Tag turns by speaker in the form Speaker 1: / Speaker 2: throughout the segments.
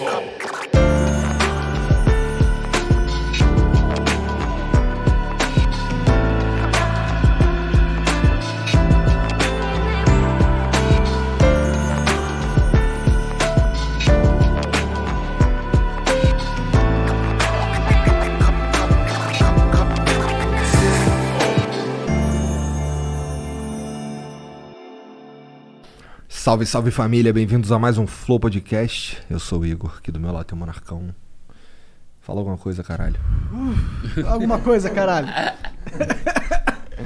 Speaker 1: Flow.
Speaker 2: Salve, salve família, bem-vindos a mais um Flow Podcast. Eu sou o Igor, aqui do meu lado tem o Monarcão. Fala alguma coisa, caralho.
Speaker 3: Alguma coisa, caralho.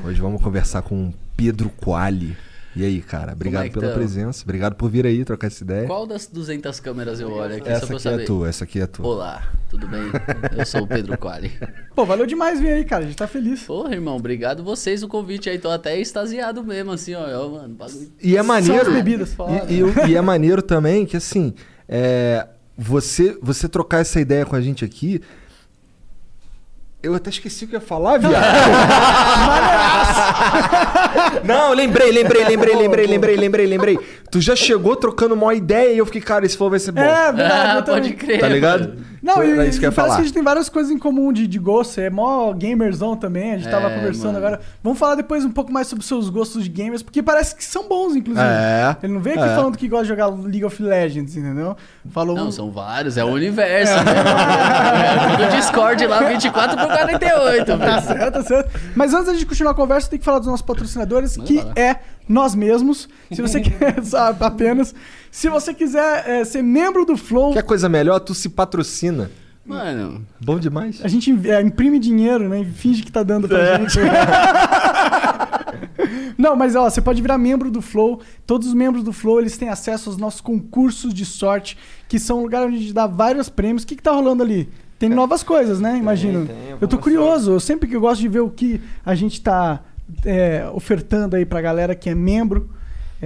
Speaker 2: Hoje vamos conversar com o Pedro Quali. E aí, cara, obrigado
Speaker 4: é
Speaker 2: pela presença, obrigado por vir aí trocar essa ideia.
Speaker 4: Qual das 200 câmeras eu olho aqui
Speaker 2: essa aqui é tua, essa aqui é tua.
Speaker 4: Olá, tudo bem? Eu sou o Pedro Quali.
Speaker 3: Pô, valeu demais vir aí, cara. A gente tá feliz.
Speaker 4: Porra, irmão, obrigado vocês o convite aí. Tô até extasiado mesmo, assim, ó. ó, mano, bagulho.
Speaker 2: E é maneiro.
Speaker 3: as bebidas.
Speaker 2: E, e- e é maneiro também que, assim, é, você, você trocar essa ideia com a gente aqui. Eu até esqueci o que eu ia falar, viado. Não, lembrei, lembrei, lembrei, lembrei, lembrei, lembrei, lembrei. Tu já chegou trocando uma ideia e eu fiquei, cara, esse flow vai ser bom.
Speaker 3: É, verdade.
Speaker 4: Ah,
Speaker 3: também.
Speaker 4: pode crer.
Speaker 2: Tá ligado?
Speaker 4: mano.
Speaker 3: Não,
Speaker 2: Foi-
Speaker 3: e,
Speaker 2: era isso que eu ia
Speaker 3: parece
Speaker 2: falar.
Speaker 3: que a gente tem várias coisas em comum de, de gosto. É mó gamerzão também. A gente tava
Speaker 4: É,
Speaker 3: conversando
Speaker 4: mano.
Speaker 3: agora. Vamos falar depois um pouco mais sobre os seus gostos de gamers, porque parece que são bons, inclusive.
Speaker 2: É.
Speaker 3: Ele não veio aqui
Speaker 2: É.
Speaker 3: falando que gosta de jogar League of Legends, entendeu? Falou.
Speaker 4: Não, são vários, é o universo, né? É do Discord lá, 24 por 48,
Speaker 3: Tá certo, tá certo. Mas antes da gente continuar a conversa, tem que falar dos nossos patrocinadores,
Speaker 4: Manda
Speaker 3: que
Speaker 4: lá.
Speaker 3: é nós mesmos. Se você quer, sabe, apenas. Se você quiser é, ser membro do Flow,
Speaker 2: Quer coisa melhor? Tu se patrocina.
Speaker 4: Mano,
Speaker 2: Bom demais.
Speaker 3: a gente é, imprime dinheiro, né? E finge que tá dando pra
Speaker 2: É.
Speaker 3: gente. Não, mas ó, você pode virar membro do Flow. Todos os membros do Flow, eles têm acesso aos nossos concursos de sorte, que são um lugar onde a gente dá vários prêmios. O que que tá rolando ali? Tem novas coisas, né? Imagino.
Speaker 5: tem,
Speaker 3: eu tô curioso. Eu sempre que eu gosto de ver o que a gente tá é, ofertando aí pra galera que é membro.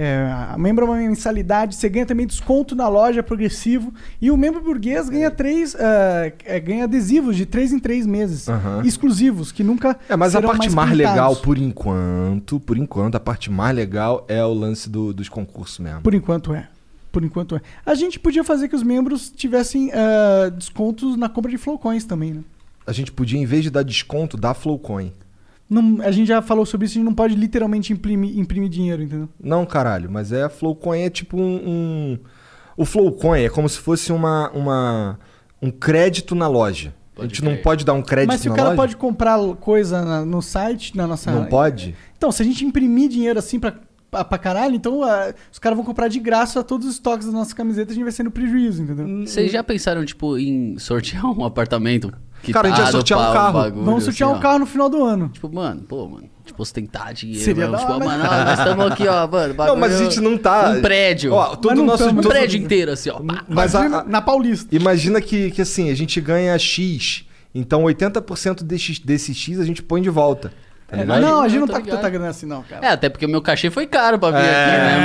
Speaker 3: É, a membro é uma mensalidade, você ganha também desconto na loja progressivo. E o membro burguês ganha três, ah, é, ganha adesivos de três em três meses.
Speaker 2: Aham.
Speaker 3: Exclusivos, que nunca.
Speaker 2: É, mas a parte mais,
Speaker 3: pintados.
Speaker 2: legal, por enquanto, por enquanto, a parte mais legal é o lance do- dos concursos mesmo.
Speaker 3: Por enquanto é. Por enquanto é. A gente podia fazer que os membros tivessem ah, descontos na compra de Flowcoins também, né?
Speaker 2: A gente podia, em vez de dar desconto, dar Flowcoin.
Speaker 3: Não, a gente já falou sobre isso, a gente não pode literalmente imprimir, imprimir dinheiro, entendeu?
Speaker 2: Não, caralho, mas é Flowcoin é tipo um, um- O Flowcoin é como se fosse uma, uma, um crédito na loja. a
Speaker 4: Pode
Speaker 2: gente não pode dar um crédito
Speaker 3: Mas se
Speaker 2: na
Speaker 3: o cara
Speaker 2: loja?
Speaker 3: pode comprar coisa na- no site, na nossa.
Speaker 2: Não pode?
Speaker 3: Então, se a gente imprimir dinheiro assim pra, pra, pra caralho, então ah, os caras vão comprar de graça todos os estoques das nossas camisetas e a gente vai ser no prejuízo, entendeu?
Speaker 4: vocês já pensaram, tipo, em sortear um apartamento?
Speaker 2: Cara, a gente ia sortear um carro.
Speaker 4: bagulho,
Speaker 3: Vamos sortear
Speaker 4: assim,
Speaker 3: um
Speaker 4: ó?
Speaker 3: carro no final do ano.
Speaker 4: Tipo, mano, pô, mano, tipo, ostentar dinheiro.
Speaker 3: Seria
Speaker 4: mesmo,
Speaker 3: da
Speaker 4: tipo,
Speaker 3: hora.
Speaker 4: mano, ó, nós estamos aqui, ó, mano.
Speaker 2: Não, mas a
Speaker 4: bagulho-
Speaker 2: gente não tá.
Speaker 4: Um prédio.
Speaker 2: Ó, todo
Speaker 3: Mas não
Speaker 2: nosso,
Speaker 3: tamo,
Speaker 4: um
Speaker 2: todo-
Speaker 4: prédio inteiro, assim, ó. pá.
Speaker 2: Mas a- a-
Speaker 3: na Paulista.
Speaker 2: Imagina que, que assim, a gente ganha X. Então 80% desse, desse X a gente põe de volta. Tá
Speaker 3: É, não, a gente não tá com tanta grana assim, não, cara.
Speaker 4: É, até porque o meu cachê foi caro pra vir
Speaker 2: É,
Speaker 4: aqui, né,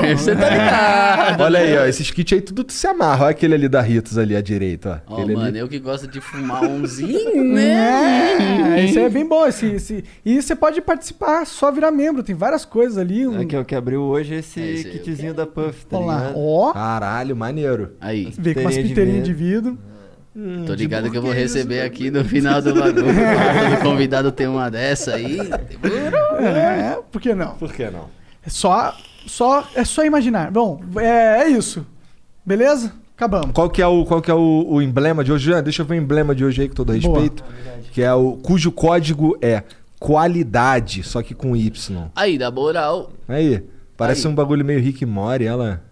Speaker 4: mano?
Speaker 3: ô,
Speaker 4: Você tá ligado?
Speaker 2: Olha aí, ó, esses kits aí tudo se amarra. Olha aquele ali da Ritos ali à direita, ó.
Speaker 4: Ó,
Speaker 2: Aquele
Speaker 4: mano,
Speaker 2: ali.
Speaker 4: eu que gosto de fumar umzinho, né?
Speaker 3: É, isso aí é bem bom. Esse, esse- E você pode participar, só virar membro. Tem várias coisas ali. Um...
Speaker 5: Aqui, o que abriu hoje é esse
Speaker 4: É, esse
Speaker 5: kitzinho da Puff, tá
Speaker 3: Olha lá.
Speaker 5: ligado?
Speaker 3: Ó,
Speaker 2: Caralho, maneiro.
Speaker 4: Aí,
Speaker 3: vê com umas
Speaker 5: Piteirinha de
Speaker 3: piteirinhas de vidro.
Speaker 4: Tô ligado que eu vou receber aqui no final do bagulho. Todo convidado tem uma dessa aí.
Speaker 3: É, por que não?
Speaker 2: Por que não?
Speaker 3: É só, só, é só imaginar. Bom, é, é isso. Beleza? Acabamos.
Speaker 2: Qual que é, o, qual que é o, o emblema de hoje? Ah, Deixa eu ver o emblema de hoje aí, com todo
Speaker 3: Boa.
Speaker 2: respeito. Que é o cujo código é qualidade, só que com Y.
Speaker 4: Aí, da moral.
Speaker 2: Aí, parece
Speaker 4: Aí.
Speaker 2: um bagulho meio Rick e Morty, ela.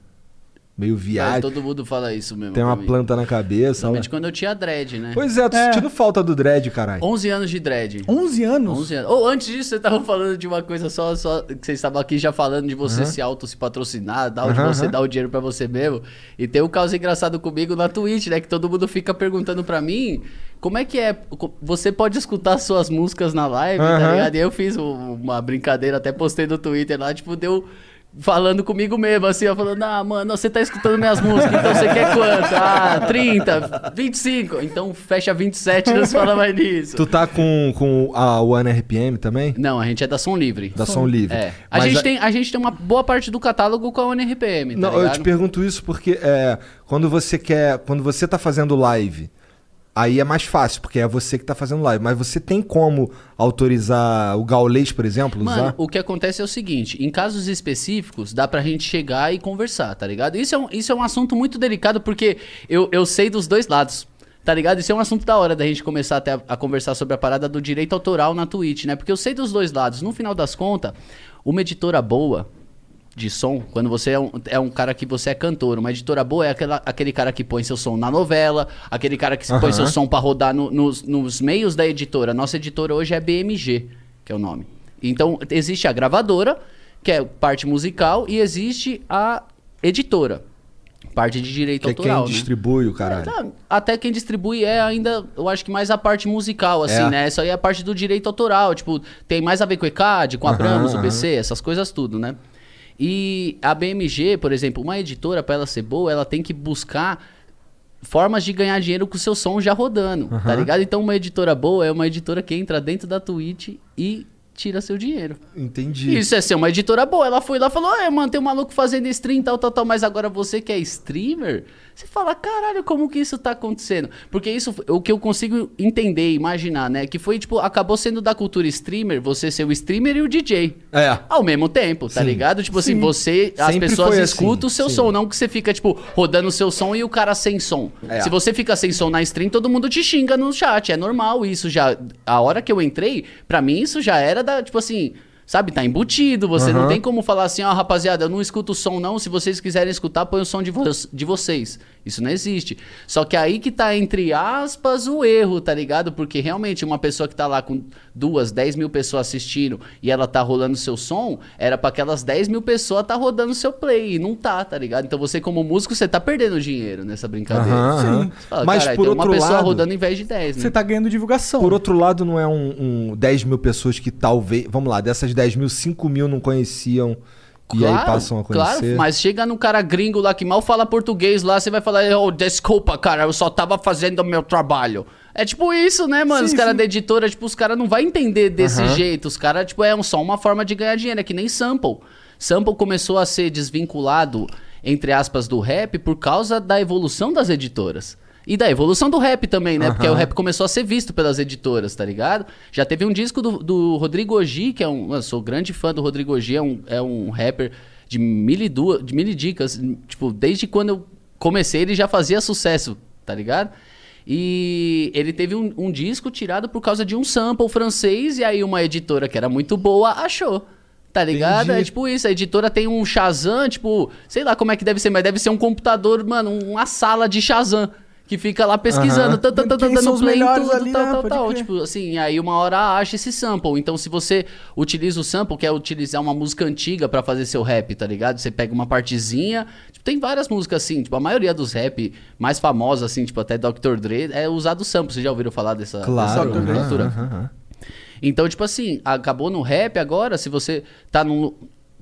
Speaker 2: Meio viagem.
Speaker 4: todo mundo fala isso mesmo.
Speaker 2: Tem uma planta na cabeça.
Speaker 4: Principalmente quando eu tinha dread, né?
Speaker 2: Pois é, tô
Speaker 3: É.
Speaker 2: sentindo falta do dread, caralho.
Speaker 4: 11 anos de dread.
Speaker 3: 11 anos?
Speaker 4: 11 anos. Ou antes disso, você tava falando de uma coisa só, só que vocês estavam aqui já falando de você se auto se patrocinar, dar, de
Speaker 2: Aham,
Speaker 4: você dar o dinheiro pra você mesmo. E tem um caso engraçado comigo na Twitch, né? Que todo mundo fica perguntando pra mim como é que é. Você pode escutar suas músicas na live, tá ligado? E eu fiz um- uma brincadeira, até postei no Twitter lá, tipo, deu. Falando comigo mesmo, assim, ó, falando, ah, mano, você tá escutando minhas músicas, então você quer quanto? Ah, 30, 25. Então fecha 27 e não se fala mais nisso.
Speaker 2: Tu tá com, com a One RPM também?
Speaker 4: Não, a gente é da Som Livre.
Speaker 2: Da Som Livre.
Speaker 4: É. A
Speaker 2: Mas
Speaker 4: gente, tem, a gente tem uma boa parte do catálogo com a ONRPM, tá
Speaker 2: Não, eu
Speaker 4: ligado?
Speaker 2: te pergunto isso porque é, quando você quer. Quando você tá fazendo live, aí é mais fácil, porque é você que tá fazendo live. Mas você tem como autorizar o gaulês, por exemplo,
Speaker 4: Mano,
Speaker 2: usar?
Speaker 4: o que acontece é o seguinte, em casos específicos, dá pra gente chegar e conversar, tá ligado? Isso é um, isso é um assunto muito delicado, porque eu, eu sei dos dois lados. Tá ligado? Isso é um assunto da hora da gente começar até a, a conversar sobre a parada do direito autoral na Twitch, né? Porque eu sei dos dois lados. No final das contas, uma editora boa de som, quando você é um, é um cara que você é cantor, uma editora boa é aquela, aquele cara que põe seu som na novela, aquele cara que põe
Speaker 2: Aham.
Speaker 4: seu som pra rodar no- nos, nos meios da editora. Nossa editora hoje é BMG, que é o nome. Então, existe a gravadora, que é parte musical, e existe a editora, parte de direito
Speaker 2: Que é
Speaker 4: autoral.
Speaker 2: quem
Speaker 4: né?
Speaker 2: distribui o caralho.
Speaker 4: Tá, Até quem distribui é ainda, eu acho que mais a parte musical, assim,
Speaker 2: É.
Speaker 4: né? Isso aí é a parte do direito autoral. Tipo, tem mais a ver com o ECAD, com a
Speaker 2: Aham,
Speaker 4: Abramos,
Speaker 2: aham.
Speaker 4: o BC, essas coisas tudo, né? E a BMG, por exemplo, uma editora, pra ela ser boa, ela tem que buscar formas de ganhar dinheiro com o seu som já rodando, tá
Speaker 2: Aham.
Speaker 4: ligado? Então, uma editora boa é uma editora que entra dentro da Twitch e tira seu dinheiro.
Speaker 2: Entendi.
Speaker 4: Isso é ser uma editora boa. Ela foi lá e falou: É, mano, tem um maluco fazendo stream, tal, tal, tal. Mas agora você que é streamer, você fala: Caralho, como que isso tá acontecendo? Porque isso, o que eu consigo entender, imaginar, né? Que foi, tipo, acabou sendo da cultura streamer, você ser o streamer e o DJ.
Speaker 2: É.
Speaker 4: Ao mesmo tempo, tá
Speaker 2: Sim.
Speaker 4: ligado? Tipo assim,
Speaker 3: Sim.
Speaker 4: você, as
Speaker 2: Sempre
Speaker 4: pessoas
Speaker 2: foi
Speaker 4: escutam o
Speaker 2: assim,
Speaker 4: seu
Speaker 2: sim.
Speaker 4: som, não que você fica, tipo, rodando o seu som e o cara sem som.
Speaker 2: É.
Speaker 4: Se você fica sem som na stream, todo mundo te xinga no chat. É normal isso já. A hora que eu entrei, pra mim isso já era da, tipo assim. Sabe, tá embutido, você não
Speaker 2: Aham.
Speaker 4: tem como falar assim, ó, rapaziada, eu não escuto o som não, se vocês quiserem escutar, põe o som de, vo de vocês. Isso não existe. Só que aí que tá, entre aspas, o erro, tá ligado? Porque realmente uma pessoa que tá lá com duas, dez mil pessoas assistindo e ela tá rolando seu som, era pra aquelas 10 mil pessoas tá rodando seu play, e não tá, tá ligado? Então você como músico, você tá perdendo dinheiro nessa brincadeira.
Speaker 2: Aham.
Speaker 4: Você fala,
Speaker 2: Mas
Speaker 4: "Caralho,
Speaker 2: por
Speaker 4: tem
Speaker 2: outro
Speaker 4: uma pessoa
Speaker 2: lado,
Speaker 4: rodando em vez de 10, né?
Speaker 3: Você tá ganhando divulgação.
Speaker 2: por outro lado, não é um, um 10 mil pessoas que talvez. Vamos lá, dessas 10 mil, 5 mil não conheciam. e aí passam a conhecer.
Speaker 4: Claro, mas chega no cara gringo lá que mal fala português lá, você vai falar, oh, desculpa, cara, eu só tava fazendo o meu trabalho. É tipo isso, né, mano?
Speaker 3: Sim,
Speaker 4: os caras da editora, tipo, os caras não vão entender desse
Speaker 2: Aham.
Speaker 4: jeito. Os caras, tipo, é só uma forma de ganhar dinheiro, é que nem sample. Sample começou a ser desvinculado, entre aspas, do rap por causa da evolução das editoras. E da evolução do rap também, né? Porque
Speaker 2: Aham.
Speaker 4: o rap começou a ser visto pelas editoras, tá ligado? Já teve um disco do, do Rodrigo Oji, que é um. Eu sou grande fã do Rodrigo Oji, é um, é um rapper de mil, e duas, de mil e dicas. Tipo, desde quando eu comecei, ele já fazia sucesso, tá ligado? E ele teve um, um disco tirado por causa de um sample francês, e aí uma editora que era muito boa achou. Tá ligado?
Speaker 2: Entendi.
Speaker 4: É tipo isso, a editora tem um Shazam, tipo, sei lá como é que deve ser, mas deve ser um computador, mano, uma sala de Shazam. Que fica lá pesquisando,
Speaker 2: Aham.
Speaker 4: tá, tá, tá, tá, dando play em tudo,
Speaker 3: ali,
Speaker 4: tal,
Speaker 3: né?
Speaker 4: tal,
Speaker 3: Pode
Speaker 4: tal.
Speaker 3: crer.
Speaker 4: Tipo assim, aí uma hora acha esse sample. Então, se você utiliza o sample, que é utilizar uma música antiga pra fazer seu rap, tá ligado? Você pega uma partezinha. Tipo, tem várias músicas assim, tipo, a maioria dos rap mais famosos, assim, tipo, até Dr. Dre, é usado sample. Vocês já ouviram falar dessa,
Speaker 2: Claro.
Speaker 4: dessa. Então, tipo assim, acabou no rap agora, se você tá num.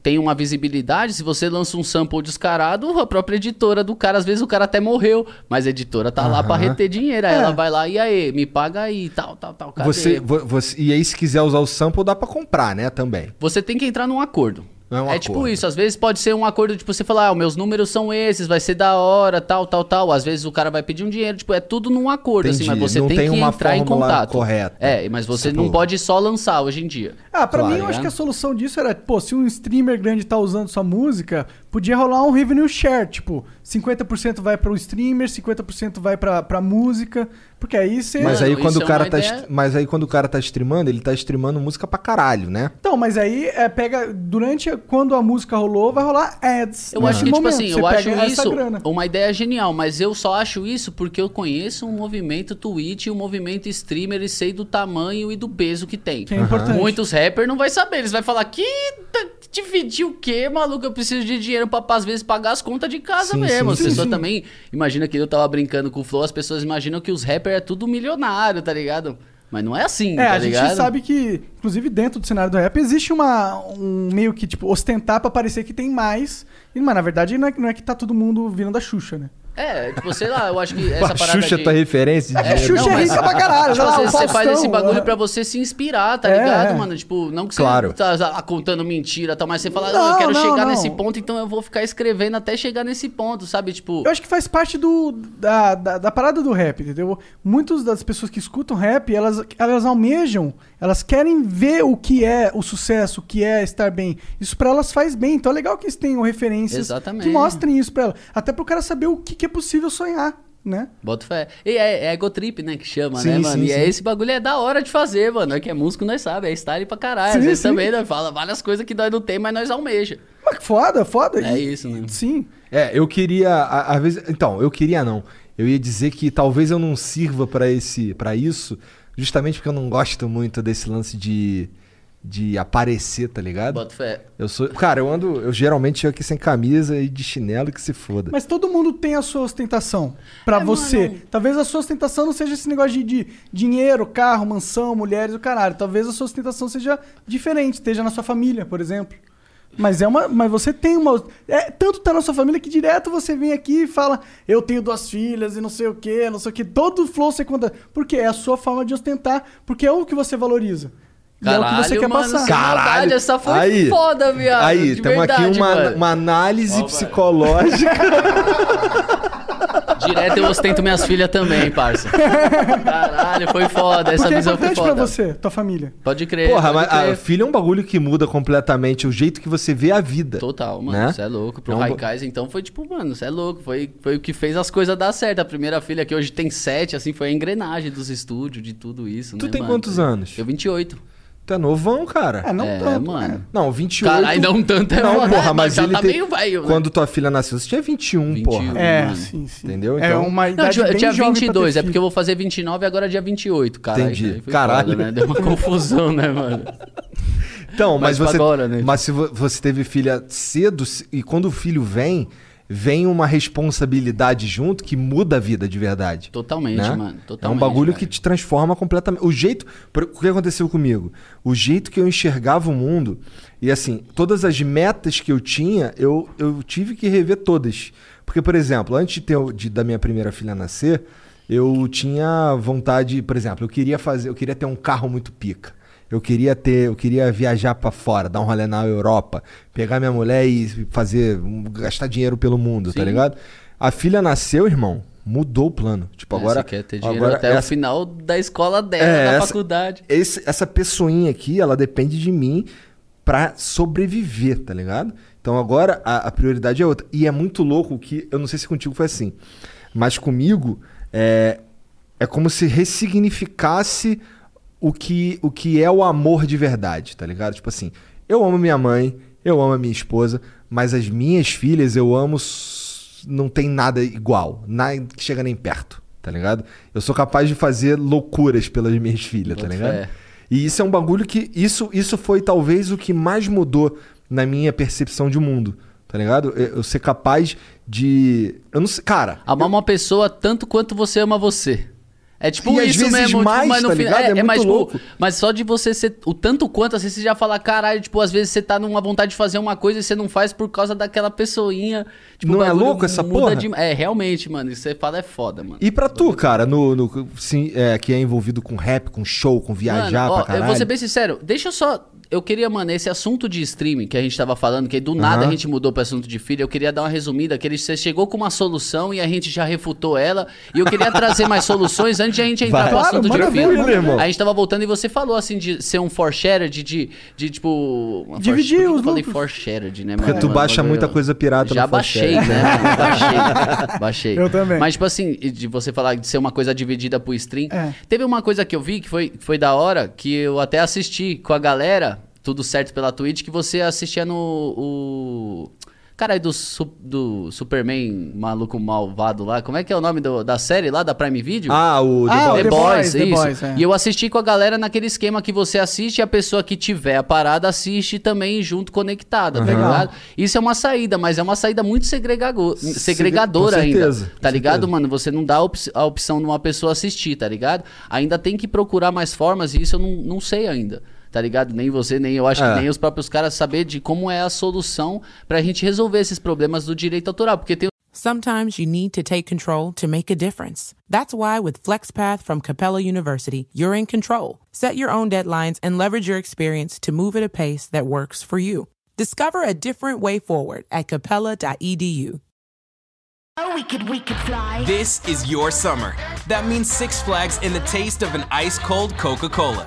Speaker 4: Tem uma visibilidade, se você lança um sample descarado, a própria editora do cara, às vezes o cara até morreu, mas a editora tá lá pra
Speaker 2: Aham.
Speaker 4: reter dinheiro. Aí
Speaker 3: É.
Speaker 4: ela vai lá, e aí, me paga aí, tal, tal, tal. Cadê?
Speaker 2: Você, vo- você, e aí, se quiser usar o sample, dá pra comprar, né? Também.
Speaker 4: Você tem que entrar num acordo.
Speaker 2: É um
Speaker 4: é tipo isso, às vezes pode ser um acordo, tipo, você falar, ah, os números são esses, vai ser da hora, tal, tal, tal. Às vezes o cara vai pedir um dinheiro, tipo, é tudo num acordo, assim,
Speaker 2: Entendi.
Speaker 4: mas você
Speaker 2: Não
Speaker 4: tem,
Speaker 2: tem
Speaker 4: que
Speaker 2: uma
Speaker 4: entrar em contato.
Speaker 2: correta.
Speaker 4: É, mas você
Speaker 2: Tipo-
Speaker 4: não pode só lançar hoje em dia.
Speaker 3: Ah, pra
Speaker 2: Claro,
Speaker 3: mim eu acho
Speaker 4: né?
Speaker 3: que a solução disso era, pô, se um streamer grande tá usando sua música, podia rolar um revenue share, tipo, 50% vai pro streamer, 50% vai pra, pra música, Porque aí você.
Speaker 2: Mas
Speaker 4: Mano,
Speaker 2: aí quando
Speaker 4: isso
Speaker 2: o
Speaker 4: é
Speaker 2: cara
Speaker 4: uma
Speaker 2: tá
Speaker 4: ideia-
Speaker 2: est- mas aí quando o cara tá streamando, ele tá streamando música pra caralho, né?
Speaker 3: Então, mas aí é, pega. Durante. Quando a música rolou, vai rolar ads.
Speaker 4: Eu
Speaker 3: nesse
Speaker 4: acho que, tipo
Speaker 3: momento.
Speaker 4: assim,
Speaker 3: Você
Speaker 4: eu acho
Speaker 3: pega essa
Speaker 4: isso
Speaker 3: grana.
Speaker 4: uma ideia genial, mas eu só acho isso porque eu conheço um movimento Twitch e um movimento streamer e sei do tamanho e do peso que tem.
Speaker 3: Que é importante.
Speaker 4: Muitos rappers não vai saber, eles vai falar que tá- dividir o quê, maluco? Eu preciso de dinheiro pra às vezes pagar as contas de casa
Speaker 2: Sim,
Speaker 4: mesmo.
Speaker 2: sim,
Speaker 4: as pessoas
Speaker 3: sim.
Speaker 4: também imagina que eu tava brincando com o Flow, as pessoas imaginam que os rappers é tudo milionário, tá ligado? Mas não é assim,
Speaker 3: É,
Speaker 4: tá
Speaker 3: a gente sabe que, inclusive dentro do cenário do rap, existe uma, um meio que, tipo, ostentar pra parecer que tem mais. E, mas na verdade não é, não é que tá todo mundo vindo da Xuxa, né?
Speaker 4: É, tipo, sei lá, eu acho que essa
Speaker 2: a
Speaker 4: parada
Speaker 2: Xuxa
Speaker 4: de...
Speaker 2: tá referência de
Speaker 3: É. Xuxa é rica pra caralho,
Speaker 4: Tipo,
Speaker 3: lá,
Speaker 4: vezes você faz esse bagulho
Speaker 3: é.
Speaker 4: pra você se inspirar, tá
Speaker 3: É,
Speaker 4: ligado,
Speaker 3: é.
Speaker 4: mano? Tipo, não que você
Speaker 2: Claro.
Speaker 4: tá contando mentira, tá, mas você fala,
Speaker 3: Não,
Speaker 4: "Ah, eu quero
Speaker 3: não,
Speaker 4: chegar
Speaker 3: não.
Speaker 4: nesse ponto, então eu vou ficar escrevendo até chegar nesse ponto, sabe? Tipo,
Speaker 3: Eu acho que faz parte do, da, da, da parada do rap, entendeu? Muitas das pessoas que escutam rap, elas, elas almejam, elas querem ver o que é o sucesso, o que é estar bem. Isso pra elas faz bem. Então é legal que eles tenham referências
Speaker 4: Exatamente.
Speaker 3: que mostrem isso pra elas. Até pro cara saber o que, que é possível sonhar, né?
Speaker 4: bota fé. E é, é ego trip, né, que chama,
Speaker 2: Sim,
Speaker 4: né, mano?
Speaker 2: sim,
Speaker 4: e é
Speaker 2: sim.
Speaker 4: esse bagulho é da hora de fazer, mano. É que é músico, nós sabe, é style pra caralho.
Speaker 3: Sim,
Speaker 4: Às vezes
Speaker 3: sim.
Speaker 4: também nós fala várias coisas que nós não tem, mas nós almeja.
Speaker 3: Mas foda, foda.
Speaker 4: É
Speaker 3: E-
Speaker 4: isso, né?
Speaker 3: Sim.
Speaker 2: É, eu queria, a- às vezes, então, eu queria não. Eu ia dizer que talvez eu não sirva pra esse, para isso, justamente porque eu não gosto muito desse lance de de aparecer, tá ligado?
Speaker 4: Bota fé.
Speaker 2: Eu sou, cara, eu ando, eu geralmente chego aqui sem camisa e de chinelo que se foda.
Speaker 3: Mas todo mundo tem a sua ostentação. Pra
Speaker 4: É,
Speaker 3: você.
Speaker 4: mano.
Speaker 3: Talvez a sua ostentação não seja esse negócio de, de dinheiro, carro, mansão, mulheres, o caralho. Talvez a sua ostentação seja diferente, esteja na sua família, por exemplo. Mas é uma. Mas você tem uma. É, tanto tá na sua família que direto você vem aqui e fala: Eu tenho duas filhas e não sei o que, não sei o que. Todo flow você conta. Porque é a sua forma de ostentar, porque é o que você valoriza. E é o que você quer
Speaker 4: mano,
Speaker 3: passar.
Speaker 2: Caralho.
Speaker 4: essa foi
Speaker 2: Aí.
Speaker 4: foda, viado.
Speaker 2: Aí, temos aqui uma, uma análise psicológica.
Speaker 4: Direto eu ostento minhas filhas também, parça. Caralho, foi foda. Essa
Speaker 3: Porque é
Speaker 4: visão foi
Speaker 3: importante
Speaker 4: foda.
Speaker 3: pra você, tua família.
Speaker 4: Pode crer.
Speaker 2: Porra,
Speaker 4: pode
Speaker 2: mas
Speaker 4: crer.
Speaker 2: a filho é um bagulho que muda completamente o jeito que você vê a vida.
Speaker 4: Total, mano.
Speaker 2: né?
Speaker 4: Você é louco. Pro
Speaker 2: É um
Speaker 4: Raikais, então, foi tipo, mano, você é louco. Foi, foi o que fez as coisas dar certo. A primeira filha que hoje tem sete, assim, foi a engrenagem dos estúdios, de tudo isso,
Speaker 2: Tu
Speaker 4: né,
Speaker 2: tem
Speaker 4: mano?
Speaker 2: quantos anos?
Speaker 4: Eu 28.
Speaker 2: Tu é novão, cara.
Speaker 3: É, não
Speaker 4: é,
Speaker 3: tanto.
Speaker 4: mano.
Speaker 3: né?
Speaker 2: Não, 28.
Speaker 4: Caralho, não tanto é
Speaker 2: Não, porra, mas
Speaker 4: já
Speaker 2: ele
Speaker 4: tá
Speaker 2: tem-
Speaker 4: meio velho, né?
Speaker 2: Quando tua filha nasceu, você tinha 21,
Speaker 4: 21.
Speaker 2: porra.
Speaker 3: É,
Speaker 4: Mano.
Speaker 3: sim, sim.
Speaker 2: Entendeu?
Speaker 3: É
Speaker 2: Então-
Speaker 3: uma
Speaker 4: Não,
Speaker 3: idade
Speaker 4: eu
Speaker 3: bem
Speaker 4: tinha
Speaker 3: jovem pra ter
Speaker 4: 22, é porque eu vou fazer 29 e agora é dia 28, cara.
Speaker 2: Entendi. Caralho.
Speaker 4: foda, né? Deu uma confusão, né, mano?
Speaker 2: Então, mas,
Speaker 4: Mas
Speaker 2: você.
Speaker 4: agora, né?
Speaker 2: Mas se vo- você teve filha cedo, e quando o filho vem, vem uma responsabilidade junto que muda a vida de verdade.
Speaker 4: Totalmente,
Speaker 2: né?
Speaker 4: mano.
Speaker 2: É
Speaker 4: Totalmente,
Speaker 2: um bagulho
Speaker 4: velho.
Speaker 2: que te transforma completamente. O jeito. O que aconteceu comigo? O jeito que eu enxergava o mundo. E assim, todas as metas que eu tinha, eu, eu tive que rever todas. Porque, por exemplo, antes de, ter, de- da minha primeira filha nascer, eu tinha vontade, por exemplo, eu queria fazer, eu queria ter um carro muito pica. Eu queria ter, eu queria viajar pra fora, dar um rolê na Europa, pegar minha mulher e fazer, gastar dinheiro pelo mundo, tá
Speaker 4: Sim.
Speaker 2: ligado? A filha nasceu, irmão, mudou o plano. Tipo,
Speaker 4: É,
Speaker 2: agora
Speaker 4: Você quer ter dinheiro
Speaker 2: agora
Speaker 4: até o
Speaker 2: essa-
Speaker 4: final da escola dela,
Speaker 2: É,
Speaker 4: da
Speaker 2: essa-
Speaker 4: faculdade.
Speaker 2: esse- essa pessoinha aqui, ela depende de mim pra sobreviver, tá ligado? Então agora a, a prioridade é outra. E é muito louco que, eu não sei se contigo foi assim, mas comigo é, é como se ressignificasse o que, o que é o amor de verdade, tá ligado? Tipo assim, eu amo minha mãe, eu amo a minha esposa, mas as minhas filhas eu amo. Não tem nada igual, nada que chega nem perto, tá ligado? Eu sou capaz de fazer loucuras pelas minhas filhas, tá
Speaker 4: Boto
Speaker 2: ligado?
Speaker 4: fé.
Speaker 2: E isso é um bagulho que. Isso, isso foi talvez o que mais mudou na minha percepção de mundo. Tá ligado? Eu, eu ser capaz de. Eu não sei. Cara.
Speaker 4: Amar uma pessoa tanto quanto você ama você. É tipo
Speaker 2: E
Speaker 4: isso mesmo,
Speaker 2: mais,
Speaker 4: tipo, mas no
Speaker 2: tá
Speaker 4: final.
Speaker 2: É
Speaker 4: É, é mais, tipo,
Speaker 2: louco.
Speaker 4: mas só de você ser. O tanto quanto assim, você já fala, caralho, tipo, às vezes você tá numa vontade de fazer uma coisa e você não faz por causa daquela pessoinha. Tipo,
Speaker 2: Não é louco essa porra?
Speaker 4: de- É, realmente, mano. Isso você fala é foda, mano.
Speaker 2: E pra tu, cara, no, no- sim, é, que é envolvido com rap, com show, com viajar
Speaker 4: Mano, ó,
Speaker 2: pra caralho.
Speaker 4: eu vou ser bem sincero, deixa eu só eu queria, mano, esse assunto de streaming que a gente tava falando, que do nada a gente mudou pro assunto de filho, eu queria dar uma resumida, que ele, você chegou com uma solução e a gente já refutou ela, e eu queria trazer mais soluções antes de a gente entrar
Speaker 2: Vai.
Speaker 4: no
Speaker 3: Claro,
Speaker 4: assunto
Speaker 3: manda
Speaker 4: de filho.
Speaker 2: ver.
Speaker 4: A gente tava voltando e você falou, assim, de ser um for-shared, de, de, tipo... uma
Speaker 3: Dividir
Speaker 4: for-
Speaker 3: os
Speaker 4: eu falei
Speaker 3: lucros.
Speaker 4: for-shared, né,
Speaker 2: Porque
Speaker 4: mano?
Speaker 2: tu
Speaker 4: Mano,
Speaker 2: baixa
Speaker 4: bagulho-
Speaker 2: muita coisa pirata
Speaker 4: Já
Speaker 2: no
Speaker 4: baixei, né? mano? Baixei. Baixei.
Speaker 3: Eu também.
Speaker 4: Mas, tipo assim, de você falar de ser uma coisa dividida pro stream.
Speaker 3: É.
Speaker 4: Teve uma coisa que eu vi que foi, foi da hora, que eu até assisti com a galera, tudo certo pela Twitch, que você assistia no. O... Cara, aí do, su- do Superman maluco malvado lá. Como é que é o nome do- da série lá, da Prime Video?
Speaker 2: Ah, o The
Speaker 3: Ah,
Speaker 2: Boys.
Speaker 3: The Boys, The
Speaker 4: isso.
Speaker 3: Boys, é.
Speaker 4: E eu assisti com a galera naquele esquema que você assiste e a pessoa que tiver a parada assiste também junto conectada, tá
Speaker 3: Legal.
Speaker 4: ligado? Isso é uma saída, mas é uma saída muito segregago- segregadora
Speaker 2: com
Speaker 4: ainda.
Speaker 2: certeza,
Speaker 4: Tá
Speaker 2: com
Speaker 4: ligado,
Speaker 2: certeza.
Speaker 4: mano? Você não dá a opção de uma pessoa assistir, tá ligado? Ainda tem que procurar mais formas e isso eu não, não sei ainda. Tá ligado? Nem você, nem eu acho
Speaker 2: É.
Speaker 4: que nem os próprios caras saber de como é a solução pra gente resolver esses problemas do direito autoral. Porque tem
Speaker 6: Sometimes you need to take control to make a difference. That's why with FlexPath from Capella University, you're in control. Set your own deadlines and leverage your experience to move at a pace that works for you. Discover a different way forward at capella.edu.
Speaker 7: Oh, we could, we could fly.
Speaker 8: This is your summer. That means Six Flags and the taste of an ice cold Coca Cola.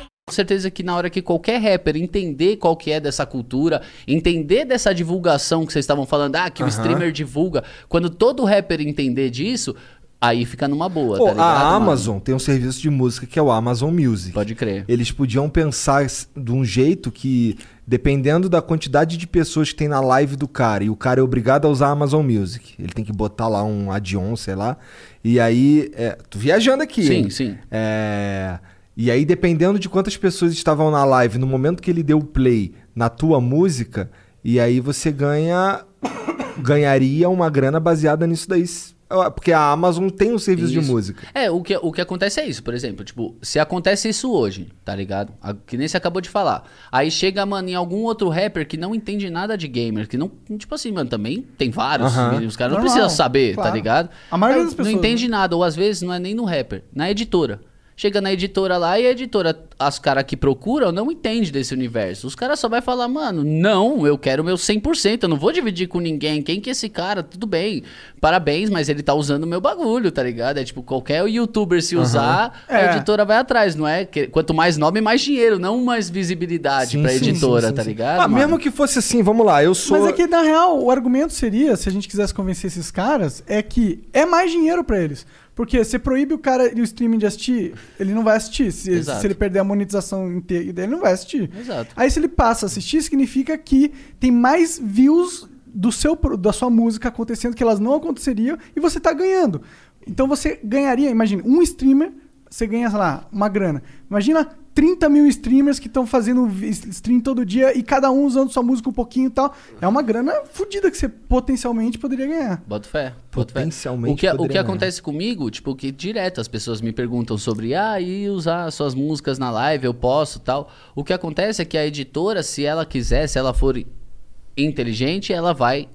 Speaker 4: Com certeza que na hora que qualquer rapper entender qual que é dessa cultura, entender dessa divulgação que vocês estavam falando, ah, que o streamer divulga, quando todo rapper entender disso, aí fica numa boa,
Speaker 2: Pô,
Speaker 4: tá ligado?
Speaker 2: a
Speaker 4: mano?
Speaker 2: Amazon tem um serviço de música que é o Amazon Music.
Speaker 4: Pode crer.
Speaker 2: Eles podiam pensar de um jeito que, dependendo da quantidade de pessoas que tem na live do cara, e o cara é obrigado a usar a Amazon Music, ele tem que botar lá um add-on, sei lá, e aí, é, tô viajando aqui,
Speaker 4: Sim,
Speaker 2: hein?
Speaker 4: sim.
Speaker 2: É, e aí, dependendo de quantas pessoas estavam na live, no momento que ele deu o play na tua música, e aí você ganha, ganharia uma grana baseada nisso daí. Porque a Amazon tem um serviço de
Speaker 4: Isso.
Speaker 2: música.
Speaker 4: É, o que, o que acontece é isso, por exemplo, tipo, se acontece isso hoje, tá ligado? A- Que nem você acabou de falar. Aí chega, mano, em algum outro rapper que não entende nada de gamer, que não, tipo assim, mano, também tem vários,
Speaker 2: Aham.
Speaker 4: e os caras não precisam saber, tá
Speaker 3: claro.
Speaker 4: ligado?
Speaker 3: A maioria das pessoas,
Speaker 4: Não entende
Speaker 3: né?
Speaker 4: nada, ou às vezes não é nem no rapper, na editora. Chega na editora lá e a editora, as caras que procuram não entende desse universo. Os caras só vai falar, mano, não, eu quero meu 100%, eu não vou dividir com ninguém. Quem que é esse cara? Tudo bem, parabéns, mas ele tá usando o meu bagulho, tá ligado? É tipo, qualquer youtuber se usar, a
Speaker 3: É.
Speaker 4: editora vai atrás, não é? Que- Quanto mais nome, mais dinheiro, não mais visibilidade
Speaker 2: Sim,
Speaker 4: pra
Speaker 2: sim,
Speaker 4: editora,
Speaker 2: sim, sim,
Speaker 4: tá ligado?
Speaker 2: Ah,
Speaker 4: mano?
Speaker 2: mesmo que fosse assim, vamos lá, eu sou.
Speaker 3: Mas é que, na real, o argumento seria, se a gente quisesse convencer esses caras, é que é mais dinheiro pra eles. Porque você proíbe o cara e o streaming de assistir, ele não vai assistir. Se, se ele perder a monetização inteira ele não vai assistir.
Speaker 4: Exato.
Speaker 3: Aí se ele passa a assistir, significa que tem mais views do seu, da sua música acontecendo que elas não aconteceriam e você tá ganhando. Então você ganharia, imagine, um streamer, você ganha, sei lá, uma grana. Imagina 30 mil streamers que estão fazendo stream todo dia e cada um usando sua música um pouquinho e tal. É uma grana fodida que você potencialmente poderia ganhar.
Speaker 4: Boto fé. boto fé.
Speaker 2: Potencialmente
Speaker 4: O que, o que
Speaker 2: ganhar.
Speaker 4: acontece comigo, tipo, que direto as pessoas me perguntam sobre, ah, e usar suas músicas na live, eu posso tal. O que acontece é que a editora, se ela quiser, se ela for inteligente, ela vai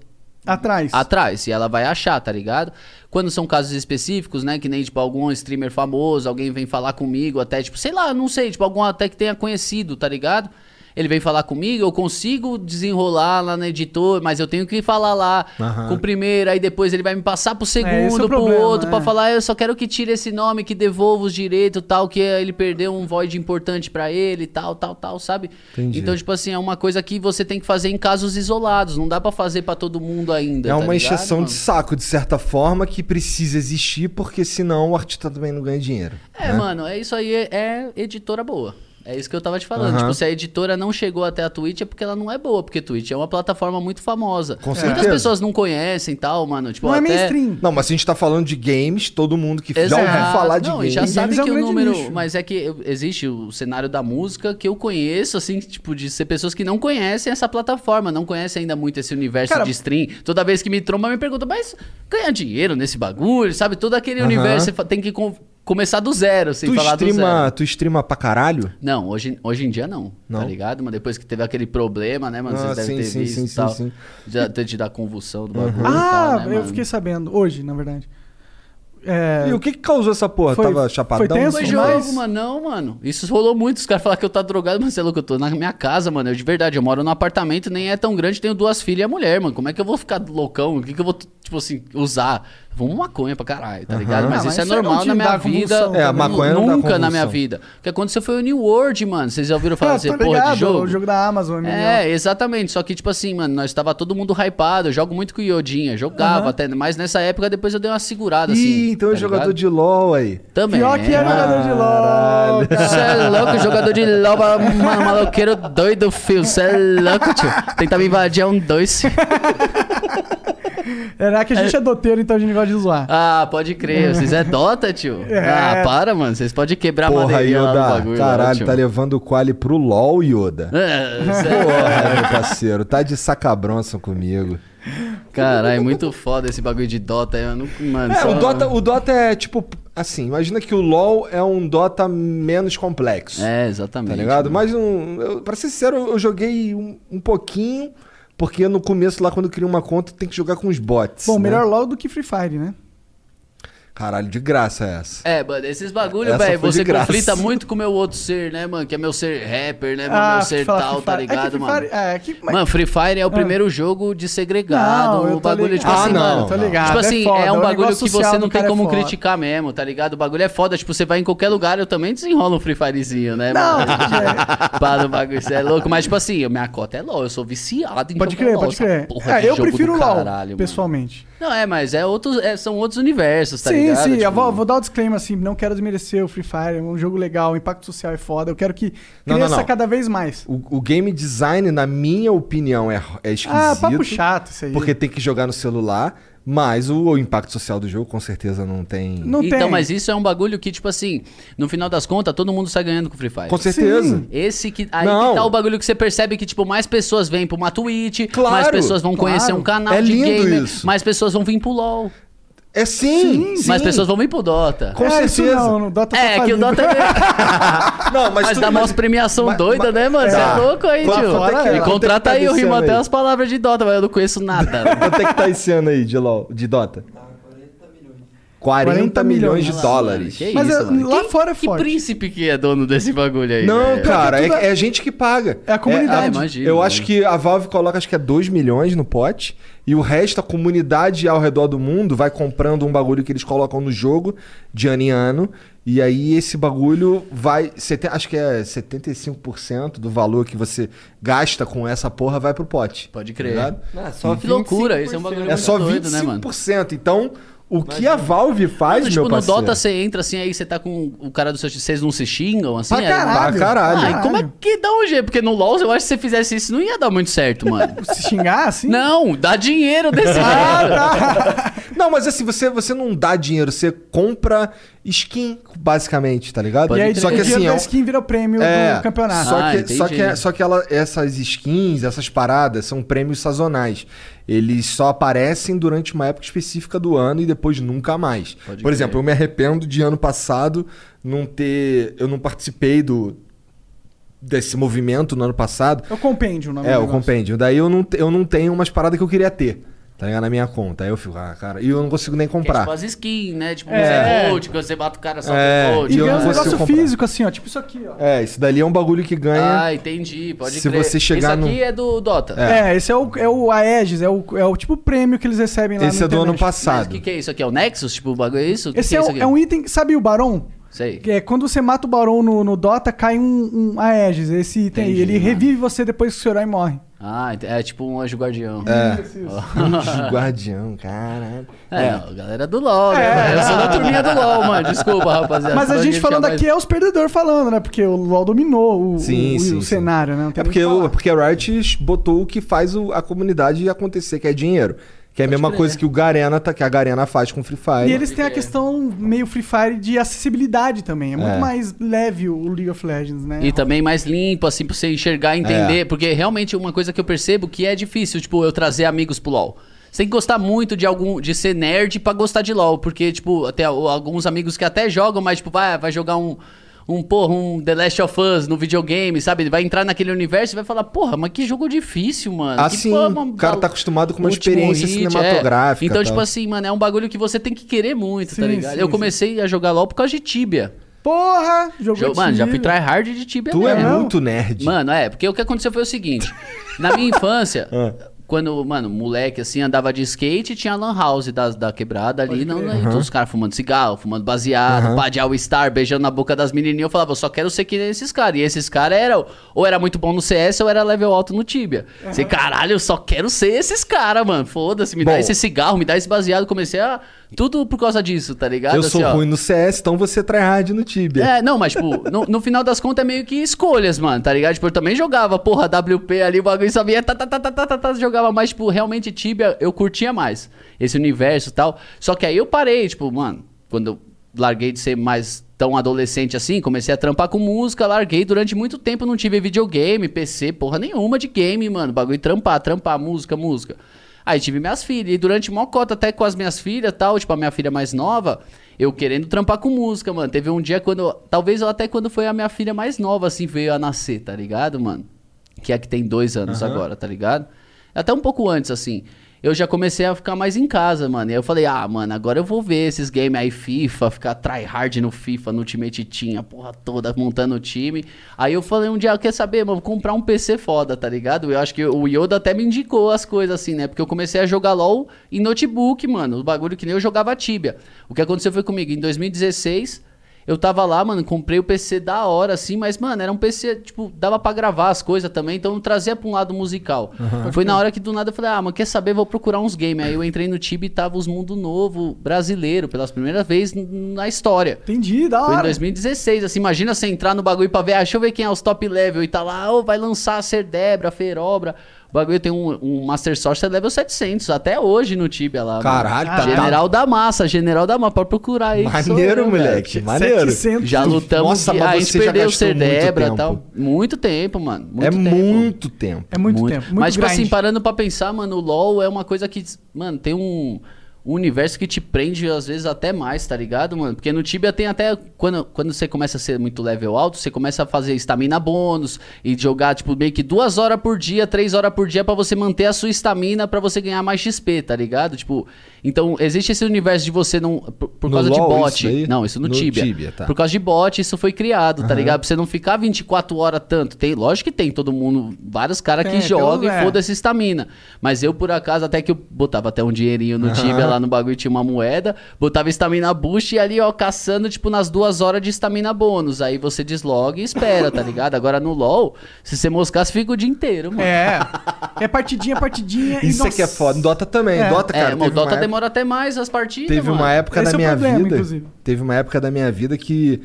Speaker 3: Atrás.
Speaker 4: atrás e ela vai achar, tá ligado? Quando são casos específicos, né, que nem tipo algum streamer famoso, alguém vem falar comigo, até tipo, sei lá, não sei, tipo algum até que tenha conhecido, tá ligado? Ele vem falar comigo, eu consigo desenrolar lá na editor, mas eu tenho que falar lá
Speaker 2: Aham.
Speaker 4: com o primeiro, aí depois ele vai me passar pro
Speaker 3: é o
Speaker 4: segundo, pro
Speaker 3: problema,
Speaker 4: outro, pra
Speaker 3: é.
Speaker 4: falar, eu só quero que tire esse nome, que devolva os direitos, tal, que ele perdeu um void importante pra ele, tal, tal, tal, sabe?
Speaker 2: Entendi.
Speaker 4: Então, tipo assim, é uma coisa que você tem que fazer em casos isolados, não dá pra fazer pra todo mundo ainda.
Speaker 2: É
Speaker 4: tá
Speaker 2: uma
Speaker 4: ligado,
Speaker 2: encheção
Speaker 4: mano?
Speaker 2: de saco, de certa forma, que precisa existir, porque senão o artista também não ganha dinheiro.
Speaker 4: É,
Speaker 2: né?
Speaker 4: mano, é isso aí, é, é editora boa. É isso que eu tava te falando.
Speaker 2: Aham.
Speaker 4: Tipo, se a editora não chegou até a Twitch é porque ela não é boa, porque Twitch é uma plataforma muito famosa.
Speaker 2: Com
Speaker 4: Muitas
Speaker 2: certeza.
Speaker 4: pessoas não conhecem e tal, mano. Tipo,
Speaker 3: Não é
Speaker 4: até...
Speaker 3: mainstream.
Speaker 2: Não, mas se a gente tá falando de games, todo mundo que já
Speaker 4: Exato.
Speaker 2: ouviu falar de
Speaker 4: não,
Speaker 2: games.
Speaker 4: já sabe
Speaker 3: Games é um
Speaker 4: que o
Speaker 3: grande
Speaker 4: número.
Speaker 3: nicho.
Speaker 4: Mas é que existe o cenário da música que eu conheço, assim, tipo, de ser pessoas que não conhecem essa plataforma, não conhecem ainda muito esse universo
Speaker 3: Cara,
Speaker 4: de stream. Toda vez que me tromba, me pergunta, mas ganhar dinheiro nesse bagulho, sabe? Todo aquele
Speaker 2: Aham.
Speaker 4: universo você tem que começar do zero, sem
Speaker 2: Tu
Speaker 4: falar do
Speaker 2: streama,
Speaker 4: zero.
Speaker 2: tu streama pra caralho?
Speaker 4: Não, hoje, hoje em dia não,
Speaker 2: Não?
Speaker 4: tá ligado? Mas depois que teve aquele problema, né, mano?
Speaker 2: Ah,
Speaker 4: Vocês devem
Speaker 2: sim,
Speaker 4: ter
Speaker 2: sim,
Speaker 4: visto
Speaker 2: sim,
Speaker 4: e
Speaker 2: sim,
Speaker 4: tal.
Speaker 2: sim.
Speaker 4: Já ter tido a convulsão do bagulho e
Speaker 3: Ah,
Speaker 4: tal, né,
Speaker 3: eu
Speaker 4: mano?
Speaker 3: fiquei sabendo. Hoje, na verdade. É,
Speaker 2: E o que que causou essa porra?
Speaker 3: Foi-
Speaker 2: Tava
Speaker 3: foi
Speaker 2: chapadão?
Speaker 3: tenso?
Speaker 4: Foi
Speaker 3: Mas-
Speaker 4: jogo, mano. Não, mano. Isso rolou muito. Os caras falaram que eu tô drogado, mas você é louco, eu tô na minha casa, mano. Eu de verdade, eu moro num apartamento, nem é tão grande, tenho duas filhas e a mulher, mano. Como é que eu vou ficar loucão? O que, que eu vou, tipo assim, usar? Vamos maconha pra caralho, tá ligado?
Speaker 2: Aham.
Speaker 4: Mas
Speaker 3: Ah,
Speaker 4: isso
Speaker 3: mas
Speaker 4: é normal na minha vida.
Speaker 3: convulsão
Speaker 2: É, a maconha
Speaker 4: Nunca na minha vida. O que aconteceu foi o New World, mano. Vocês já ouviram falar
Speaker 3: Ah,
Speaker 4: dessa
Speaker 3: tô
Speaker 4: porra
Speaker 3: ligado,
Speaker 4: de jogo?
Speaker 3: O jogo da Amazon.
Speaker 4: É, exatamente. Só que, tipo assim, mano, nós tava todo mundo hypado. Eu jogo muito com o Iodinha, jogava
Speaker 3: Aham.
Speaker 4: até. Mas nessa época, depois eu dei uma segurada, assim.
Speaker 2: Ih, então é
Speaker 4: tá
Speaker 2: jogador
Speaker 4: ligado?
Speaker 2: de LOL aí.
Speaker 4: Também.
Speaker 3: Pior que é jogador de LOL.
Speaker 4: Você é louco, jogador de LOL, mano, maloqueiro doido, fio. Você é louco, tio. Tenta me invadir é um dois.
Speaker 3: Era que a gente é doteiro, então a gente gosta de zoar.
Speaker 4: Ah, pode crer. Vocês é Dota, tio?
Speaker 3: É.
Speaker 4: Ah, para, mano. Vocês podem quebrar a
Speaker 2: Porra,
Speaker 4: madeirinha lá no
Speaker 2: Yoda.
Speaker 4: bagulho. lá,
Speaker 2: Caralho,
Speaker 4: tio.
Speaker 2: tá levando o quali pro LOL, Yoda.
Speaker 4: É, é-
Speaker 2: Porra, meu parceiro, tá de sacabronça comigo.
Speaker 4: Caralho, muito foda esse bagulho de Dota. Eu não, mano,
Speaker 2: É,
Speaker 4: só-
Speaker 2: o Dota, o Dota é tipo assim, imagina que o LoL é um Dota menos complexo.
Speaker 4: É, exatamente.
Speaker 2: Tá ligado?
Speaker 4: mano.
Speaker 2: Mas, um, eu, pra ser sincero, eu joguei um, um pouquinho, porque no começo, lá quando cria uma conta, tem que jogar com os bots.
Speaker 3: Bom,
Speaker 2: né?
Speaker 3: melhor LOL do que Free Fire, né?
Speaker 2: Caralho, de graça essa.
Speaker 4: É, mano, esses bagulho, velho, você conflita muito com o meu outro ser, né, mano? Que é meu ser rapper, né, mano?
Speaker 3: Ah,
Speaker 4: meu ser
Speaker 3: fala
Speaker 4: tal, tá.
Speaker 3: É que
Speaker 4: ligado,
Speaker 3: Free
Speaker 4: mano?
Speaker 3: Fire- é, que- mas-
Speaker 4: Mano, Free Fire é o primeiro jogo de segregado.
Speaker 3: Não,
Speaker 4: o bagulho,
Speaker 3: ligado.
Speaker 4: tipo
Speaker 2: Ah,
Speaker 4: assim,
Speaker 2: não,
Speaker 4: mano.
Speaker 3: tô
Speaker 2: não.
Speaker 3: ligado.
Speaker 4: Tipo assim,
Speaker 3: foda,
Speaker 4: é, um bagulho que você não tem
Speaker 3: é
Speaker 4: como
Speaker 3: foda.
Speaker 4: criticar mesmo, tá ligado? O bagulho é foda. Tipo, você vai em qualquer lugar, eu também desenrolo um Free Firezinho, né,
Speaker 3: Não,
Speaker 4: mano?
Speaker 3: é.
Speaker 4: Para o bagulho, você é louco. Mas, tipo assim, minha cota é LOL. Eu sou viciado em
Speaker 3: Pode crer, pode crer. É, eu prefiro LOL, pessoalmente.
Speaker 4: Não, é, mas é outros, é, são outros universos, tá
Speaker 3: sim,
Speaker 4: ligado?
Speaker 3: sim, eu
Speaker 4: Tipo,
Speaker 3: vou, vou dar o disclaimer assim, não quero desmerecer o Free Fire, é um jogo legal, o impacto social é foda, eu quero que
Speaker 2: Não,
Speaker 3: cresça
Speaker 2: não, não.
Speaker 3: cada vez mais.
Speaker 2: O, o game design, na minha opinião, é, é esquisito.
Speaker 3: Ah, papo chato isso aí.
Speaker 2: Porque tem que jogar no celular, mas o, o impacto social do jogo com certeza não tem.
Speaker 3: Não
Speaker 4: então,
Speaker 3: tem.
Speaker 4: mas isso é um bagulho que, tipo assim, no final das contas, todo mundo sai ganhando com o Free Fire.
Speaker 2: Com certeza.
Speaker 3: Sim.
Speaker 4: Esse que. Aí
Speaker 2: Não.
Speaker 4: que tá o bagulho que você percebe que, tipo, mais pessoas vêm pra uma Twitch,
Speaker 2: Claro,
Speaker 4: mais pessoas vão
Speaker 3: claro.
Speaker 4: conhecer um canal
Speaker 2: É
Speaker 4: de
Speaker 2: lindo
Speaker 4: gamer,
Speaker 2: isso.
Speaker 4: mais pessoas vão vir pro LOL,
Speaker 2: É sim, sim.
Speaker 4: mais pessoas vão vir pro Dota.
Speaker 2: Com
Speaker 3: é, isso
Speaker 2: certeza.
Speaker 3: não, no Dota tá
Speaker 4: É, que o. Dota é.
Speaker 2: Não, mas,
Speaker 4: Mas
Speaker 2: tu-
Speaker 4: dá umas premiação
Speaker 2: mas-
Speaker 4: doida,
Speaker 2: mas-
Speaker 4: né, mano? Você é
Speaker 2: Tá.
Speaker 4: louco aí, tio.
Speaker 2: é que-
Speaker 4: E
Speaker 2: é que
Speaker 4: contrata
Speaker 2: tá
Speaker 4: aí, eu
Speaker 2: desse
Speaker 4: rimo até as palavras de Dota, mas eu não conheço nada.
Speaker 2: Quanto é que tá esse ano aí de, LOL, de Dota? 40
Speaker 3: 40
Speaker 2: milhões de
Speaker 3: milhões.
Speaker 2: dólares.
Speaker 4: Que
Speaker 3: Mas
Speaker 4: isso,
Speaker 3: é-
Speaker 4: mano?
Speaker 3: lá
Speaker 4: Quem-
Speaker 3: fora é
Speaker 4: Que
Speaker 3: forte.
Speaker 4: príncipe que é dono desse bagulho aí?
Speaker 2: Não,
Speaker 4: velho?
Speaker 2: cara,
Speaker 3: tudo
Speaker 2: é, é gente que paga.
Speaker 3: É a comunidade.
Speaker 4: Ah, imagino,
Speaker 2: Eu
Speaker 4: né?
Speaker 2: acho que a Valve coloca acho que é 2 milhões no pote e o resto, a comunidade ao redor do mundo vai comprando um bagulho que eles colocam no jogo de ano em ano. E aí esse bagulho vai. Acho que é 75% do valor que você gasta com essa porra vai pro pote.
Speaker 4: Pode
Speaker 2: tá
Speaker 4: crer.
Speaker 2: ligado?
Speaker 5: Ah, só
Speaker 4: Que loucura, isso é um bagulho
Speaker 2: É
Speaker 4: muito
Speaker 2: só
Speaker 4: doido, né, mano?
Speaker 2: 25%. Então, o que a Valve faz,
Speaker 4: Mas, tipo,
Speaker 2: meu
Speaker 4: no
Speaker 2: parceiro...
Speaker 4: Dota você entra assim, aí você tá com o cara do seu Vocês não se xingam, assim?
Speaker 3: Pra
Speaker 4: é-
Speaker 3: caralho.
Speaker 2: Pra caralho.
Speaker 4: Ai, como é que dá um jeito? Porque no LoL, eu acho que se você fizesse isso, não ia dar muito certo, mano.
Speaker 3: Se xingar assim?
Speaker 4: não, dá dinheiro desse
Speaker 3: Ah,
Speaker 4: jeito.
Speaker 2: Não, mas assim, você, você não dá dinheiro, você compra skin, basicamente, tá ligado?
Speaker 3: E aí,
Speaker 2: só que
Speaker 3: o
Speaker 2: assim, é um-
Speaker 3: skin vira prêmio
Speaker 2: É,
Speaker 3: do campeonato.
Speaker 2: Só
Speaker 4: Ah,
Speaker 2: que, só
Speaker 4: entendi.
Speaker 2: que, só que ela, essas skins, essas paradas, são prêmios sazonais. Eles só aparecem durante uma época específica do ano e depois nunca mais.
Speaker 4: Pode
Speaker 2: Por
Speaker 4: crer.
Speaker 2: exemplo, eu me arrependo de ano passado não ter. Eu não participei do desse movimento no ano passado.
Speaker 3: É o compêndio o nome
Speaker 2: É,
Speaker 3: do
Speaker 2: o
Speaker 3: negócio.
Speaker 2: compêndio. Daí eu não, eu não tenho umas paradas que eu queria ter. Tá ligado? Na minha conta. Aí eu fico, ah, cara. E eu não consigo nem
Speaker 4: Que é
Speaker 2: comprar.
Speaker 4: tipo as skins, né? Tipo,
Speaker 3: É.
Speaker 4: é. Gold, quando você bate o cara só
Speaker 2: É,
Speaker 4: com
Speaker 2: e
Speaker 4: Gold.
Speaker 3: E
Speaker 2: eu
Speaker 3: ganha um negócio
Speaker 2: comprar.
Speaker 3: físico assim, ó. Tipo isso aqui, ó.
Speaker 2: É, isso dali é um bagulho que ganha.
Speaker 4: Ah, entendi, pode
Speaker 2: Se
Speaker 4: crer.
Speaker 2: você chegar
Speaker 4: Isso aqui
Speaker 2: no-
Speaker 4: é do Dota.
Speaker 3: É, esse é o, é o Aegis, é o, é o tipo prêmio que eles recebem lá
Speaker 2: Esse
Speaker 3: no
Speaker 2: é do ano
Speaker 3: internet.
Speaker 4: Mas
Speaker 2: passado.
Speaker 4: o que, que é isso aqui? É o Nexus? Tipo, o bagulho é isso? O que
Speaker 3: Esse
Speaker 4: que
Speaker 3: é,
Speaker 4: isso
Speaker 3: um,
Speaker 4: aqui?
Speaker 3: é um item. Sabe o Barão?
Speaker 4: Sei.
Speaker 3: Que é quando você mata o Barão no, no Dota, cai um, um Aegis. Esse item aí.
Speaker 4: Entendi,
Speaker 3: Ele
Speaker 4: mano.
Speaker 3: revive você depois que o seu herói morre.
Speaker 4: Ah, é tipo um anjo guardião.
Speaker 2: É. Anjo guardião, caralho.
Speaker 4: É, a galera do LoL, né? mano? Eu sou da turminha do LoL, mano. Desculpa, rapaziada.
Speaker 3: Mas a gente falando
Speaker 4: mais-
Speaker 3: aqui é os perdedores falando, né? Porque o LoL dominou o,
Speaker 2: Sim,
Speaker 3: o-
Speaker 2: sim,
Speaker 3: o
Speaker 2: sim.
Speaker 3: cenário, né?
Speaker 2: É porque, o, porque a Riot botou o que faz o- a comunidade acontecer, que é dinheiro. Que é a mesma
Speaker 4: crer.
Speaker 2: coisa que o Garena, tá, que a Garena faz com Free Fire.
Speaker 3: E eles têm a questão meio Free Fire de acessibilidade também. É muito
Speaker 2: É.
Speaker 3: mais leve o League of Legends, né?
Speaker 4: E também mais limpo, assim, pra você enxergar e entender.
Speaker 2: É.
Speaker 4: Porque realmente uma coisa que eu percebo que é difícil, tipo, eu trazer amigos pro LoL. Você tem que gostar muito de algum. de ser nerd pra gostar de LoL. Porque, tipo, até alguns amigos que até jogam, mas, tipo, vai, vai jogar um. Um, porra, um The Last of Us no videogame, sabe? Ele vai entrar naquele universo e vai falar, porra, mas que jogo difícil, mano.
Speaker 2: Ah,
Speaker 4: que
Speaker 2: sim,
Speaker 4: porra,
Speaker 2: o cara tá acostumado com uma experiência
Speaker 4: hit, é.
Speaker 2: cinematográfica
Speaker 4: Então,
Speaker 2: e
Speaker 4: tipo
Speaker 2: tal.
Speaker 4: assim, mano, é um bagulho que você tem que querer muito, tá
Speaker 3: Sim,
Speaker 4: ligado?
Speaker 3: sim,
Speaker 4: eu
Speaker 3: sim.
Speaker 4: comecei a jogar LoL por causa de Tibia.
Speaker 3: Porra! Jogou
Speaker 4: Jo- Mano, já fui tryhard de Tibia
Speaker 2: Tu é
Speaker 4: mesmo.
Speaker 2: muito nerd.
Speaker 4: Mano, é, porque o que aconteceu foi o seguinte. Na minha infância,
Speaker 2: Ah.
Speaker 4: Quando, mano, moleque assim, andava de skate, tinha a lan house da, da quebrada ali, não, né? Então os caras fumando cigarro, fumando baseado,
Speaker 2: Aham.
Speaker 4: pá de All Star, beijando na boca das menininhas. Eu falava, eu só quero ser que nem esses caras. E esses caras eram, ou era muito bom no CS, ou era level alto no Tibia. Você, caralho, eu só quero ser esses caras, mano. Foda-se, me
Speaker 2: Bom.
Speaker 4: dá esse cigarro, me dá esse baseado. Comecei a. Tudo por causa disso, tá ligado?
Speaker 2: eu sou
Speaker 4: Assim, ó.
Speaker 2: ruim no CS, então você tryhard no Tibia.
Speaker 4: É, não, mas, tipo, no, no final das contas é meio que escolhas, mano, tá ligado? Tipo, eu também jogava, porra, WP ali, o bagulho só vinha, tá, tá, tá, tá, tá, tá, tá, jogava mais, tipo, realmente Tibia eu curtia mais, esse universo e tal. Só que aí eu parei, tipo, mano, quando eu larguei de ser mais tão adolescente assim, comecei a trampar com música, larguei durante muito tempo, não tive videogame, PC, porra nenhuma de game, mano, bagulho trampar, trampar, música, música. Aí tive minhas filhas, e durante mó cota até com as minhas filhas tal, tipo, a minha filha mais nova, eu querendo trampar com música, mano. Teve um dia quando, talvez até quando foi a minha filha mais nova, assim, veio a nascer, tá ligado, mano? Que é a que tem dois anos agora, tá ligado? Até um pouco antes, assim. Eu já comecei a ficar mais em casa, mano. E aí eu falei, ah, mano, agora eu vou ver esses games aí, FIFA, ficar tryhard no FIFA, no Ultimate Team, a porra toda, montando o time. Aí eu falei um dia, quer saber, mano, vou comprar um PC foda, tá ligado? Eu acho que o Yoda até me indicou as coisas assim, né? Porque eu comecei a jogar LOL em notebook, mano. O bagulho que nem eu jogava Tibia. O que aconteceu foi comigo, em 2016... Eu tava lá, mano, comprei o PC da hora, assim, mas, mano, era um PC, tipo, dava pra gravar as coisas também, então eu trazia pra um lado musical. Foi na hora que do nada eu falei, ah, mano, quer saber, vou procurar uns games. Aí eu entrei no Tibia e tava os Mundo Novo brasileiro, pelas primeiras vezes na história.
Speaker 3: Entendi, da
Speaker 4: Foi em
Speaker 3: hora.
Speaker 4: 2016, assim, imagina você entrar no bagulho pra ver, ah, deixa eu ver quem é os top level e tá lá, ô, vai lançar a Cerdebra, Ferobra. O bagulho tem um, um Master Source level 700, até hoje no Tibia lá. mano.
Speaker 2: Caralho, tá-
Speaker 4: General da Massa, General da Massa, pode procurar aí.
Speaker 2: Maneiro,
Speaker 4: eu, velho.
Speaker 2: moleque. Maneiro.
Speaker 3: 700.
Speaker 4: Já lutamos,
Speaker 2: Nossa,
Speaker 4: de-
Speaker 2: mas
Speaker 4: a gente
Speaker 2: você já
Speaker 4: perdeu o
Speaker 2: muito
Speaker 4: Cerdebra e tal. Muito tempo, mano. Muito
Speaker 2: é
Speaker 4: tempo.
Speaker 2: muito tempo.
Speaker 3: É muito, tempo. Muito
Speaker 4: Mas, tipo
Speaker 3: grind.
Speaker 4: assim, parando pra pensar, mano, o LoL é uma coisa que, mano, tem um, um universo que te prende, às vezes, até mais, tá ligado, mano? Porque no Tibia tem até. Quando, quando você começa a ser muito level alto, você começa a fazer estamina bônus e jogar, tipo, meio que duas horas por dia, três horas por dia pra você manter a sua estamina pra você ganhar mais XP, tá ligado? Tipo, então existe esse universo de você não. Por, por causa
Speaker 2: LoL,
Speaker 4: de bot.
Speaker 2: isso?
Speaker 4: Não, isso no,
Speaker 2: No
Speaker 4: Tibia.
Speaker 2: Tibia, tá.
Speaker 4: Por causa de bot, isso foi criado, tá
Speaker 2: Aham.
Speaker 4: ligado? Pra você não ficar 24 horas tanto. Tem, lógico que tem todo mundo, vários caras que jogam
Speaker 3: uns, é.
Speaker 4: e foda-se estamina. Mas eu, por acaso, até que eu botava até um dinheirinho no Tibia lá no bagulho, tinha uma moeda, botava estamina boost e ali, ó, caçando, tipo, nas duas horas de estamina bônus. Aí você desloga e espera, tá ligado? Agora no LoL, se você moscar, você fica o dia inteiro, mano.
Speaker 3: É. É partidinha, partidinha. e,
Speaker 2: Isso aqui é foda. Dota também.
Speaker 3: É.
Speaker 2: Dota,
Speaker 4: É,
Speaker 2: cara.
Speaker 4: o
Speaker 2: teve
Speaker 4: Dota
Speaker 2: uma
Speaker 4: demora até mais as partidas,
Speaker 2: Teve
Speaker 4: mano.
Speaker 2: uma época
Speaker 3: Esse
Speaker 2: da
Speaker 3: é
Speaker 2: minha
Speaker 3: problema,
Speaker 2: vida.
Speaker 3: inclusive.
Speaker 2: Teve uma época da minha vida que.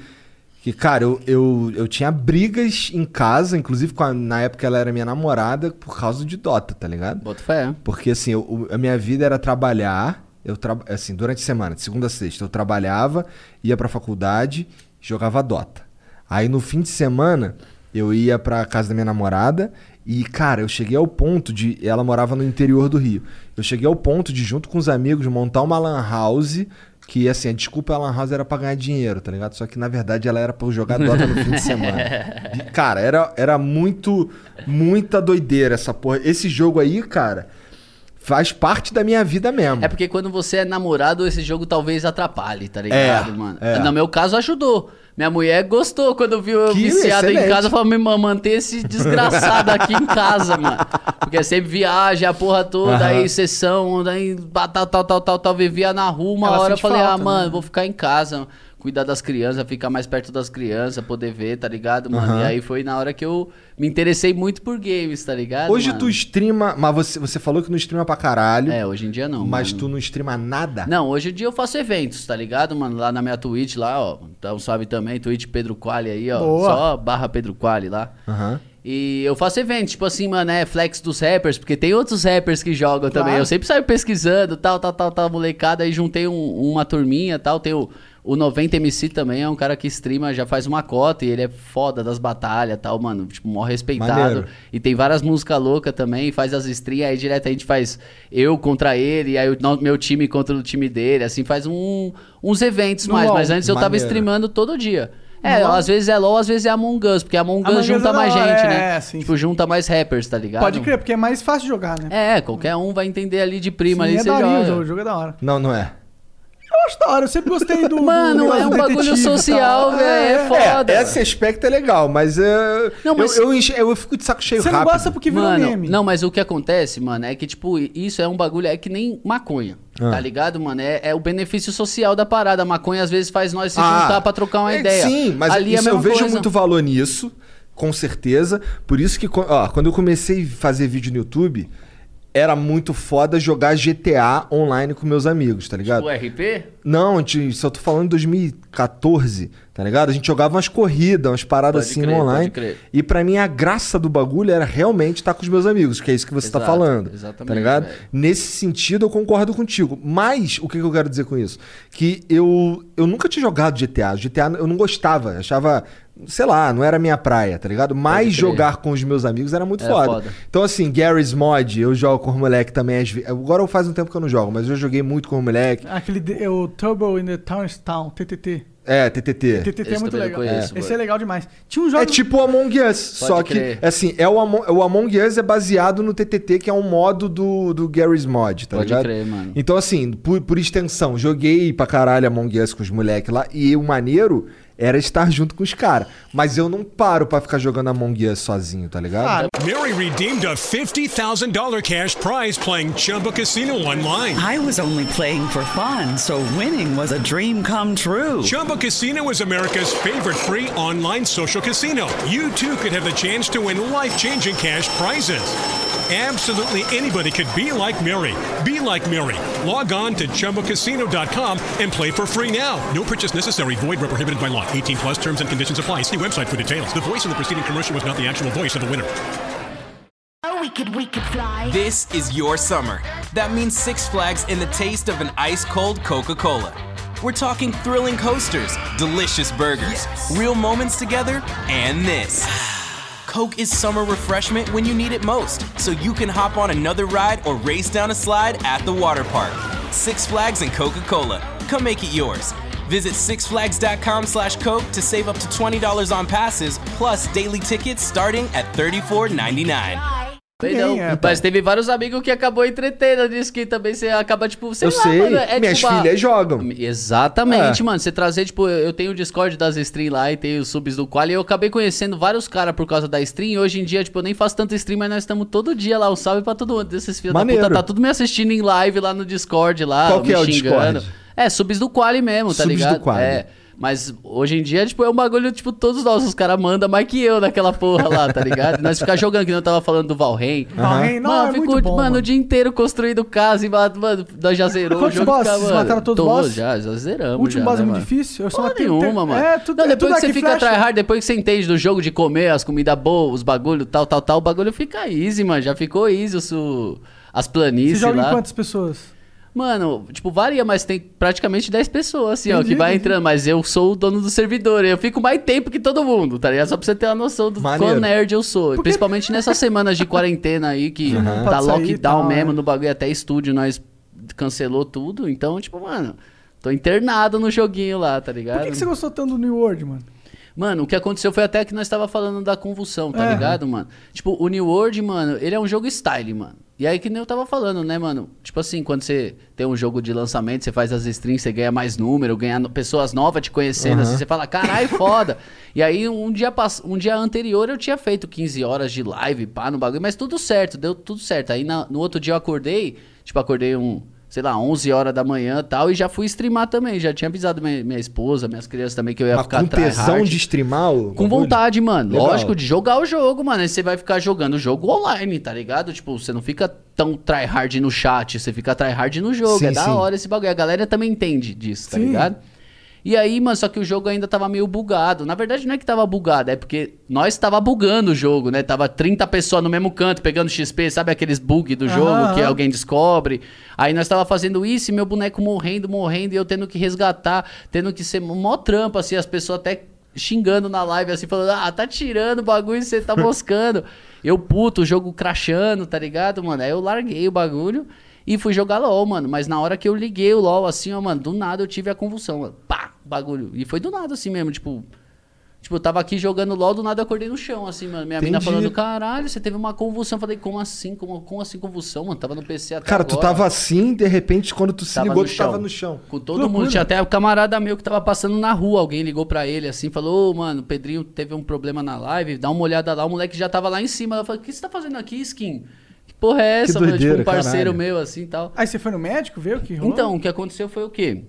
Speaker 2: Que, cara, eu, eu, eu tinha brigas em casa, inclusive com a- na época ela era minha namorada, por causa de Dota, tá ligado?
Speaker 4: Bota fé.
Speaker 2: Porque assim, eu- a minha vida era trabalhar, eu assim, durante a semana, de segunda a sexta, eu trabalhava, ia pra faculdade, jogava Dota. Aí no fim de semana, eu ia pra casa da minha namorada e, cara, eu cheguei ao ponto de. Ela morava no interior do Rio. Eu cheguei ao ponto de, junto com os amigos, montar uma Lan House. Que assim, a desculpa a Lan House era pra ganhar dinheiro, tá ligado? Só que na verdade ela era pra eu jogar Dota no fim de semana. E, cara, era, era muito, muita doideira essa porra. Esse jogo aí, cara, faz parte da minha vida mesmo.
Speaker 4: É porque quando você é namorado, esse jogo talvez atrapalhe, tá ligado,
Speaker 2: É,
Speaker 4: mano?
Speaker 2: é.
Speaker 4: No meu caso, ajudou. Minha mulher gostou quando viu eu
Speaker 2: Que
Speaker 4: viciado em
Speaker 2: excelente.
Speaker 4: casa. Falou, me mano, manter esse desgraçado aqui em casa, mano. Porque sempre viaja, a porra toda, aí sessão, daí pá, tal, tal, tal, tal, tal, vivia na rua. Uma
Speaker 3: Ela
Speaker 4: hora eu falei,
Speaker 3: falta,
Speaker 4: ah,
Speaker 3: né?
Speaker 4: mano, vou ficar em casa. Cuidar das crianças, ficar mais perto das crianças, poder ver, tá ligado, mano?
Speaker 2: Aham.
Speaker 4: E aí foi na hora que eu me interessei muito por games, tá ligado?
Speaker 2: Hoje
Speaker 4: mano?
Speaker 2: tu streama, mas você, você falou que não streama pra caralho,
Speaker 4: É, hoje em dia não.
Speaker 2: mas
Speaker 4: mano.
Speaker 2: tu não streama nada?
Speaker 4: Não, hoje em dia eu faço eventos, tá ligado, mano? Lá na minha Twitch, lá, ó. Então sabe também, Twitch Pedro Quali aí, ó.
Speaker 3: Boa.
Speaker 4: Só barra Pedro Quali lá.
Speaker 2: Aham.
Speaker 4: E eu faço eventos, tipo assim, mano, é flex dos rappers, porque tem outros rappers que jogam
Speaker 3: Claro.
Speaker 4: também. Eu sempre saio pesquisando, tal, tal, tal, tal, molecada. Aí juntei um- uma turminha tal. Tem o, o 90MC também, é um cara que streama, já faz uma cota e ele é foda das batalhas tal, mano. Tipo, mó respeitado.
Speaker 2: Maneiro.
Speaker 4: E tem várias músicas loucas também, faz as streams, aí direto a gente faz eu contra ele, aí o no- meu time contra o time dele, assim, faz um- uns eventos
Speaker 3: No
Speaker 4: mais.
Speaker 3: LoL.
Speaker 4: Mas antes eu tava
Speaker 2: Maneiro.
Speaker 4: streamando todo dia. É,
Speaker 3: LoL?
Speaker 4: às vezes é LOL, às vezes é Among Us, porque Among Us
Speaker 3: Among Us
Speaker 4: junta
Speaker 3: é
Speaker 4: mais
Speaker 3: hora,
Speaker 4: gente,
Speaker 3: é,
Speaker 4: né?
Speaker 3: sim,
Speaker 4: tipo, junta mais rappers, tá ligado?
Speaker 3: Pode crer, porque é mais fácil de jogar, né?
Speaker 4: É, qualquer um vai entender ali de prima
Speaker 3: Sim,
Speaker 4: ali,
Speaker 3: é
Speaker 4: você
Speaker 3: da
Speaker 4: joga.
Speaker 3: o jogo é da hora.
Speaker 2: Não, não é.
Speaker 3: Eu acho da hora, eu sempre gostei do. do
Speaker 4: Mano,
Speaker 3: negócio
Speaker 4: é um
Speaker 3: do
Speaker 4: bagulho social, velho, é foda.
Speaker 2: É, esse aspecto é legal, mas, é,
Speaker 4: Não, mas-
Speaker 2: Eu, eu, enche- eu fico de saco cheio
Speaker 3: Você não
Speaker 2: rápido.
Speaker 3: gosta porque virou
Speaker 4: Mano,
Speaker 3: meme.
Speaker 4: não, mas o que acontece, mano, é que, tipo, isso é um bagulho, é que nem maconha,
Speaker 2: Ah.
Speaker 4: tá ligado, mano? É, é o benefício social da parada. A maconha, às vezes, faz nós se
Speaker 2: Ah,
Speaker 4: juntar pra trocar uma
Speaker 2: é,
Speaker 4: ideia.
Speaker 2: Sim, mas
Speaker 4: Ali é
Speaker 2: isso eu
Speaker 4: mesma
Speaker 2: vejo
Speaker 4: coisa.
Speaker 2: muito valor nisso, com certeza. Por isso que, ó, quando eu comecei a fazer vídeo no YouTube, era muito foda jogar GTA online com meus amigos, tá ligado?
Speaker 4: O RP?
Speaker 2: Não, de- só tô falando de 2014, tá ligado? A gente jogava umas corridas, umas paradas
Speaker 4: Pode
Speaker 2: assim
Speaker 4: crer,
Speaker 2: online. E pra mim a graça do bagulho era realmente estar com os meus amigos, que é isso que você tá
Speaker 4: Exato,
Speaker 2: falando.
Speaker 4: exatamente,
Speaker 2: Tá ligado?
Speaker 4: velho.
Speaker 2: Nesse sentido eu concordo contigo. Mas o que, que eu quero dizer com isso? Que eu, eu nunca tinha jogado GTA. GTA eu não gostava, achava. Sei lá, não era minha praia, tá ligado? Mas jogar com os meus amigos era muito
Speaker 4: Era
Speaker 2: foda.
Speaker 4: foda.
Speaker 2: Então, assim, Gary's Mod, eu jogo com os moleque também. Agora faz um tempo que eu não jogo, mas eu joguei muito com os moleque.
Speaker 3: Aquele. de- é o Turbo in the Town's Town, TTT.
Speaker 2: É, TTT.
Speaker 3: TTT é
Speaker 4: Esse
Speaker 3: muito
Speaker 4: também eu
Speaker 3: legal.
Speaker 4: conheço,
Speaker 3: Esse
Speaker 4: mano.
Speaker 3: é legal demais. Tinha um
Speaker 2: É
Speaker 3: jogo.
Speaker 2: tipo o Among Us,
Speaker 4: Pode
Speaker 2: só que,
Speaker 4: crer.
Speaker 2: assim, é o, Among, o Among Us é baseado no TTT, que é um modo do, do Gary's Mod, tá
Speaker 4: Pode
Speaker 2: ligado?
Speaker 4: crer, mano.
Speaker 2: Então, assim, por, por extensão, joguei pra caralho Among Us com os moleques lá, e o maneiro era estar junto com os caras. Mas eu não paro pra ficar jogando Among Us sozinho, tá ligado?
Speaker 3: Ah,
Speaker 9: Mary redeemed a $50,000 cash prize playing Chumba Casino online.
Speaker 10: I was only playing for fun, so winning was a dream come true.
Speaker 9: Chumba Casino is America's favorite free online social casino. You too could have the chance to win life changing cash prizes. Absolutely anybody could be like Mary. Be like Mary. Log on to ChumbaCasino.com and play for free now. No purchase necessary. Void where prohibited by law. 18 plus terms and conditions apply. See website for details. The voice in the preceding commercial was not the actual voice of the winner.
Speaker 7: Oh, we could, we could fly.
Speaker 8: This is your summer. That means Six Flags and the taste of an ice cold Coca Cola. We're talking thrilling coasters, delicious burgers, real moments together, and this. Coke is summer refreshment when you need it most, so you can hop on another ride or race down a slide at the water park. Six Flags and Coca-Cola. Come make it yours. Visit sixflags.com slash Coke to save up to $20 on passes, plus daily tickets starting at $34.99.
Speaker 4: Sei não.
Speaker 3: é,
Speaker 4: Mas teve vários amigos que acabou entretendo nisso que também você acaba, tipo, sei
Speaker 2: eu
Speaker 4: lá,
Speaker 2: sei,
Speaker 4: mano, é
Speaker 2: minhas
Speaker 4: tipo a-
Speaker 2: filhas jogam.
Speaker 4: Exatamente,
Speaker 2: É.
Speaker 4: mano. Você trazer, tipo, eu tenho o Discord das stream lá e tenho os subs do Qual e eu acabei conhecendo vários caras por causa da stream. E hoje em dia, tipo, eu nem faço tanto stream, mas nós estamos todo dia lá. Um salve pra todo mundo desses filhos da
Speaker 2: Maneiro.
Speaker 4: puta. Tá tudo me assistindo em live lá no Discord lá.
Speaker 2: Qual que
Speaker 4: me
Speaker 2: é o
Speaker 4: xingando.
Speaker 2: Discord?
Speaker 4: É, subs do Quali mesmo, tá
Speaker 2: Subs do
Speaker 4: ligado?
Speaker 2: Quali.
Speaker 4: É. Mas hoje em dia, tipo, é um bagulho, tipo, todos nós, os caras mandam mais que eu naquela porra lá, tá ligado? Nós ficar jogando, que eu tava falando do Valheim.
Speaker 3: Valheim, não,
Speaker 4: mano,
Speaker 3: é
Speaker 4: ficou,
Speaker 3: muito bom,
Speaker 4: mano,
Speaker 3: mano.
Speaker 4: o dia inteiro construindo casa e, mano, nós já zerou
Speaker 3: Quantos
Speaker 4: o jogo.
Speaker 3: bosses?
Speaker 4: fica, mano,
Speaker 3: mataram todos os bosses?
Speaker 4: Já, já zeramos.
Speaker 3: O último
Speaker 4: já,
Speaker 3: boss
Speaker 4: né,
Speaker 3: é muito
Speaker 4: mano?
Speaker 3: difícil. Eu só matei
Speaker 4: nenhuma, mano.
Speaker 3: É, tudo,
Speaker 4: não,
Speaker 3: é
Speaker 4: depois
Speaker 3: tudo
Speaker 4: que você fica
Speaker 3: flecha.
Speaker 4: tryhard, depois que você entende do jogo de comer as comidas boas, os bagulho, tal, tal, tal, o bagulho fica easy, mano. Já ficou easy o as
Speaker 3: Você
Speaker 4: planícies
Speaker 3: joga em
Speaker 4: lá.
Speaker 3: quantas pessoas?
Speaker 4: Mano, tipo, varia, mas tem praticamente 10 pessoas, assim, ó,
Speaker 3: Entendi,
Speaker 4: que vai
Speaker 3: entendi.
Speaker 4: entrando. Mas eu sou o dono do servidor. Eu fico mais tempo que todo mundo, tá ligado? Só pra você ter uma noção do
Speaker 2: Maneiro.
Speaker 4: quão nerd eu sou. Principalmente nessas semanas de quarentena aí, que tá
Speaker 3: Pode sair
Speaker 4: lockdown
Speaker 3: tal,
Speaker 4: mesmo
Speaker 3: é.
Speaker 4: no bagulho. Até estúdio nós cancelou tudo. Então, tipo, mano, tô internado no joguinho lá, tá ligado?
Speaker 3: Por que, que você gostou tanto do New World, mano?
Speaker 4: Mano, o que aconteceu foi até que nós tava falando da convulsão, tá
Speaker 3: É.
Speaker 4: ligado, mano? Tipo, o New World, mano, ele é um jogo style, mano. E aí que nem eu tava falando, né, mano? Tipo assim, quando você tem um jogo de lançamento, você faz as streams, você ganha mais número, ganha pessoas novas te conhecendo, assim, você fala, caralho, foda. e aí um dia, pass... um dia anterior eu tinha feito 15 horas de live, pá, no bagulho, mas tudo certo, deu tudo certo. Aí na- no outro dia eu acordei, tipo, acordei um sei lá, 11 horas da manhã e tal, e já fui streamar também. Já tinha avisado minha, minha esposa, minhas crianças também que eu ia
Speaker 2: Mas
Speaker 4: ficar
Speaker 2: com tesão de streamar o
Speaker 4: Com vontade, mano.
Speaker 2: Legal.
Speaker 4: Lógico, de jogar o jogo, mano. Aí você vai ficar jogando o jogo online, tá ligado? Tipo, você não fica tão tryhard no chat, você fica tryhard no jogo.
Speaker 2: Sim,
Speaker 4: é da
Speaker 2: sim.
Speaker 4: hora esse bagulho. A galera também entende disso, tá
Speaker 3: Sim.
Speaker 4: ligado? E aí, mano, só que o jogo ainda tava meio bugado. Na verdade, não é que tava bugado, é porque nós tava bugando o jogo, né? Tava 30 pessoas no mesmo canto pegando XP, sabe aqueles bugs do jogo
Speaker 3: Aham,
Speaker 4: que
Speaker 3: aham.
Speaker 4: alguém descobre. Aí nós tava fazendo isso e meu boneco morrendo, morrendo, e eu tendo que resgatar, tendo que ser mó trampo, assim, as pessoas até xingando na live, assim, falando, ah, tá tirando o bagulho e você tá moscando. eu puto, o jogo crashando, tá ligado, mano? Aí eu larguei o bagulho e fui jogar LOL, mano. Mas na hora que eu liguei o LOL, assim, ó, mano, do nada eu tive a convulsão, mano. Pá, bagulho. E foi do nada, assim mesmo, tipo... Tipo, eu tava aqui jogando LOL, do nada eu acordei no chão, assim, mano. Minha mina
Speaker 2: Entendi.
Speaker 4: falando, caralho, você teve uma convulsão. Eu falei, como assim? Como, como assim convulsão, mano? Tava no PC até
Speaker 2: Cara, tu
Speaker 4: agora.
Speaker 2: tava assim, de repente, quando tu se
Speaker 4: Tava
Speaker 2: ligou, tu tava
Speaker 4: chão.
Speaker 2: no chão.
Speaker 4: Com todo mundo. Tinha até o camarada meu que tava passando na rua. Alguém ligou pra ele assim, falou: Ô, mano, o Pedrinho teve um problema na live, dá uma olhada lá. O moleque já tava lá em cima. Eu falei: O que você tá fazendo aqui, skin? Porra é essa, mano? Tipo, um parceiro
Speaker 2: caralho.
Speaker 4: meu assim e tal.
Speaker 3: Aí você foi no médico, ver o que rolou?
Speaker 4: Então, o que aconteceu foi o quê?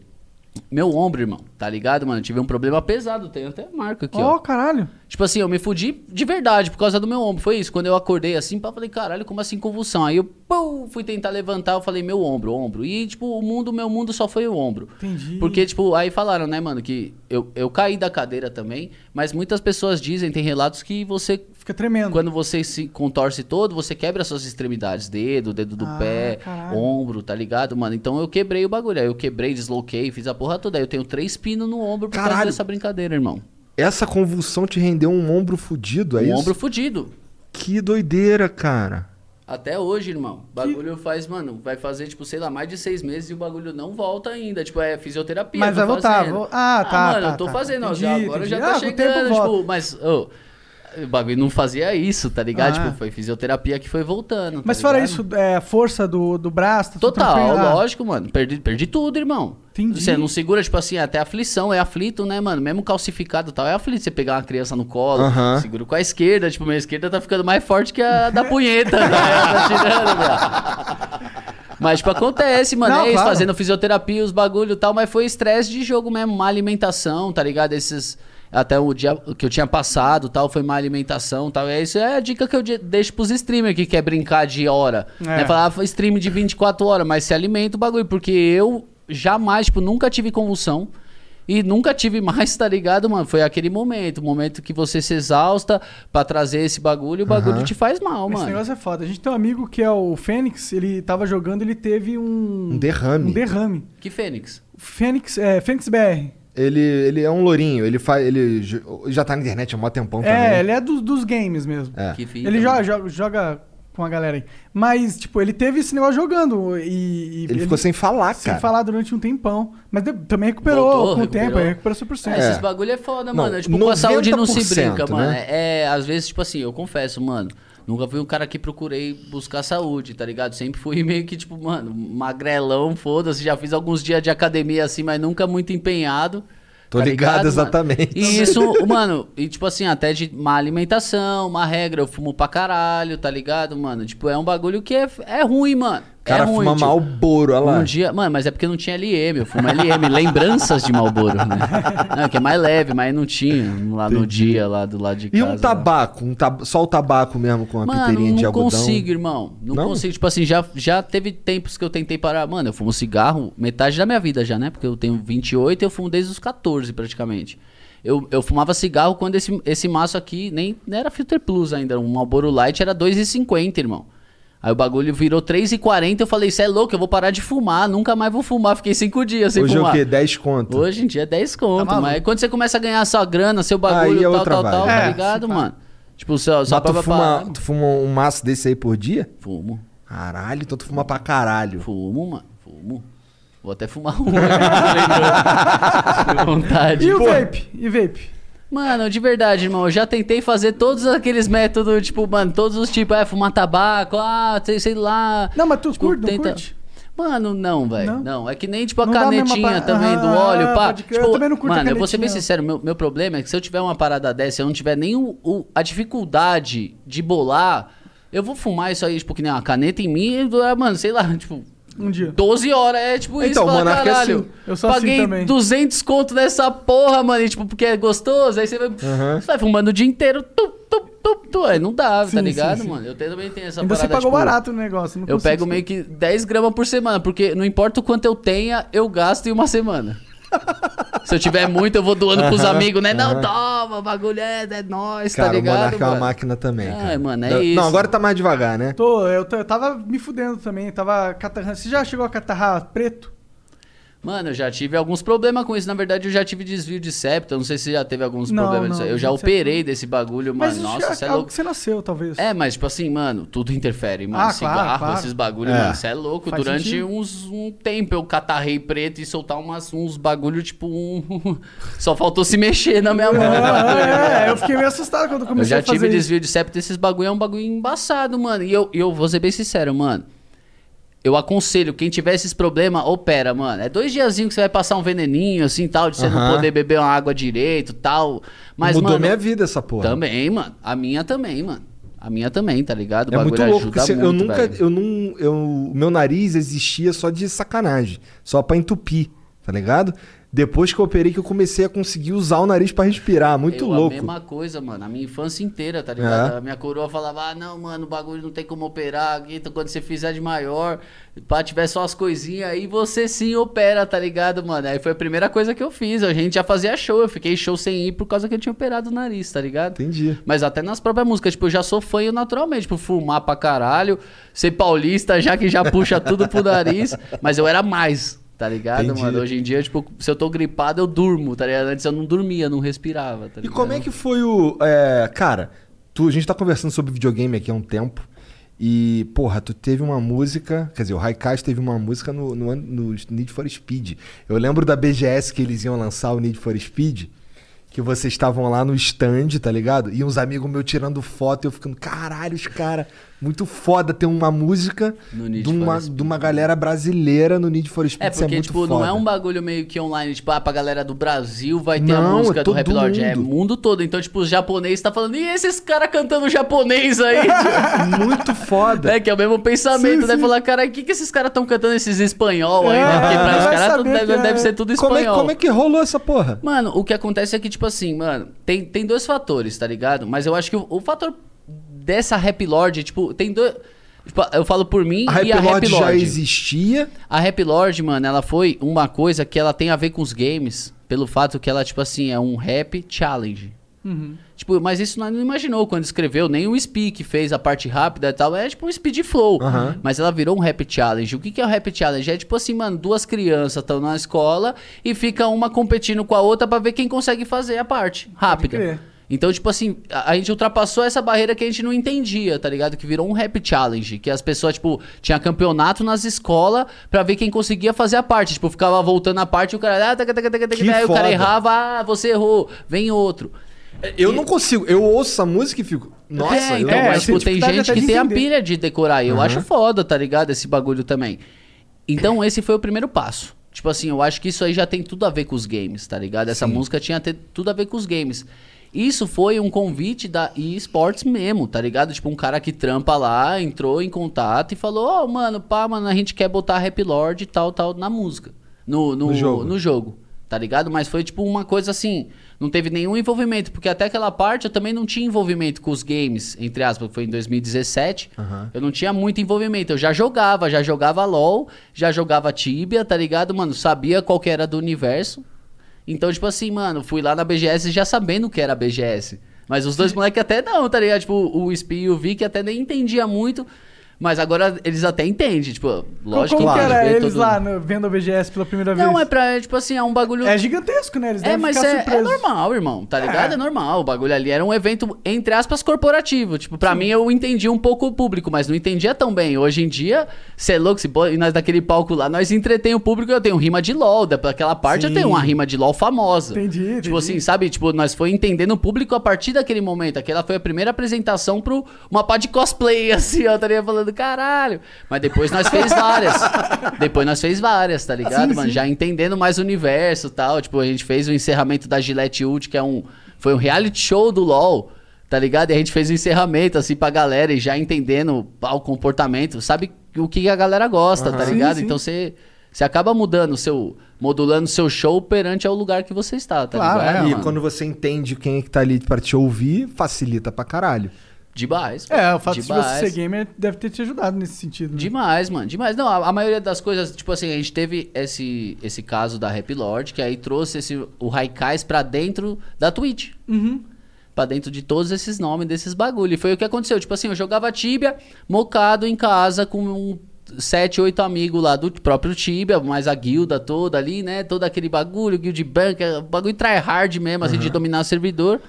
Speaker 4: Meu ombro, irmão, tá ligado, mano? Eu tive um problema pesado, tem até marca aqui,
Speaker 3: Ó,
Speaker 4: ó.
Speaker 3: caralho.
Speaker 4: Tipo assim, eu me fudi de verdade por causa do meu ombro. Foi isso. Quando eu acordei assim, pá, falei, caralho, como assim convulsão? Aí eu pum, fui tentar levantar, eu falei, meu ombro, ombro. E, tipo, o mundo, meu mundo só foi o ombro.
Speaker 3: Entendi.
Speaker 4: Porque, tipo, aí falaram, né, mano, que eu, eu caí da cadeira também, mas muitas pessoas dizem, tem relatos que você.
Speaker 3: Fica tremendo.
Speaker 4: Quando você se contorce todo, você quebra suas extremidades, dedo, dedo do
Speaker 3: Ah,
Speaker 4: pé,
Speaker 3: caralho.
Speaker 4: ombro, tá ligado, mano? Então eu quebrei o bagulho. Aí eu quebrei, desloquei, fiz a porra toda. Aí eu tenho três pinos no ombro por causa
Speaker 2: Caralho.
Speaker 4: dessa brincadeira, irmão.
Speaker 2: Essa convulsão te rendeu um ombro fudido, é
Speaker 4: um
Speaker 2: isso?
Speaker 4: ombro fudido.
Speaker 2: Que doideira, cara.
Speaker 4: Até hoje, irmão. O bagulho faz, mano, vai fazer, tipo, sei lá, mais de seis meses e o bagulho não volta ainda. Tipo, é fisioterapia.
Speaker 3: Mas vai voltar,
Speaker 4: fazendo.
Speaker 3: vo- ah, tá,
Speaker 4: mano,
Speaker 3: tá,
Speaker 4: eu tô
Speaker 3: tá.
Speaker 4: fazendo, ó,
Speaker 3: Entendi,
Speaker 4: já, agora
Speaker 3: entendi.
Speaker 4: já
Speaker 3: Ah,
Speaker 4: tá
Speaker 3: tempo
Speaker 4: chegando,
Speaker 3: volta.
Speaker 4: tipo, mas, ô, o bagulho não fazia isso, tá ligado?
Speaker 3: Ah.
Speaker 4: Tipo, foi fisioterapia que foi voltando. tá
Speaker 3: Mas fora
Speaker 4: ligado?
Speaker 3: isso, é, força do, do braço... tá tudo
Speaker 4: Total?
Speaker 3: Ah,
Speaker 4: lógico, mano. Perdi, perdi tudo, irmão.
Speaker 3: Entendi.
Speaker 4: Você não segura, tipo assim, até aflição, é aflito, né, mano? Mesmo calcificado e tal, é aflito você pegar uma criança no colo, segura com a esquerda, tipo, minha esquerda tá ficando mais forte que a da punheta, né? Tá tirando, velho. Mas, tipo, acontece, mano.
Speaker 3: Não,
Speaker 4: é isso,
Speaker 3: claro.
Speaker 4: fazendo fisioterapia, os bagulho e tal, mas foi estresse de jogo mesmo, má alimentação, tá ligado? Esses. Até o dia que eu tinha passado tal, foi má alimentação tal. É isso é a dica que eu de- deixo pros streamers que quer brincar de hora.
Speaker 3: É.
Speaker 4: Né? Falar ah, stream de 24 horas, mas se alimenta o bagulho. Porque eu jamais, tipo, nunca tive convulsão. E nunca tive mais, tá ligado, mano? Foi aquele momento, o momento que você se exausta pra trazer esse bagulho e o bagulho
Speaker 2: Aham.
Speaker 4: te faz mal,
Speaker 3: Esse
Speaker 4: mano.
Speaker 3: negócio é foda. A gente tem um amigo que é o Fênix, ele tava jogando, ele teve um...
Speaker 2: Um derrame.
Speaker 3: Um derrame.
Speaker 4: Que Fênix?
Speaker 3: Fênix, é, Fênix BR.
Speaker 2: Ele, ele é um lourinho, ele faz. Ele já tá na internet há mó tempão também.
Speaker 3: É, ele é do- dos games mesmo.
Speaker 2: É.
Speaker 4: Que fita,
Speaker 3: Ele
Speaker 4: mano.
Speaker 3: joga, joga, joga com a galera aí. Mas, tipo, ele teve esse negócio jogando e... e
Speaker 2: Ele ficou sem falar,
Speaker 3: sem
Speaker 2: cara.
Speaker 3: falar durante um tempão. Mas de- também recuperou
Speaker 4: Voltou,
Speaker 3: com o
Speaker 4: recuperou.
Speaker 3: tempo, aí recuperou 100%.
Speaker 4: É, esses bagulho é foda,
Speaker 2: Não,
Speaker 4: mano. É, tipo, com a saúde não se
Speaker 2: 90%,
Speaker 4: brinca, mano.
Speaker 2: né?
Speaker 4: É, às vezes, tipo assim, eu confesso, mano. Nunca fui um cara que procurei buscar saúde, tá ligado? Sempre fui meio que, tipo, mano, magrelão, foda-se. Já fiz alguns dias de academia assim, mas nunca muito empenhado.
Speaker 2: Tô
Speaker 4: tá
Speaker 2: ligado,
Speaker 4: mano?
Speaker 2: exatamente.
Speaker 4: E isso, mano, e tipo assim, até de má alimentação, má regra, eu fumo pra caralho, tá ligado, mano? Tipo, é um bagulho que é, é ruim, mano.
Speaker 2: O cara
Speaker 4: é ruim,
Speaker 2: fuma
Speaker 4: tipo,
Speaker 2: Malboro, olha lá.
Speaker 4: um dia, mano, mas é porque não tinha LM, eu fumo LM, lembranças de Malboro, né? Não, que é mais leve, mas não tinha lá no dia, lá do lado de
Speaker 2: E
Speaker 4: casa.
Speaker 2: um tabaco? Um tab... Só o tabaco mesmo com
Speaker 4: Mano,
Speaker 2: piteirinha de
Speaker 4: não
Speaker 2: algodão?
Speaker 4: consigo, irmão. Não,
Speaker 2: Não?
Speaker 4: consigo. Tipo assim, já, já teve tempos que eu tentei parar. Mano, eu fumo cigarro metade da minha vida já, né? Porque eu tenho 28 e eu fumo desde os 14 praticamente. Eu, eu fumava cigarro quando esse, esse maço aqui nem, nem era Filter Plus ainda. Um Marlboro Light era 2,50, irmão. Aí o bagulho virou 3,40 eu falei, isso é louco, eu vou parar de fumar, nunca mais vou fumar. Fiquei cinco dias sem
Speaker 2: Hoje é o
Speaker 4: fumar.
Speaker 2: quê? 10 conto?
Speaker 4: Hoje em dia é 10 conto,
Speaker 3: Tá
Speaker 4: mas quando você começa a ganhar sua grana, seu bagulho,
Speaker 2: Aí é
Speaker 4: tal,
Speaker 2: outra
Speaker 4: tal, tal, tá
Speaker 3: É,
Speaker 4: ligado,
Speaker 3: se
Speaker 4: mano? Tipo, só, só
Speaker 2: tu fuma, tu fuma um maço desse aí por dia?
Speaker 4: Fumo.
Speaker 2: Caralho, então tu fuma pra caralho.
Speaker 4: Fumo, mano. Fumo. Vou até fumar um. De vontade.
Speaker 3: E o
Speaker 4: Pô,
Speaker 3: vape? E vape?
Speaker 4: Mano, de verdade, irmão. Eu já tentei fazer todos aqueles métodos, tipo, mano, todos os tipos. É, fumar tabaco, ah, sei, sei lá.
Speaker 3: Não, mas tu
Speaker 4: Tipo,
Speaker 3: curte,
Speaker 4: tenta-
Speaker 3: curte?
Speaker 4: Mano, não, velho.
Speaker 3: Não?
Speaker 4: Não? é que nem tipo a
Speaker 3: Não
Speaker 4: canetinha
Speaker 3: pa-
Speaker 4: também do
Speaker 3: Ah,
Speaker 4: óleo, pá. Tipo,
Speaker 3: Eu também não curto
Speaker 4: mano, eu vou ser bem sincero, meu, meu problema é que se eu tiver uma parada dessa, eu não tiver nem o, o- a dificuldade de bolar, eu vou fumar isso aí, tipo, que nem uma caneta em mim, e, ah, mano, sei lá, tipo,
Speaker 3: Um dia.
Speaker 4: 12 horas, é tipo isso.
Speaker 2: Então,
Speaker 4: fala,
Speaker 2: Monark é
Speaker 4: caralho,
Speaker 2: assim.
Speaker 3: Eu sou assim
Speaker 4: paguei
Speaker 3: também.
Speaker 4: 200 conto nessa porra, mano, e, tipo, porque é gostoso, aí você vai, você vai fumando o dia inteiro, tu, tu, tu, tu, aí não dá,
Speaker 3: Sim,
Speaker 4: tá ligado,
Speaker 3: sim, sim.
Speaker 4: mano? Eu também tenho essa
Speaker 3: Ainda você
Speaker 4: parada,
Speaker 3: pagou
Speaker 4: tipo,
Speaker 3: barato no negócio. não
Speaker 4: Eu
Speaker 3: consigo
Speaker 4: pego meio que 10 gramas por semana, porque não importa o quanto eu tenha, eu gasto em uma semana. Se eu tiver muito, eu vou doando pros amigos, né? Não, toma, bagulho é, é nóis,
Speaker 2: Cara,
Speaker 4: tá
Speaker 2: o
Speaker 4: ligado?
Speaker 2: Monark é uma
Speaker 4: mano?
Speaker 2: máquina também, cara.
Speaker 4: mano, é
Speaker 2: Não,
Speaker 4: isso.
Speaker 2: Não, agora tá mais devagar, né?
Speaker 3: Tô, eu, tô- eu tava me fudendo também, tava catarrando. Você já chegou a catarrar preto?
Speaker 4: Mano, eu já tive alguns problemas com isso. Na verdade, eu já tive desvio de septo. Eu não sei se você já teve alguns
Speaker 3: Não,
Speaker 4: problemas
Speaker 3: não,
Speaker 4: disso. Eu já
Speaker 3: septo
Speaker 4: operei desse bagulho,
Speaker 3: Mas isso
Speaker 4: Nossa,
Speaker 3: já
Speaker 4: você é
Speaker 3: algo
Speaker 4: louco.
Speaker 3: que você nasceu, talvez.
Speaker 4: É, mas tipo assim, mano, tudo interfere, mano.
Speaker 3: Ah, claro,
Speaker 4: Cigarro,
Speaker 3: claro.
Speaker 4: esses bagulhos,
Speaker 2: É.
Speaker 4: mano, você é louco.
Speaker 3: Faz
Speaker 4: Durante
Speaker 3: sentido.
Speaker 4: uns, um tempo eu catarrei preto e soltar umas, uns bagulho, tipo um. Só faltou se mexer na minha mão. bagulho,
Speaker 3: É,
Speaker 4: né?
Speaker 3: eu fiquei meio assustado quando
Speaker 4: Eu
Speaker 3: comecei
Speaker 4: já
Speaker 3: a fazer
Speaker 4: tive
Speaker 3: isso.
Speaker 4: desvio de septo desses bagulho, é um bagulho embaçado, mano. E eu, e eu vou ser bem sincero, mano. Eu aconselho, quem tiver esses problemas, opera, mano. É dois diazinhos que você vai passar um veneninho, assim, tal, de você não poder beber uma água direito, tal. Mas,
Speaker 2: Mudou
Speaker 4: mano,
Speaker 2: minha vida essa porra.
Speaker 4: também, mano. A minha também, mano. A minha também, tá ligado? O
Speaker 2: É muito louco, porque se- eu
Speaker 4: muito,
Speaker 2: nunca,
Speaker 4: velho.
Speaker 2: eu não, eu, meu nariz existia só de sacanagem, só pra entupir, tá ligado? Depois que eu operei que eu comecei a conseguir usar o nariz pra respirar, muito
Speaker 4: eu,
Speaker 2: louco.
Speaker 4: A mesma coisa, mano. A minha infância inteira, tá ligado?
Speaker 2: É.
Speaker 4: A minha coroa falava, ah, não, mano, o bagulho não tem como operar. Então, quando você fizer de maior, pá, tiver só as coisinhas, aí você sim opera, tá ligado, mano? Aí foi a primeira coisa que eu fiz. A gente já fazia show. Eu fiquei show sem ir por causa que eu tinha operado o nariz, tá ligado?
Speaker 2: Entendi.
Speaker 4: Mas até nas próprias músicas, tipo, eu já sou fã naturalmente, tipo, fumar pra caralho, ser paulista, já que já puxa tudo pro nariz, mas eu era mais, tá ligado,
Speaker 2: Entendi.
Speaker 4: mano? Hoje em dia, tipo, se eu tô gripado, eu durmo, tá ligado? Antes eu não dormia, não respirava, tá
Speaker 2: E como é que foi o. é, cara, tu, a gente tá conversando sobre videogame aqui há um tempo. E, porra, tu teve uma música. Quer dizer, o Raikais teve uma música no, no, no Need for Speed. Eu lembro da BGS que eles iam lançar o Need for Speed. Que vocês estavam lá no stand, tá ligado? E uns amigos meus tirando foto e eu ficando, caralho, os caras, muito foda ter uma música de uma, de uma galera brasileira no Need for Speed.
Speaker 4: É,
Speaker 2: isso
Speaker 4: porque,
Speaker 2: muito
Speaker 4: tipo,
Speaker 2: foda.
Speaker 4: não é um bagulho meio que online, tipo, ah, pra galera do Brasil vai ter
Speaker 2: Não,
Speaker 4: a música
Speaker 2: é
Speaker 4: do Rap Lord. É
Speaker 2: mundo.
Speaker 4: mundo todo. Então, tipo, os japoneses tá falando, e esses caras cantando japonês aí?
Speaker 2: Muito foda.
Speaker 4: É, que é o mesmo pensamento,
Speaker 3: Sim,
Speaker 4: né?
Speaker 3: sim.
Speaker 4: Falar, cara, o que, que esses caras estão cantando esses espanhol aí?
Speaker 3: É,
Speaker 4: né? Porque pra os caras deve,
Speaker 3: é.
Speaker 4: deve ser tudo
Speaker 2: Como é,
Speaker 4: espanhol.
Speaker 2: como é que rolou essa porra?
Speaker 4: Mano, o que acontece é que, tipo assim, mano, tem, tem dois fatores, tá ligado? Mas eu acho que o, o fator dessa Rap Lord, tipo, tem dois. Tipo, eu falo por mim
Speaker 2: A Rap
Speaker 4: e a Rap
Speaker 2: Lord já existia.
Speaker 4: A Rap Lord, mano, ela foi uma coisa que ela tem a ver com os games, pelo fato que ela, tipo assim, é um rap challenge. Tipo, mas isso nós não imaginou quando escreveu, nem o Speak fez a parte rápida e tal. É tipo um speed flow.
Speaker 2: Aham.
Speaker 4: Mas ela virou um rap challenge. O que, que é o rap challenge? É tipo assim, mano, duas crianças estão na escola e fica uma competindo com a outra pra ver quem consegue fazer a parte rápida. Então, tipo assim, a, a gente ultrapassou essa barreira que a gente não entendia, tá ligado? Que virou um rap challenge. Que as pessoas, tipo, tinha campeonato nas escolas pra ver quem conseguia fazer a parte. Tipo, ficava voltando a parte e o cara. Ah, taca, taca, taca, taca,
Speaker 2: Que
Speaker 4: aí o cara errava, ah, você errou, vem outro.
Speaker 2: Eu não consigo. Eu ouço essa música e fico. Nossa,
Speaker 4: é,
Speaker 2: eu
Speaker 4: então,
Speaker 3: É,
Speaker 4: mas,
Speaker 3: eu
Speaker 4: tipo, tem
Speaker 3: dificuldade
Speaker 4: gente
Speaker 3: até
Speaker 4: que tem a pilha de decorar. E eu
Speaker 2: Aham.
Speaker 4: acho foda, tá ligado? Esse bagulho também. Então, esse foi o primeiro passo. Tipo assim, eu acho que isso aí já tem tudo a ver com os games, tá ligado? Essa música tinha tudo a ver com os games. Isso foi um convite da eSports mesmo, tá ligado? Tipo, um cara que trampa lá, entrou em contato e falou: Ó, mano, pá, mano, a gente quer botar Rap Lord e tal, tal na música. No, no,
Speaker 2: No jogo.
Speaker 4: no jogo, tá ligado? Mas foi tipo uma coisa assim, não teve nenhum envolvimento, porque até aquela parte eu também não tinha envolvimento com os games, entre aspas, foi em 2017. Eu não tinha muito envolvimento, eu já jogava, já jogava LoL, já jogava Tibia, tá ligado, mano? Sabia qual que era do universo. Então, tipo assim, mano, fui lá na BGS já sabendo que era a BGS. Mas os dois moleques até não, tá ligado? Tipo, o Spi e o Vic até nem entendia muito. Mas agora eles até entendem, tipo, lógico
Speaker 3: Como
Speaker 4: que tem
Speaker 3: era eles
Speaker 4: todo-
Speaker 3: lá no- vendo a BGS pela primeira vez?
Speaker 4: Não, é pra, tipo assim, é um bagulho...
Speaker 3: É gigantesco, né? Eles
Speaker 4: É, mas é, é normal, irmão, tá ligado? É. normal. O bagulho ali era um evento, entre aspas, corporativo. Tipo, pra mim eu entendi um pouco o público, mas não entendia tão bem. Hoje em dia, cê é louco, se pô- e nós daquele palco lá, nós entretém o público, eu tenho rima de LOL, daquela parte eu
Speaker 2: Sim.
Speaker 4: tenho uma rima de LOL famosa.
Speaker 3: Entendi, entendi.
Speaker 4: Tipo assim, sabe? Tipo, nós foi entendendo o público a partir daquele momento. Aquela foi a primeira apresentação pro uma pá de cosplay, assim, ó, estaria falando, caralho. Mas depois nós fez várias. depois nós fez várias, tá ligado,
Speaker 3: Sim,
Speaker 4: mano?
Speaker 3: sim.
Speaker 4: Já entendendo mais o universo e tal. Tipo, a gente fez o encerramento da Gillette Ult, que é um. Foi um reality show do LOL. Tá ligado? E a gente fez o encerramento, assim, pra galera e já entendendo o comportamento. Sabe o que a galera gosta, tá
Speaker 3: Sim,
Speaker 4: ligado?
Speaker 3: sim.
Speaker 4: Então você. Você acaba mudando o seu. modulando o seu show perante ao lugar que você está, tá
Speaker 3: Claro,
Speaker 4: ligado?
Speaker 3: é,
Speaker 2: E
Speaker 4: mano?
Speaker 2: quando você entende quem é que tá ali pra te ouvir, facilita pra caralho.
Speaker 4: Demais.
Speaker 3: É, o fato de
Speaker 4: demais.
Speaker 3: você ser gamer deve ter te ajudado nesse sentido. né?
Speaker 4: Demais, mano, demais. Não, a, a maioria das coisas, tipo assim, a gente teve esse, esse caso da Rap Lord, que aí trouxe esse, o Raikais pra dentro da Twitch.
Speaker 3: Uhum.
Speaker 4: Pra dentro de todos esses nomes, desses bagulho. E foi o que aconteceu. Tipo assim, eu jogava Tibia, mocado em casa com um, sete, oito amigos lá do próprio Tibia, mais a guilda toda ali, né? Todo aquele bagulho, guild bank, é bagulho tryhard mesmo, assim, de dominar o servidor.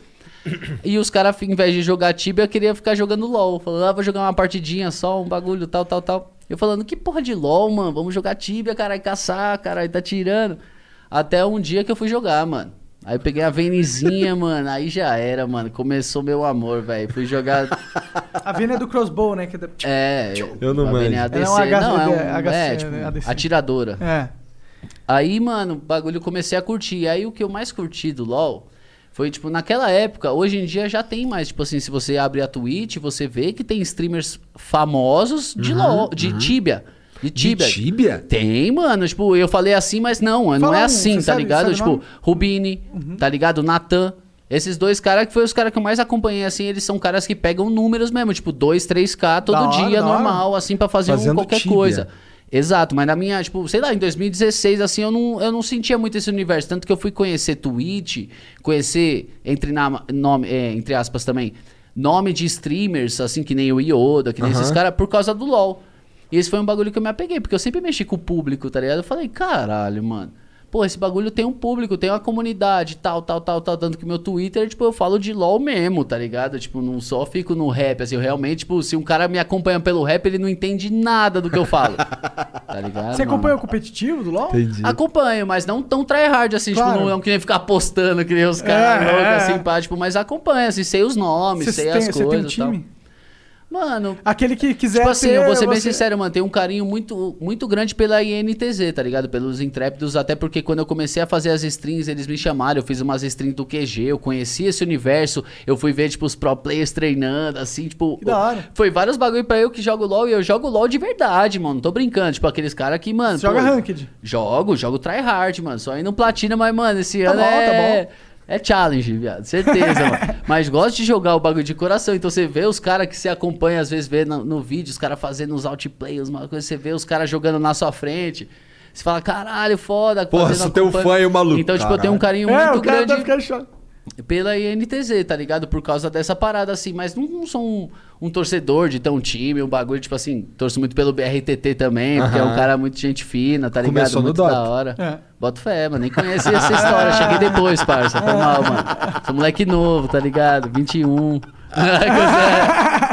Speaker 4: E os caras, em vez de jogar Tibia, queria ficar jogando LOL. Falando, ah, vou jogar uma partidinha só, um bagulho, tal, tal, tal. Eu falando, que porra de LOL, mano? Vamos jogar Tibia, caralho, caçar, caralho, tá tirando. Até um dia que eu fui jogar, mano. Aí eu peguei a Venizinha, mano, aí já era, mano. Começou meu amor, velho. Fui jogar.
Speaker 3: A Vena é do crossbow, né? Que é da-
Speaker 4: É.
Speaker 2: Eu não
Speaker 4: a
Speaker 3: Ela é
Speaker 4: ADC.
Speaker 3: um H-
Speaker 4: não, é um.
Speaker 3: HC,
Speaker 4: é, tipo,
Speaker 3: né, ADC.
Speaker 4: atiradora.
Speaker 3: É.
Speaker 4: Aí, mano, o bagulho eu comecei a curtir. Aí o que eu mais curti do LoL foi, tipo, naquela época, hoje em dia já tem mais, tipo assim, se você abre a Twitch, você vê que tem streamers famosos de LoL, de Tibia. De Tibia.
Speaker 2: De Tibia?
Speaker 4: Tem, mano. Tipo, eu falei assim, mas não, não
Speaker 3: Fala
Speaker 4: é
Speaker 3: um,
Speaker 4: assim, tá
Speaker 3: sabe-
Speaker 4: ligado?
Speaker 3: sabe
Speaker 4: tipo,
Speaker 3: nome?
Speaker 4: Rubini, tá ligado? Natan. Esses dois caras que foi os caras que eu mais acompanhei, assim, eles são caras que pegam números mesmo, tipo, 2, 3K todo
Speaker 3: Da
Speaker 4: dia,
Speaker 3: hora.
Speaker 4: normal, assim, pra fazer um, qualquer
Speaker 2: Tibia.
Speaker 4: coisa. Exato, mas na minha, tipo, sei lá, em 2016, assim, eu não, eu não sentia muito esse universo. Tanto que eu fui conhecer Twitch, conhecer, entre, na, nome, é, entre aspas também, nome de streamers, assim, que nem o Yoda, que nem esses caras, por causa do LoL. E esse foi um bagulho que eu me apeguei, porque eu sempre mexi com o público, tá ligado? Eu falei, caralho, mano. Pô, esse bagulho tem um público, tem uma comunidade, tal, tal, tal, tal. Tanto que meu Twitter, tipo, eu falo de LOL mesmo, tá ligado? Tipo, não só fico no rap, assim, eu realmente, tipo, se um cara me acompanha pelo rap, ele não entende nada do que eu falo. tá ligado?
Speaker 3: Você
Speaker 4: mano?
Speaker 3: acompanha o competitivo do LoL?
Speaker 2: Entendi.
Speaker 4: Acompanho, mas não tão tryhard assim,
Speaker 3: Claro.
Speaker 4: tipo, não, não que nem ficar postando, que nem os caras
Speaker 3: É,
Speaker 4: loucos,
Speaker 3: é.
Speaker 4: assim, pá, tipo, mas acompanho, assim, sei os nomes,
Speaker 3: Você
Speaker 4: sei
Speaker 3: tem,
Speaker 4: as
Speaker 3: você tem um
Speaker 4: coisas e tal. Mano,
Speaker 3: Aquele que quiser
Speaker 4: Tipo assim,
Speaker 3: ter,
Speaker 4: eu vou ser bem
Speaker 3: você-
Speaker 4: sincero, mano, tem um carinho muito, muito grande pela INTZ, tá ligado? Pelos intrépidos, até porque quando eu comecei a fazer as streams, eles me chamaram, eu fiz umas streams do QG, eu conheci esse universo, eu fui ver, tipo, os pro players treinando, assim, tipo...
Speaker 3: Que da hora.
Speaker 4: Foi vários bagulho pra eu que jogo LoL, e eu jogo LoL de verdade, mano, não tô brincando, tipo, aqueles caras que, mano...
Speaker 3: Você joga ranked?
Speaker 4: Jogo, jogo tryhard, mano, só indo platina, mas, mano, esse
Speaker 3: Tá
Speaker 4: ano
Speaker 3: bom, tá
Speaker 4: é...
Speaker 3: bom.
Speaker 4: É challenge, viado. Certeza, mano. Mas gosto de jogar o bagulho de coração. Então você vê os caras que você acompanha, às vezes vê no, no vídeo, os caras fazendo uns outplays, uma coisa, você vê os caras jogando na sua frente. Você fala, caralho, foda.
Speaker 2: Porra, sou teu fã aí, maluco.
Speaker 4: Então, tipo, eu tenho um carinho
Speaker 3: É,
Speaker 4: muito
Speaker 3: o cara
Speaker 4: grande
Speaker 3: tá ficando.
Speaker 4: Pela INTZ, tá ligado? Por causa dessa parada, assim. Mas não, não sou um, um torcedor de um time, um bagulho, tipo assim, torço muito pelo BRTT também, porque é um cara muito gente fina, tá ligado?
Speaker 2: Começou no
Speaker 4: muito
Speaker 2: Dota.
Speaker 4: da hora.
Speaker 3: É.
Speaker 4: Boto fé, mano. Nem conhecia essa história. Cheguei depois, parça. Foi mal, mano. Sou moleque novo, tá ligado? 21.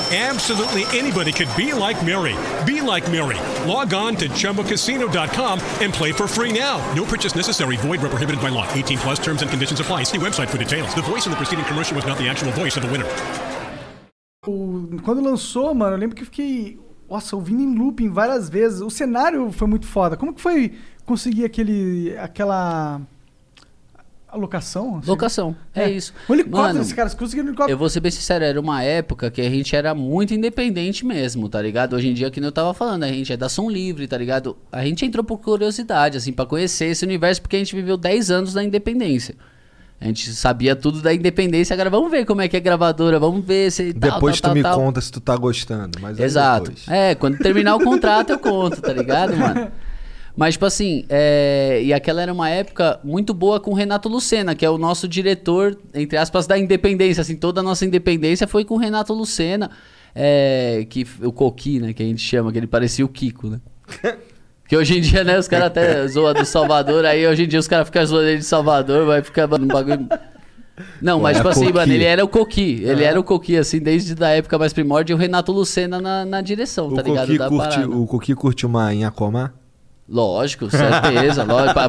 Speaker 9: Absolutely anybody could be like Mary. Be like Mary. Log on to ChumbaCasino.com and play for free now. No purchase necessary. Void where prohibited by law. 18 plus terms and conditions apply. See website for details. The voice in the preceding commercial was not the actual voice of the winner.
Speaker 3: quando lançou, mano, eu lembro que fiquei, nossa, ouvindo em looping várias vezes. O cenário foi muito foda. Como que foi conseguir aquele, aquela alocação? assim?
Speaker 4: Locação. É, isso.
Speaker 3: O helicóptero,
Speaker 4: Mano,
Speaker 3: esse cara conseguiram um helicóptero.
Speaker 4: Eu vou ser bem sincero, era uma época que a gente era muito independente mesmo, tá ligado? Hoje em dia, que nem eu tava falando, a gente é da som livre, tá ligado? A gente entrou por curiosidade, assim, pra conhecer esse universo, porque a gente viveu 10 anos da independência. A gente sabia tudo da independência, agora vamos ver como é que é gravadora, vamos ver se tal,
Speaker 2: Depois
Speaker 4: tal,
Speaker 2: tu me
Speaker 4: tal, tal.
Speaker 2: conta se tu tá gostando. Mas
Speaker 4: Exato.
Speaker 2: depois.
Speaker 4: É, quando terminar o contrato eu conto, tá ligado, mano? Mas, tipo assim, é... e aquela era uma época muito boa com o Renato Lucena, que é o nosso diretor, entre aspas, da independência. Assim, toda a nossa independência foi com o Renato Lucena, é... que o Coqui, né, que a gente chama, que ele parecia o Kiko, né? Que hoje em dia, né, os caras até zoam do Salvador, aí hoje em dia os caras ficam zoando ele de Salvador, vai ficar um bagulho. Não, mas
Speaker 2: É,
Speaker 4: tipo assim,
Speaker 2: Coqui.
Speaker 4: mano, ele era o Coqui. Ele era o Coqui, assim, desde da época mais primórdia, e o Renato Lucena na, na direção,
Speaker 2: O
Speaker 4: tá ligado?
Speaker 2: Coqui
Speaker 4: Da
Speaker 2: curte, o Coqui curte uma Inhacomá?
Speaker 4: Lógico, certeza, lógico.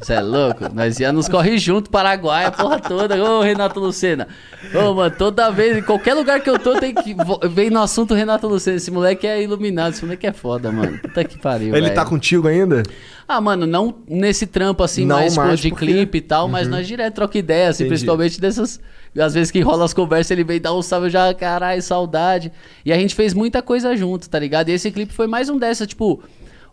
Speaker 4: Você é louco? Nós ia nos corre junto, Paraguai, a porra toda. Ô, Renato Lucena. Ô, mano, toda vez, em qualquer lugar que eu tô, tem que. Vem no assunto Renato Lucena. Esse moleque é iluminado, esse moleque é foda, mano. Puta que pariu.
Speaker 2: Ele
Speaker 4: velho.
Speaker 2: tá contigo ainda?
Speaker 4: Ah, mano, não nesse trampo assim,
Speaker 2: Não
Speaker 4: mais,
Speaker 2: mais
Speaker 4: de
Speaker 2: porque-
Speaker 4: clipe e tal, mas
Speaker 2: Uhum.
Speaker 4: nós direto troca ideia, assim,
Speaker 2: Entendi.
Speaker 4: principalmente dessas. Às vezes que rola as conversas, ele vem dar um salve eu já, caralho, saudade. E a gente fez muita coisa junto, tá ligado? E esse clipe foi mais um dessa, tipo.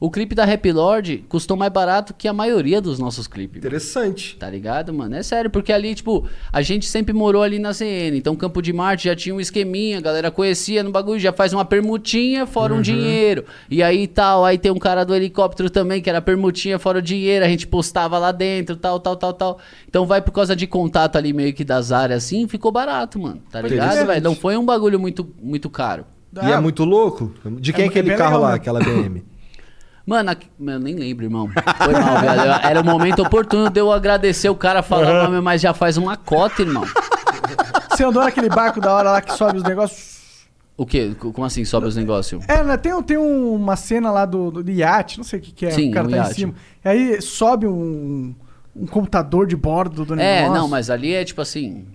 Speaker 4: O clipe da Rap Lord custou mais barato que a maioria dos nossos clipes.
Speaker 2: Interessante.
Speaker 4: Tá ligado, mano? É sério, porque ali, tipo, a gente sempre morou ali na CN. Então, Campo de Marte já tinha um esqueminha, a galera conhecia no bagulho, já faz uma permutinha fora
Speaker 2: Uhum.
Speaker 4: um dinheiro. E aí tal, aí tem um cara do helicóptero também, que era permutinha fora o dinheiro, a gente postava lá dentro, tal, tal, tal, tal. Então vai por causa de contato ali meio que das áreas assim, ficou barato, mano. Tá ligado, velho? Não foi um bagulho muito, muito caro.
Speaker 2: E é muito louco? De quem é,
Speaker 3: É- é
Speaker 2: aquele carro
Speaker 3: legal,
Speaker 2: lá,
Speaker 3: né?
Speaker 2: aquela BM?
Speaker 4: Mano, aqui- eu nem lembro, irmão. Foi mal. Eu- Era o momento oportuno de eu agradecer o cara falar nome, mas já faz uma cota, irmão.
Speaker 3: Você andou naquele barco da hora lá que sobe os negócios?
Speaker 4: O quê? Como assim sobe os negócios?
Speaker 3: É, né, tem, tem um- uma cena lá do, do iate, não sei o que, que é.
Speaker 4: Sim,
Speaker 3: o cara
Speaker 4: um
Speaker 3: tá em
Speaker 4: iate.
Speaker 3: cima. E aí sobe um, um computador de bordo do
Speaker 4: É,
Speaker 3: negócio.
Speaker 4: não, mas ali é tipo assim.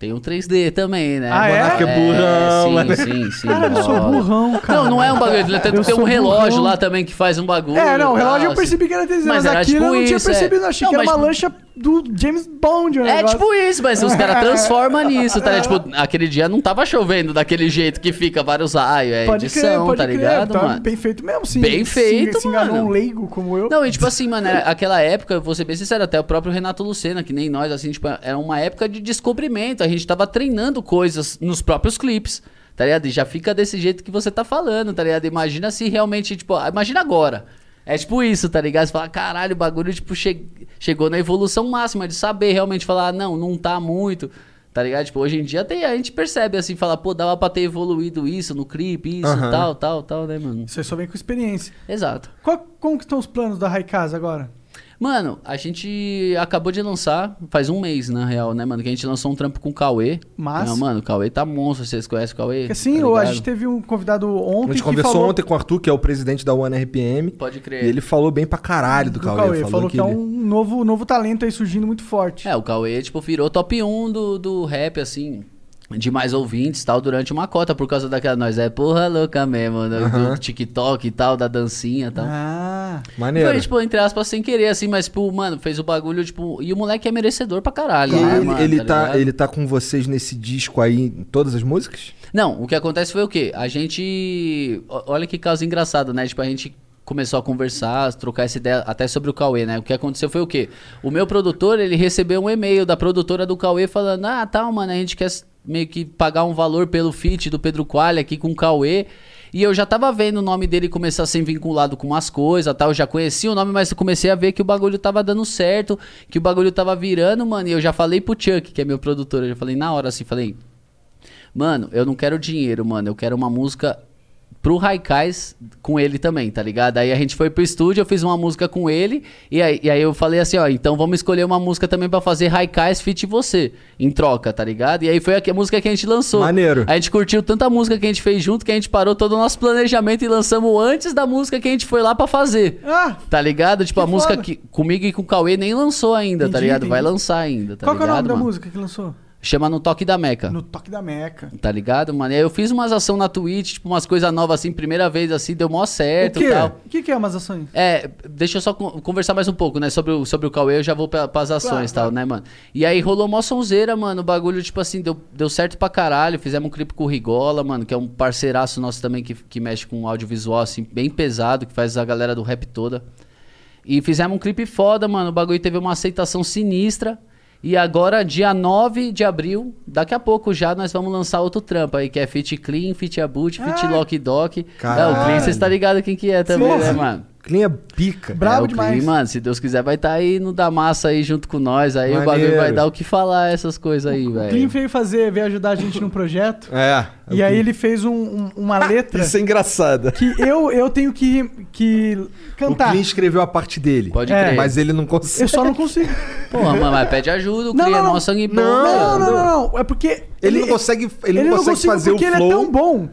Speaker 4: Tem um 3D também, né?
Speaker 3: Ah, é?
Speaker 2: Moleque é burrão,
Speaker 4: sim,
Speaker 2: mano.
Speaker 4: sim, sim.
Speaker 3: Cara, eu sou burrão, cara.
Speaker 4: Não, não é um bagulho. Tem,
Speaker 3: Eu
Speaker 4: tem um relógio
Speaker 3: burrão.
Speaker 4: lá também que faz um bagulho.
Speaker 3: É, não, o relógio
Speaker 4: tal,
Speaker 3: eu percebi que era desenho,
Speaker 4: Mas
Speaker 3: mas,
Speaker 4: era
Speaker 3: aquilo
Speaker 4: tipo
Speaker 3: eu não tinha
Speaker 4: isso, é.
Speaker 3: percebido, eu achei
Speaker 4: Não,
Speaker 3: que era
Speaker 4: mas,
Speaker 3: uma lancha do James Bond. o
Speaker 4: É
Speaker 3: negócio.
Speaker 4: tipo isso, mas os caras transformam nisso, tá ligado? Tipo, aquele dia não tava chovendo daquele jeito que fica vários raios, é
Speaker 3: Pode
Speaker 4: edição,
Speaker 3: crer,
Speaker 4: tá
Speaker 3: crer.
Speaker 4: ligado,
Speaker 3: tá
Speaker 4: mano?
Speaker 3: bem feito mesmo, sim.
Speaker 4: Bem
Speaker 3: Se-
Speaker 4: feito,
Speaker 3: se,
Speaker 4: mano.
Speaker 3: um leigo como eu.
Speaker 4: Não, e tipo assim, mano, aquela época, vou ser bem sincero, até o próprio Renato Lucena, que nem nós, assim, tipo, era uma época de descobrimento. A gente tava treinando coisas nos próprios clipes, tá ligado? E já fica desse jeito que você tá falando, tá ligado? Imagina se realmente, tipo, imagina agora. É tipo isso, tá ligado? Você fala, caralho, o bagulho, tipo, che- chegou na evolução máxima de saber realmente falar, não, não tá muito. Tá ligado? Tipo, hoje em dia tem, a gente percebe assim, fala, pô, dava pra ter evoluído isso no clipe, isso,
Speaker 2: Aham.
Speaker 4: tal, tal, tal, né, mano?
Speaker 3: Você só vem com experiência.
Speaker 4: Exato.
Speaker 3: Qual, como que estão os planos da Raikasa agora?
Speaker 4: Mano, a gente acabou de lançar, faz um mês, na real, né, mano? Que a gente lançou um trampo com o Cauê.
Speaker 3: Massa.
Speaker 4: Não, mano, o Cauê tá monstro, vocês conhecem o Cauê?
Speaker 3: Porque assim,
Speaker 4: Tá
Speaker 3: a gente teve um convidado ontem
Speaker 2: A gente
Speaker 3: que
Speaker 2: conversou
Speaker 3: falou
Speaker 2: ontem com o Arthur, que é o presidente da One RPM.
Speaker 4: Pode crer.
Speaker 2: E ele falou bem pra caralho do,
Speaker 3: do
Speaker 2: Cauê.
Speaker 3: Cauê. Falou, que, é
Speaker 2: ele-
Speaker 3: um novo, novo talento aí surgindo muito forte.
Speaker 4: É, o Cauê, tipo, virou top 1 do, do rap, assim, de mais ouvintes e tal, durante uma cota, por causa daquela. Nós é porra louca mesmo, do, do TikTok e tal, da dancinha e tal.
Speaker 3: Ah,
Speaker 2: Maneiro.
Speaker 4: Foi, tipo, entre aspas, sem querer, assim, mas, tipo, mano, fez o bagulho, tipo. E o moleque é merecedor pra caralho, né,
Speaker 2: ele,
Speaker 4: mano?
Speaker 2: ele, tá,
Speaker 4: ligado?
Speaker 2: ele tá com vocês nesse disco aí, em todas as músicas?
Speaker 4: Não, o que acontece foi o quê? A gente. Olha que caso engraçado, né? Tipo, a gente começou a conversar, trocar essa ideia até sobre o Cauê, né? O que aconteceu foi o quê? O meu produtor, ele recebeu um e-mail da produtora do Cauê falando: Ah, tal, mano, a gente quer meio que pagar um valor pelo feat do Pedro Qualha aqui com o Cauê. E eu já tava vendo o nome dele começar a ser vinculado com umas coisas, tal. Eu já conhecia o nome, mas eu comecei a ver que o bagulho tava dando certo, que o bagulho tava virando, mano. E eu já falei pro Chuck, que é meu produtor, eu já falei na hora assim, falei, Mano, eu não quero dinheiro, mano. Eu quero uma música pro Raikais com ele também, tá ligado? Aí a gente foi pro estúdio, eu fiz uma música com ele. E aí, e aí eu falei assim, ó, então vamos escolher uma música também pra fazer Raikais feat você, em troca, tá ligado? E aí foi a, a música que a gente lançou.
Speaker 2: Maneiro.
Speaker 4: A gente curtiu tanta música que a gente fez junto que a gente parou todo o nosso planejamento e lançamos antes da música que a gente foi lá pra fazer.
Speaker 3: ah
Speaker 4: Tá ligado? Tipo, a música
Speaker 3: foda.
Speaker 4: que comigo e com o Cauê nem lançou ainda, tá
Speaker 3: Entendi,
Speaker 4: ligado? Vai
Speaker 3: entendi.
Speaker 4: lançar ainda, tá
Speaker 3: qual que é o
Speaker 4: ligado?
Speaker 3: nome da
Speaker 4: mano?
Speaker 3: música que lançou?
Speaker 4: Chama No Toque da Meca.
Speaker 3: No Toque da Meca.
Speaker 4: Tá ligado, mano? E aí eu fiz umas ações na Twitch, tipo, umas coisas novas assim, primeira vez assim, deu mó certo
Speaker 3: o quê?
Speaker 4: e tal.
Speaker 3: O que, que é umas ações?
Speaker 4: É, deixa eu só con- conversar mais um pouco, né? Sobre o, sobre o Cauê, eu já vou pra, pras ações e
Speaker 3: Claro,
Speaker 4: tal, né, mano? E aí rolou mó sonzeira, mano. O bagulho, tipo assim, deu, deu certo pra caralho. Fizemos um clipe com o Rigola, mano, que é um parceiraço nosso também que, que mexe com audiovisual, assim, bem pesado, que faz a galera do rap toda. E fizemos um clipe foda, mano. O bagulho teve uma aceitação sinistra. E agora, dia 9 de abril, daqui a pouco já, nós vamos lançar outro trampo aí, que é Fit Clean, Fit Abut, Fit. Lock Doc. É, o Clean, vocês tá ligado quem que é também,
Speaker 3: Sim.
Speaker 4: né, mano?
Speaker 2: Clean é pica.
Speaker 3: Brabo
Speaker 4: é, o
Speaker 3: demais.
Speaker 4: Clean, mano, se Deus quiser, vai estar aí no da massa aí junto com nós. Aí o
Speaker 2: Maneiro.
Speaker 4: bagulho vai dar o que falar essas coisas aí,
Speaker 3: O Clean
Speaker 4: velho.
Speaker 3: veio fazer, veio ajudar a gente num projeto.
Speaker 2: É.
Speaker 3: e aí ele fez um- um- uma letra
Speaker 2: Isso é engraçado.
Speaker 3: que eu, eu tenho que, que
Speaker 2: O
Speaker 3: cantar.
Speaker 2: Clean escreveu a parte dele.
Speaker 4: Pode
Speaker 3: É.
Speaker 4: crer.
Speaker 2: Mas ele não consegue.
Speaker 3: Eu só não consigo.
Speaker 4: Porra, mano, mas pede ajuda, o
Speaker 3: Não,
Speaker 4: Clean é
Speaker 3: não.
Speaker 4: sangue bom,
Speaker 3: Não,
Speaker 4: velho.
Speaker 3: não, não, não. É porque.
Speaker 2: Ele não consegue, ele não consegue fazer o
Speaker 3: porque
Speaker 2: flow.
Speaker 3: ele é tão bom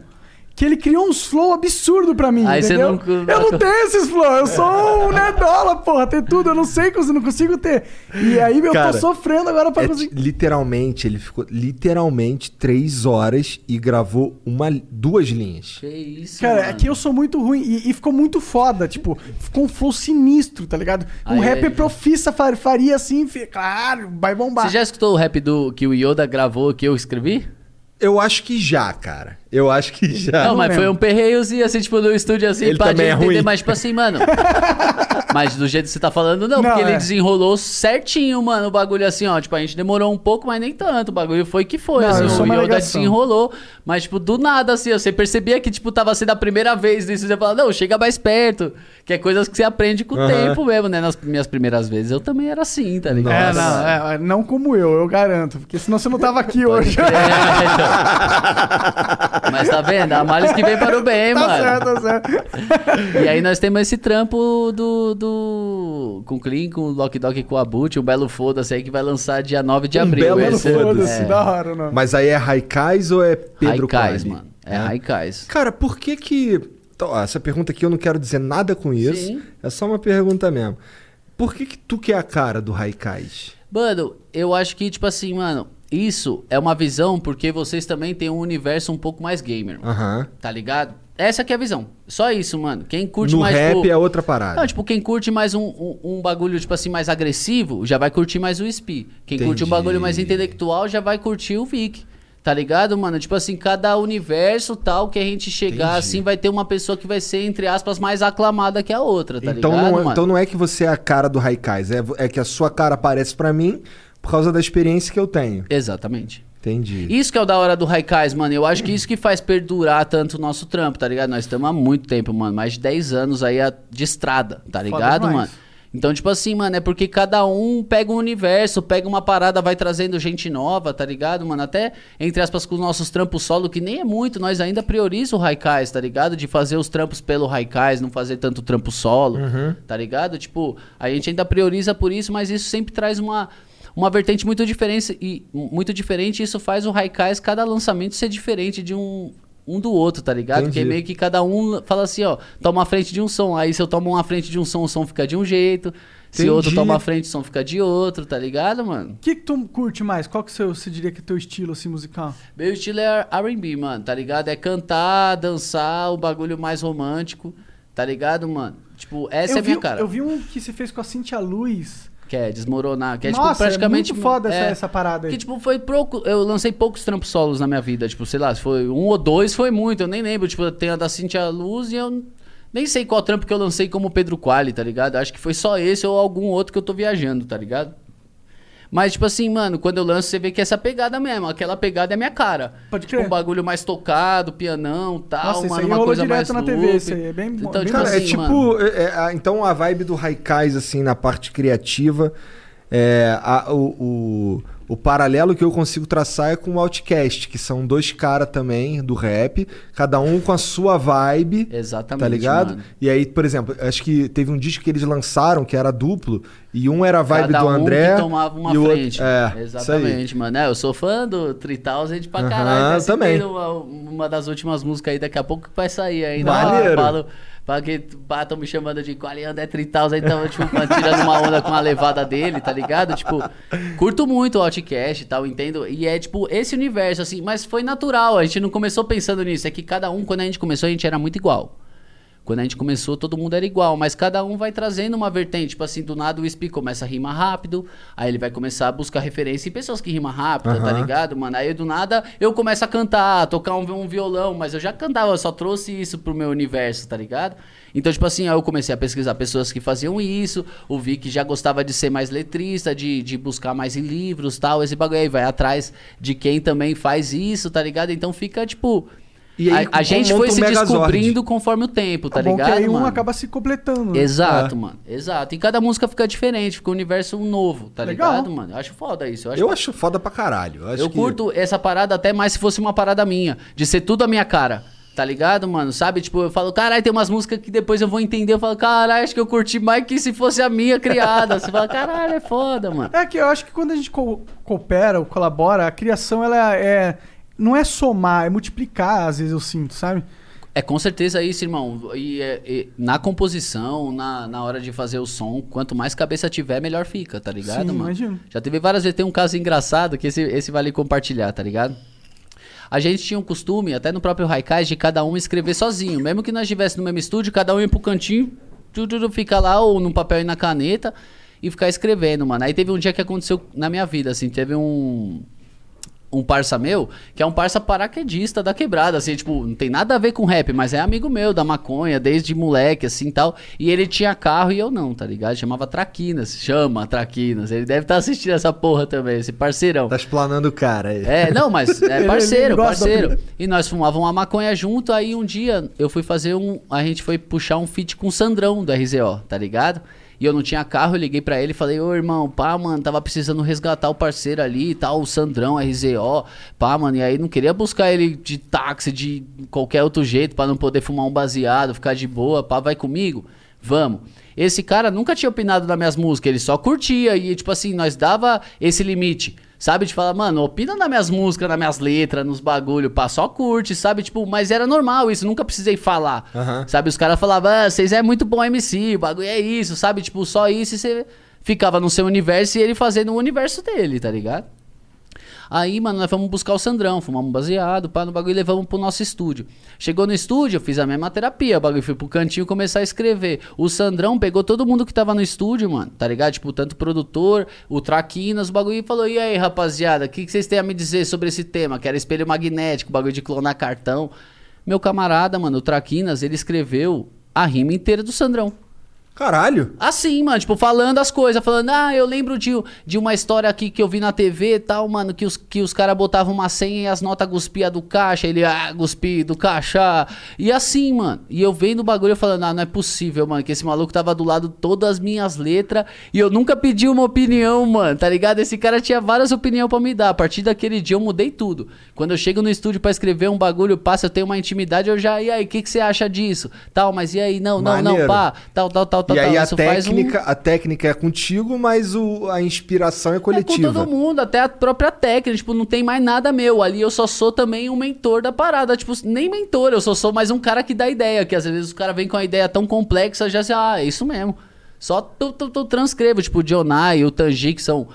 Speaker 3: que ele criou uns flow absurdo pra mim,
Speaker 4: Aí você
Speaker 3: entendeu?
Speaker 4: não-
Speaker 3: Eu não tenho esses flow, eu sou um nerdola, porra, tem tudo, eu não sei, eu não consigo ter. E aí eu
Speaker 2: Cara,
Speaker 3: tô sofrendo agora pra
Speaker 2: É,
Speaker 3: conseguir.
Speaker 2: literalmente, ele ficou literalmente três horas e gravou uma, duas linhas.
Speaker 4: Que isso,
Speaker 3: Cara,
Speaker 4: mano.
Speaker 3: é que eu sou muito ruim e, e ficou muito foda, tipo, ficou um flow sinistro, tá ligado? Um
Speaker 4: Aí,
Speaker 3: rapper
Speaker 4: aí.
Speaker 3: profissa fa- faria assim, claro, vai bombar.
Speaker 4: Você já escutou o rap do que o Yoda gravou que eu escrevi?
Speaker 2: Eu acho que já, cara. Eu acho que já.
Speaker 4: não, mas foi um perreiozinho, assim, tipo, no estúdio, assim,
Speaker 2: Ele
Speaker 4: pra
Speaker 2: também
Speaker 4: gente
Speaker 2: é
Speaker 4: entender,
Speaker 2: ruim.
Speaker 4: mas, tipo assim, mano... mas do jeito que você tá falando, não,
Speaker 3: Não,
Speaker 4: porque ele
Speaker 3: é.
Speaker 4: desenrolou certinho, mano, o bagulho, assim, ó, tipo, a gente demorou um pouco, mas nem tanto, o bagulho foi que foi,
Speaker 3: Não,
Speaker 4: assim,
Speaker 3: eu sou
Speaker 4: o
Speaker 3: uma
Speaker 4: Yoda
Speaker 3: negação.
Speaker 4: desenrolou, mas, tipo, do nada, assim, ó, você percebia que, tipo, tava sendo a primeira vez nisso, você fala, não, chega mais perto, que é coisas que você aprende com o
Speaker 2: Aham.
Speaker 4: tempo mesmo, né, nas minhas primeiras vezes, eu também era assim, tá ligado?
Speaker 3: É, não, é, não como eu, eu garanto, porque senão você não tava aqui hoje.
Speaker 4: crer, então. Mas tá vendo? A males que vem para o bem,
Speaker 3: tá
Speaker 4: mano.
Speaker 3: certo, tá certo.
Speaker 4: E aí nós temos esse trampo do. do com o Clean, com o Lock Dog e com o Abut, o Belo Foda-se aí que vai lançar dia 9 de
Speaker 2: Um
Speaker 4: abril.
Speaker 2: belo
Speaker 4: Esse-
Speaker 3: Foda-se,
Speaker 4: é,
Speaker 3: da hora, não.
Speaker 2: Mas aí é Raikais ou é Pedro
Speaker 4: Haikais,
Speaker 2: Quali?
Speaker 4: mano. É Haikais.
Speaker 2: Cara, por que que... Então, essa pergunta aqui eu não quero dizer nada com isso.
Speaker 4: Sim.
Speaker 2: É só uma pergunta mesmo. Por que que tu que é a cara do Raikais?
Speaker 4: Mano, eu acho que, tipo assim, mano, isso é uma visão porque vocês também têm um universo um pouco mais gamer.
Speaker 2: Aham.
Speaker 4: Tá ligado? Essa que é a visão. Só isso, mano. Quem curte
Speaker 2: No
Speaker 4: mais.
Speaker 2: rap
Speaker 4: tipo-
Speaker 2: é outra parada.
Speaker 4: Não, tipo, quem curte mais um, um, um bagulho, tipo assim, mais agressivo, já vai curtir mais o SP. Quem curte um
Speaker 2: Entendi.
Speaker 4: bagulho mais intelectual, já vai curtir o Vic. Tá ligado, mano? Tipo assim, cada universo tal que a gente chegar,
Speaker 2: Entendi.
Speaker 4: assim, vai ter uma pessoa que vai ser, entre aspas, mais aclamada que a outra, tá
Speaker 2: então,
Speaker 4: ligado,
Speaker 2: não é, então não é que você é a cara do Raikais, é, é que a sua cara aparece pra mim por causa da experiência que eu tenho.
Speaker 4: Exatamente.
Speaker 2: Entendi.
Speaker 4: Isso que é o da hora do Raikais, mano. Eu acho que isso que faz perdurar tanto o nosso trampo, tá ligado? Nós estamos há muito tempo, mano. Mais de 10 anos aí de estrada, tá ligado, mano? Então, tipo assim, mano, é porque cada um pega um universo, pega uma parada, vai trazendo gente nova, tá ligado, mano? Até, entre aspas, com os nossos trampos solo, que nem é muito, nós ainda priorizamos o Raikais, tá ligado? De fazer os trampos pelo Raikais, não fazer tanto trampo solo, tá ligado? Tipo, a gente ainda prioriza por isso, mas isso sempre traz uma, uma vertente muito diferente e muito diferente, isso faz o Raikais, cada lançamento ser diferente de um um do outro, tá ligado?
Speaker 2: Entendi.
Speaker 4: Porque meio que cada um fala assim, ó, toma a frente de um som. Aí se eu tomo uma frente de um som, o som fica de um jeito. Se
Speaker 2: Entendi.
Speaker 4: outro toma a frente, o som fica de outro, tá ligado, mano?
Speaker 3: O que, que tu curte mais? Qual que seu, você diria que é teu estilo assim, musical?
Speaker 4: Meu estilo é R&B, mano, tá ligado? É cantar, dançar, o bagulho mais romântico, tá ligado, mano? Tipo, essa
Speaker 3: eu
Speaker 4: é a minha
Speaker 3: vi,
Speaker 4: cara.
Speaker 3: Eu vi um que você fez com a Cintia Luz.
Speaker 4: Que é desmoronar, que é
Speaker 3: Nossa,
Speaker 4: tipo praticamente...
Speaker 3: é muito foda essa,
Speaker 4: é,
Speaker 3: essa parada aí.
Speaker 4: Que, tipo, foi pouco. Eu lancei poucos trampos solos na minha vida. Tipo, sei lá, se foi um ou dois, foi muito. Eu nem lembro. Tipo, tem a da Cintia Luz e eu nem sei qual trampo que eu lancei como Pedro Quali, tá ligado? Acho que foi só esse ou algum outro que eu tô viajando, tá ligado? Mas, tipo assim, mano, quando eu lanço, você vê que essa pegada mesmo. Aquela pegada é minha cara.
Speaker 3: Pode
Speaker 4: Tipo,
Speaker 3: crer.
Speaker 4: um bagulho mais tocado, pianão, tal,
Speaker 3: Nossa, isso
Speaker 4: mano,
Speaker 3: aí
Speaker 4: uma coisa
Speaker 3: direto
Speaker 4: mais
Speaker 3: na TV,
Speaker 4: loop.
Speaker 3: isso aí, é bem bom-
Speaker 4: Então,
Speaker 3: bem
Speaker 4: tipo
Speaker 2: Cara,
Speaker 4: assim,
Speaker 2: é tipo.
Speaker 4: mano,
Speaker 2: é- é, a- então a vibe do Raikais, assim, na parte criativa. É, a- o, o, o paralelo que eu consigo traçar é com o Outcast, que são dois caras também do rap, cada um com a sua vibe.
Speaker 4: Exatamente,
Speaker 2: Tá ligado?
Speaker 4: mano.
Speaker 2: E aí, por exemplo, acho que teve um disco que eles lançaram que era duplo, e um era a vibe
Speaker 4: Cada
Speaker 2: do
Speaker 4: um
Speaker 2: André.
Speaker 4: que tomava uma
Speaker 2: e o outro-
Speaker 4: frente.
Speaker 2: É, isso aí.
Speaker 4: Exatamente, mano. É, eu sou fã do 3000 pra caralho. Até
Speaker 2: também.
Speaker 4: citei Uma, uma das últimas músicas aí, daqui a pouco que vai sair ainda.
Speaker 2: Maneiro.
Speaker 4: Eu falo, pra que batam me chamando de Qualiando é 3000, então, tipo, tirando uma onda com a levada dele, tá ligado? Tipo, curto muito o Outcast e tal, entendo. E é, tipo, esse universo, assim, mas foi natural. A gente não começou pensando nisso. É que cada um, quando a gente começou, a gente era muito igual. Quando a gente começou, todo mundo era igual, mas cada um vai trazendo uma vertente. Tipo assim, do nada o Spi começa a rimar rápido, aí ele vai começar a buscar referência em pessoas que rimam rápido, tá
Speaker 2: Aham.
Speaker 4: ligado, mano? Aí do nada eu começo a cantar, a tocar um, um violão, mas eu já cantava, eu só trouxe isso pro meu universo, tá ligado? Então, tipo assim, aí eu comecei a pesquisar pessoas que faziam isso, o Vic já gostava de ser mais letrista, de, de buscar mais em livros tal, esse bagulho aí vai atrás de quem também faz isso, tá ligado? Então fica, tipo.
Speaker 2: E aí,
Speaker 4: a, a gente foi
Speaker 2: um
Speaker 4: se
Speaker 2: Megazord.
Speaker 4: descobrindo conforme o tempo, tá
Speaker 3: É bom
Speaker 4: ligado?
Speaker 3: que aí um
Speaker 4: mano?
Speaker 3: acaba se completando. né?
Speaker 4: Exato,
Speaker 2: É.
Speaker 4: mano. Exato. E cada música fica diferente, fica um universo novo, tá
Speaker 3: Legal.
Speaker 4: ligado, mano? Eu acho foda isso. Eu acho,
Speaker 2: Eu acho foda pra caralho. Eu, acho
Speaker 4: eu
Speaker 2: que-
Speaker 4: curto essa parada até mais se fosse uma parada minha, de ser tudo a minha cara. Tá ligado, mano? Sabe? Tipo, eu falo, caralho, tem umas músicas que depois eu vou entender. Eu falo, caralho, acho que eu curti mais que se fosse a minha criada. Você fala, caralho, é foda, mano.
Speaker 3: É que eu acho que quando a gente co- coopera ou colabora, a criação ela é. Não é somar, é multiplicar, às vezes eu sinto, sabe?
Speaker 4: É, com certeza isso, irmão. E, é, e na composição, na, na hora de fazer o som, quanto mais cabeça tiver, melhor fica, tá ligado,
Speaker 3: Sim,
Speaker 4: mano?
Speaker 3: imagino.
Speaker 4: Já teve várias vezes, tem um caso engraçado que esse, esse vale compartilhar, tá ligado? A gente tinha um costume, até no próprio Haikai, de cada um escrever sozinho. Mesmo que nós estivéssemos no mesmo estúdio, cada um ia pro cantinho, tudo, tudo fica lá, ou no papel e na caneta, e ficar escrevendo, mano. Aí teve um dia que aconteceu na minha vida, assim, teve um um parça meu, que é um parça paraquedista da quebrada, assim, tipo, não tem nada a ver com rap, mas é amigo meu da maconha, desde moleque, assim, tal. E ele tinha carro e eu não, tá ligado? Chamava Traquinas, chama Traquinas. Ele deve estar assistindo essa porra também, esse parceirão.
Speaker 2: Tá explanando o cara aí.
Speaker 4: É, não, mas é parceiro, parceiro. E nós fumávamos uma maconha junto, aí um dia eu fui fazer um. A gente foi puxar um feat com o Sandrão do RZO, tá ligado? E eu não tinha carro, eu liguei pra ele e falei, ô irmão, pá, mano, tava precisando resgatar o parceiro ali e tal, o Sandrão, RZO, pá, mano, e aí não queria buscar ele de táxi, de qualquer outro jeito, pra não poder fumar um baseado, ficar de boa, pá, vai comigo? Vamos. Esse cara nunca tinha opinado nas minhas músicas, ele só curtia e, tipo assim, nós dava esse limite. Sabe, de falar, mano, opina nas minhas músicas, nas minhas letras, nos bagulho, pá, só curte, sabe? Tipo, mas era normal isso, nunca precisei falar.
Speaker 2: Aham.
Speaker 4: Sabe, os caras falavam, ah, vocês é muito bom MC, o bagulho é isso, sabe? Tipo, só isso e você ficava no seu universo e ele fazendo o universo dele, tá ligado? Aí, mano, nós fomos buscar o Sandrão, fumamos um baseado, pá, no bagulho e levamos pro nosso estúdio. Chegou no estúdio, eu fiz a mesma terapia, o bagulho fui pro cantinho começar a escrever. O Sandrão pegou todo mundo que tava no estúdio, mano, tá ligado? Tipo, tanto o produtor, o Traquinas, o bagulho e falou: e aí, rapaziada, o que, que vocês têm a me dizer sobre esse tema? Que era espelho magnético, bagulho de clonar cartão. Meu camarada, mano, o Traquinas, ele escreveu a rima inteira do Sandrão.
Speaker 2: Caralho.
Speaker 4: Assim, mano, tipo, falando as coisas, falando, ah, eu lembro de, de uma história aqui que eu vi na TV e tal, mano, que os, que os caras botavam uma senha e as notas guspia do caixa, ele, ah, guspi do caixa, e assim, mano, e eu vendo o bagulho falando, ah, não é possível, mano, que esse maluco tava do lado todas as minhas letras e eu nunca pedi uma opinião, mano, tá ligado? Esse cara tinha várias opiniões pra me dar, a partir daquele dia eu mudei tudo. Quando eu chego no estúdio pra escrever um bagulho, passa, eu tenho uma intimidade, eu já, e aí, o que, que você acha disso? Tal, mas e aí, não, não, não,
Speaker 2: Maneiro.
Speaker 4: pá, tal, tal, tal, tal,
Speaker 2: e aí a
Speaker 4: faz um-
Speaker 2: técnica, a técnica é contigo, mas o, a inspiração é
Speaker 4: É com
Speaker 2: coletiva.
Speaker 4: todo mundo, até a própria técnica, tipo, não tem mais nada meu. Ali eu só sou também um mentor da parada, tipo, nem mentor, eu só sou mais um cara que dá ideia, que às vezes o cara vem com uma ideia tão complexa, já sei, ah, é isso mesmo. Só tu, tu, tu transcrevo, tipo, o Dionai e o Tanji, que são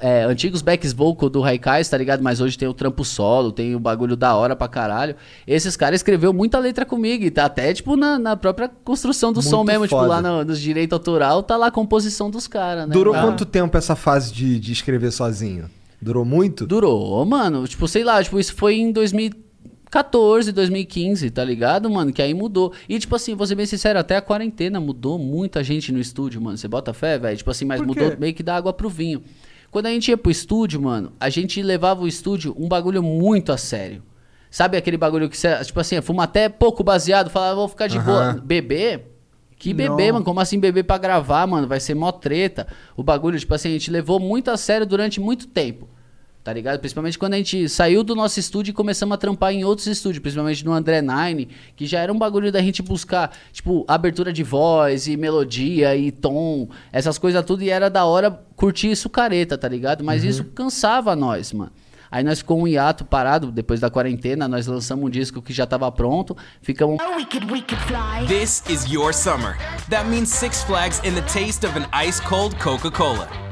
Speaker 4: é, antigos backs vocal do Haikais, tá ligado? Mas hoje tem o trampo solo, tem o bagulho da hora pra caralho. Esses caras escreveu muita letra comigo, e tá até, tipo, na, na própria construção do som
Speaker 2: Muito
Speaker 4: mesmo, tipo,
Speaker 2: foda.
Speaker 4: lá no- nos direitos autoral, tá lá a composição dos caras, né?
Speaker 2: Durou
Speaker 4: Ah.
Speaker 2: quanto tempo essa fase de, de escrever sozinho? Durou muito?
Speaker 4: Durou, mano. Tipo, sei lá, tipo, isso foi em 2014, 2015, tá ligado, mano? Que aí mudou. E, tipo assim, vou ser bem sincero, até a quarentena mudou muita gente no estúdio, mano. Você bota fé, velho? Tipo assim, mas mudou meio que da água pro vinho. Quando a gente ia pro estúdio, mano, a gente levava o estúdio um bagulho muito a sério. Sabe aquele bagulho que você, tipo assim, fuma até pouco baseado, falava, vou ficar de boa. Beber? Que
Speaker 3: Não.
Speaker 4: beber, mano? Como assim beber pra gravar, mano? Vai ser mó treta. O bagulho, tipo assim, a gente levou muito a sério durante muito tempo. Tá ligado? Principalmente quando a gente saiu do nosso estúdio e começamos a trampar em outros estúdios, principalmente no André Nine, que já era um bagulho da gente buscar, tipo, abertura de voz e melodia e tom, essas coisas tudo, e era da hora curtir isso careta, tá ligado? Mas isso cansava nós, mano. Aí nós ficamos um hiato parado, depois da quarentena, nós lançamos um disco que já tava pronto, ficamos
Speaker 7: Oh, we could, we could fly.
Speaker 8: This is your summer. That means Six Flags in the taste of an ice cold Coca Cola.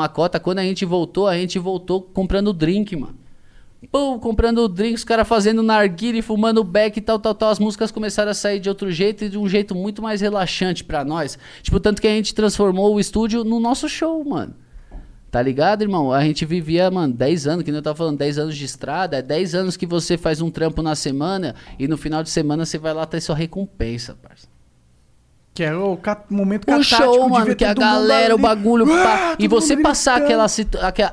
Speaker 4: uma cota. Quando a gente voltou, a gente voltou comprando drink, mano. Pô, comprando drink, os caras fazendo narguile, fumando beck e tal, tal, tal. As músicas começaram a sair de outro jeito e de um jeito muito mais relaxante pra nós. Tipo, tanto que a gente transformou o estúdio no nosso show, mano. Tá ligado, irmão? A gente vivia, mano, 10 anos, que nem eu tava falando, 10 anos de estrada, é 10 anos que você faz um trampo na semana e no final de semana você vai lá ter sua recompensa, parça.
Speaker 3: Que é o ca- momento
Speaker 4: O show, mano, que a galera, o bagulho,
Speaker 3: Ah,
Speaker 4: pá, e você passar aquela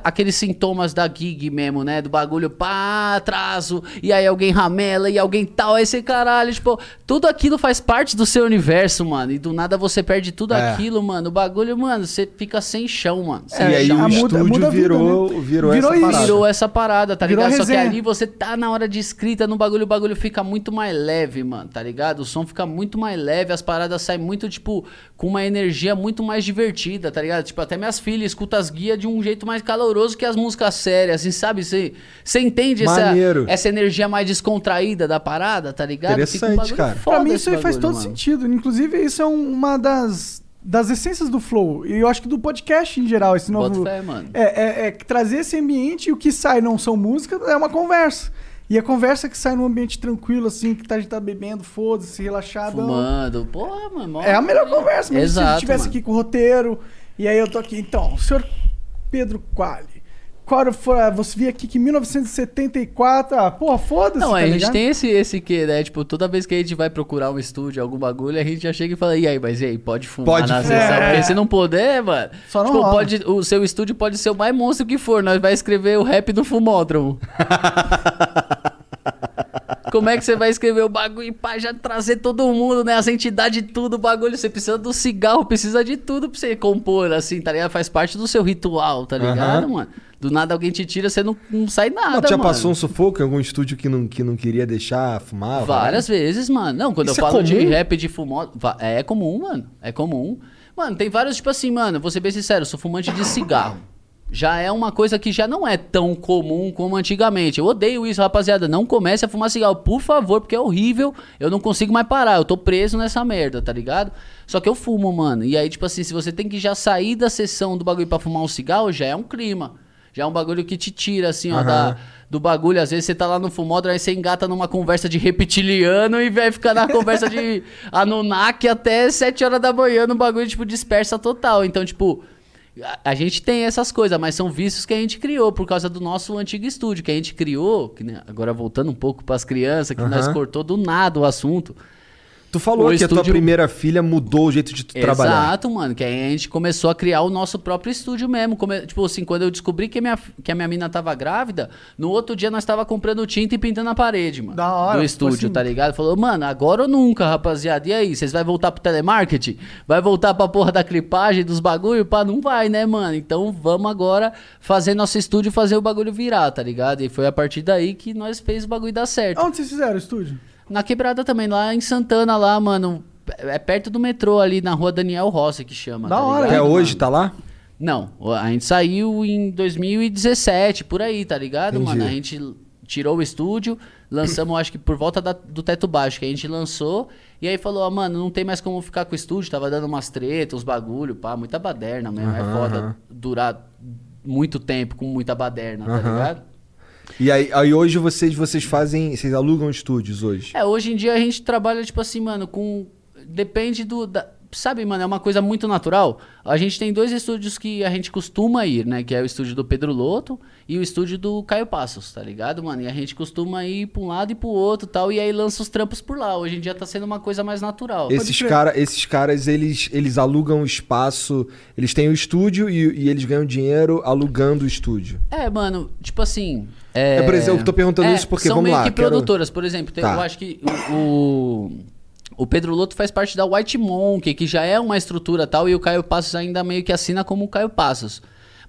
Speaker 4: aqueles sintomas da gig mesmo, né? Do bagulho, pá, atraso, e aí alguém ramela, e alguém tal, aí você, caralho, tipo, tudo aquilo faz parte do seu universo, mano, e do nada você perde tudo
Speaker 2: É.
Speaker 4: aquilo, mano, o bagulho, mano, você fica sem chão, mano. Sem
Speaker 2: e aí
Speaker 4: chão.
Speaker 2: o
Speaker 3: a muda-
Speaker 2: estúdio
Speaker 3: muda a vida,
Speaker 2: virou,
Speaker 3: né?
Speaker 2: virou,
Speaker 3: Virou
Speaker 2: essa
Speaker 3: isso.
Speaker 2: parada.
Speaker 4: Virou essa parada, tá
Speaker 3: Virou
Speaker 4: ligado? Só que ali você tá na hora de escrita no bagulho, o bagulho fica muito mais leve, mano, tá ligado? O som fica muito mais leve, as paradas saem muito, tipo, com uma energia muito mais divertida, tá ligado? Tipo, até minhas filhas escutam as guias de um jeito mais caloroso que as músicas sérias, assim, sabe? Você você entende essa,
Speaker 2: Maneiro.
Speaker 4: essa energia mais descontraída da parada, tá ligado? Fica um
Speaker 2: Interessante,
Speaker 4: bagulho
Speaker 2: cara.
Speaker 4: foda
Speaker 3: Pra mim isso aí faz todo
Speaker 4: mano.
Speaker 3: sentido. Inclusive, isso é um- uma das, das essências do Flow. E eu acho que do podcast em geral, esse
Speaker 4: Bota
Speaker 3: novo.
Speaker 4: fé, mano.
Speaker 3: É, é- é trazer esse ambiente e o que sai não são músicas, é uma conversa. E a conversa que sai num ambiente tranquilo, assim, que tá, a gente tá bebendo, foda-se, relaxado.
Speaker 4: Fumando, porra, mano.
Speaker 3: É a melhor conversa, mas se
Speaker 4: Exato,
Speaker 3: ele estivesse aqui com o roteiro, e aí eu tô aqui, então, senhor Pedro Quali. A- você via aqui que em 1974, ah, porra, foda-se,
Speaker 4: Não,
Speaker 3: tá
Speaker 4: a gente
Speaker 3: ligado?
Speaker 4: tem esse, esse que, né? Tipo, toda vez que a gente vai procurar um estúdio, algum bagulho, a gente já chega e fala, e aí, mas e aí, pode fumar
Speaker 2: Pode
Speaker 4: na sessão?
Speaker 3: É.
Speaker 4: Porque se não puder, mano,
Speaker 3: Só não
Speaker 4: tipo,
Speaker 3: rola.
Speaker 4: pode, o seu estúdio pode ser o mais monstro que for, nós vai escrever o rap no fumódromo. Como é que você vai escrever o bagulho e pá, já trazer todo mundo, né? As entidades, tudo, o bagulho. Você precisa do cigarro, precisa de tudo pra você compor, assim, tá ligado? Faz parte do seu ritual, tá ligado,
Speaker 2: Aham.
Speaker 4: mano? Do nada alguém te tira, você não, não sai nada,
Speaker 2: Não, já
Speaker 4: mano.
Speaker 2: passou um sufoco em algum estúdio que não, que não queria deixar fumar?
Speaker 4: Várias vezes, mano. Não, quando
Speaker 2: Isso
Speaker 4: eu
Speaker 2: é
Speaker 4: falo de
Speaker 2: comum?
Speaker 4: rap de fumó. va- É comum, mano. É comum. Mano, tem vários, tipo assim, mano, vou ser bem sincero, eu sou fumante de cigarro. Já é uma coisa que já não é tão comum como antigamente. Eu odeio isso, rapaziada. Não comece a fumar cigarro, por favor, porque é horrível. Eu não consigo mais parar. Eu tô preso nessa merda, tá ligado? Só que eu fumo, mano. E aí, tipo assim, se você tem que já sair da sessão do bagulho pra fumar um cigarro, já é um clima. Já é um bagulho que te tira, assim, ó,
Speaker 2: Aham.
Speaker 4: da, do bagulho. Às vezes você tá lá no fumódromo, aí você engata numa conversa de reptiliano e vai ficar na conversa de Anunnaki até 7 horas da manhã no bagulho, tipo, dispersa total. Então, tipo, a, gente tem essas coisas, mas são vícios que a gente criou por causa do nosso antigo estúdio, que a gente criou, que, né, agora voltando um pouco pras crianças, que nós
Speaker 2: Aham.
Speaker 4: cortou do nada o assunto.
Speaker 2: Tu falou
Speaker 4: O
Speaker 2: que a tua
Speaker 4: estúdio-
Speaker 2: primeira filha mudou o jeito de tu trabalhar.
Speaker 4: Exato, mano. Que aí a gente começou a criar o nosso próprio estúdio mesmo. Come- Tipo assim, quando eu descobri que a, minha, que a minha mina tava grávida, no outro dia nós tava comprando tinta e pintando a parede, mano.
Speaker 3: Da hora,
Speaker 4: Do
Speaker 3: tipo
Speaker 4: estúdio,
Speaker 3: assim-
Speaker 4: tá ligado? Falou, mano, agora ou nunca, rapaziada. E aí, vocês vai voltar pro telemarketing? Vai voltar pra porra da clipagem, dos bagulho? Pá, não vai, né, mano? Então vamos agora fazer nosso estúdio e fazer o bagulho virar, tá ligado? E foi a partir daí que nós fez o bagulho dar certo.
Speaker 3: Onde vocês fizeram o estúdio?
Speaker 4: Na quebrada também, lá em Santana, lá, mano. É perto do metrô ali, na rua Daniel Rossi, que chama.
Speaker 3: Da
Speaker 4: tá
Speaker 3: hora,
Speaker 4: ligado,
Speaker 2: Até hoje
Speaker 4: mano?
Speaker 2: tá lá?
Speaker 4: Não, a gente saiu em 2017, por aí, tá ligado,
Speaker 2: Entendi.
Speaker 4: mano? A gente tirou o estúdio, lançamos, acho que por volta da- do teto baixo, que a gente lançou, e aí falou, ó, mano, não tem mais como ficar com o estúdio, tava dando umas tretas, uns bagulho, pá, muita baderna mesmo. é
Speaker 2: Aham,
Speaker 4: foda
Speaker 2: aham.
Speaker 4: durar muito tempo com muita baderna, tá
Speaker 2: Aham.
Speaker 4: ligado?
Speaker 2: E aí, aí hoje vocês, vocês fazem. Vocês alugam estúdios hoje?
Speaker 4: É, hoje em dia a gente trabalha, tipo assim, mano, com. Depende do. da- Sabe, mano, é uma coisa muito natural. A gente tem dois estúdios que a gente costuma ir, né? Que é o estúdio do Pedro Loto e o estúdio do Caio Passos, tá ligado, mano? E a gente costuma ir pra um lado e pro outro tal. E aí lança os trampos por lá. Hoje em dia tá sendo uma coisa mais natural.
Speaker 2: Esses, cara, esses caras, eles, eles alugam o espaço. Eles têm o estúdio e, e eles ganham dinheiro alugando o estúdio.
Speaker 4: É, mano, tipo assim. É,
Speaker 2: É, por exemplo, eu tô perguntando isso porque,
Speaker 4: são
Speaker 2: vamos
Speaker 4: meio
Speaker 2: lá,
Speaker 4: que
Speaker 2: quero-
Speaker 4: produtoras, por exemplo, tem-
Speaker 2: Tá.
Speaker 4: eu acho que o, o, o Pedro Loto faz parte da White Monkey, que já é uma estrutura tal, e o Caio Passos ainda meio que assina como o Caio Passos.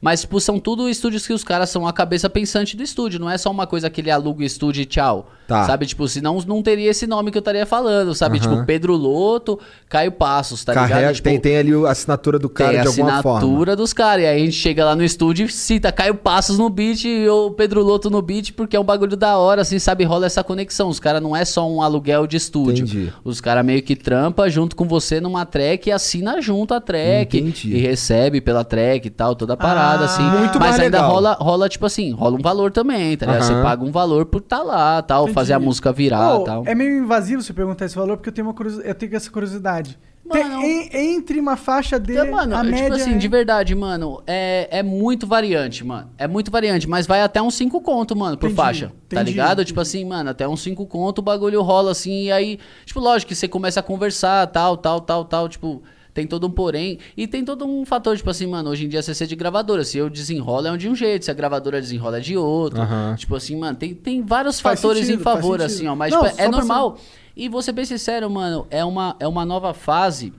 Speaker 4: Mas, tipo, são tudo estúdios que os caras são a cabeça pensante do estúdio. Não é só uma coisa que ele aluga o estúdio e tchau.
Speaker 2: Tá.
Speaker 4: Sabe? Tipo, senão não teria esse nome que eu estaria falando, sabe?
Speaker 2: Aham.
Speaker 4: Tipo, Pedro Loto, Caio Passos, tá
Speaker 2: Carrega,
Speaker 4: ligado? Tipo,
Speaker 2: tem, tem ali a assinatura do cara
Speaker 4: tem
Speaker 2: de
Speaker 4: a
Speaker 2: alguma forma.
Speaker 4: assinatura dos caras. E aí a gente chega lá no estúdio e cita Caio Passos no beat ou Pedro Loto no beat, porque é um bagulho da hora, assim, sabe? Rola essa conexão. Os caras não é só um aluguel de estúdio.
Speaker 2: Entendi.
Speaker 4: Os caras meio que trampa junto com você numa track e assina junto a track.
Speaker 2: Entendi.
Speaker 4: E recebe pela track e tal, toda a parada,
Speaker 3: Ah,
Speaker 4: assim.
Speaker 2: muito
Speaker 4: Mas ainda
Speaker 2: legal.
Speaker 4: rola, rola, tipo assim, rola um valor também, tá ligado? Você paga um valor por tá lá, tal,
Speaker 3: Entendi.
Speaker 4: fazer a música virar
Speaker 3: Ô,
Speaker 4: tal.
Speaker 3: É meio invasivo você perguntar esse valor, porque eu tenho, uma curiosi- eu tenho essa curiosidade. Tem-
Speaker 4: Mano,
Speaker 3: em- entre uma faixa dele,
Speaker 4: Então, mano,
Speaker 3: a
Speaker 4: eu,
Speaker 3: média
Speaker 4: tipo assim,
Speaker 3: é-
Speaker 4: de verdade, mano, é, é muito variante, mano. É muito variante, mas vai até uns 5 conto, mano, por
Speaker 3: Entendi,
Speaker 4: faixa. Tá
Speaker 3: entendi,
Speaker 4: ligado? Tipo assim, mano, até uns 5 conto o bagulho rola assim, e aí, tipo, lógico que você começa a conversar, tal, tal, tal, tal, tipo, tem todo um porém. E tem todo um fator, tipo assim, mano, hoje em dia você ser de gravadora. Se eu desenrolo é de um jeito, se a gravadora desenrola é de outro.
Speaker 2: Aham.
Speaker 4: Tipo assim, mano, tem, tem vários
Speaker 3: Faz
Speaker 4: fatores
Speaker 3: sentido,
Speaker 4: em favor, assim, ó. Mas
Speaker 3: Não,
Speaker 4: tipo, é normal. E vou ser bem sincero, mano, é uma, é uma nova fase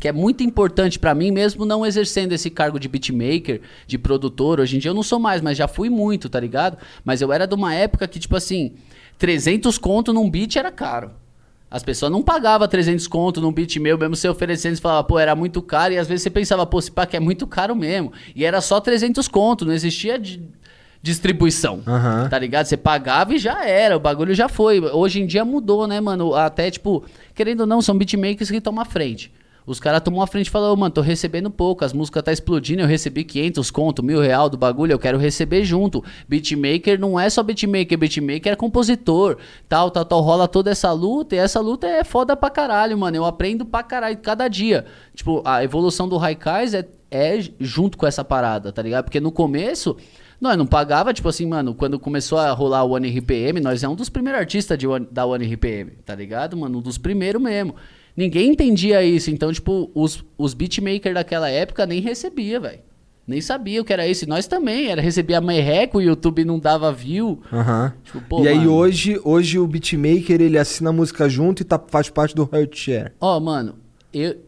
Speaker 4: que é muito importante pra mim, mesmo não exercendo esse cargo de beatmaker, de produtor. Hoje em dia eu não sou mais, mas já fui muito, tá ligado? Mas eu era de uma época que, tipo assim, 300 conto num beat era caro. As pessoas não pagavam 300 conto num beat meu, mesmo você oferecendo, você falava, pô, era muito caro. E às vezes você pensava, pô, se pá, que é muito caro mesmo. E era só 300 conto, não existia de distribuição.
Speaker 2: Aham.
Speaker 4: Tá ligado? Você pagava e já era, o bagulho já foi. Hoje em dia mudou, né, mano? Até, tipo, querendo ou não, são beatmakers que tomam a frente. Os caras tomam a frente e falam, ô, mano, tô recebendo pouco, as músicas tá explodindo, eu recebi 500 conto, mil real do bagulho, eu quero receber junto. Beatmaker não é só beatmaker, beatmaker é compositor, tal, tal, tal. Rola toda essa luta e essa luta é foda pra caralho, mano. Eu aprendo pra caralho cada dia. Tipo, a evolução do Raikais é, é junto com essa parada, tá ligado? Porque no começo... Nós não pagava, tipo assim, mano, quando começou a rolar o One RPM, nós é um dos primeiros artistas de One- da One RPM, tá ligado, mano? Um dos primeiros mesmo. Ninguém entendia isso, então, tipo, os, os beatmakers daquela época nem recebia, velho. Nem sabia o que era isso. E nós também, era recebia merreco, o YouTube não dava view.
Speaker 2: Aham.
Speaker 4: Tipo, pô,
Speaker 2: e aí
Speaker 4: mano.
Speaker 2: hoje, hoje o beatmaker ele assina a música junto e tá, faz parte do Heart Share.
Speaker 4: Ó, mano, eu.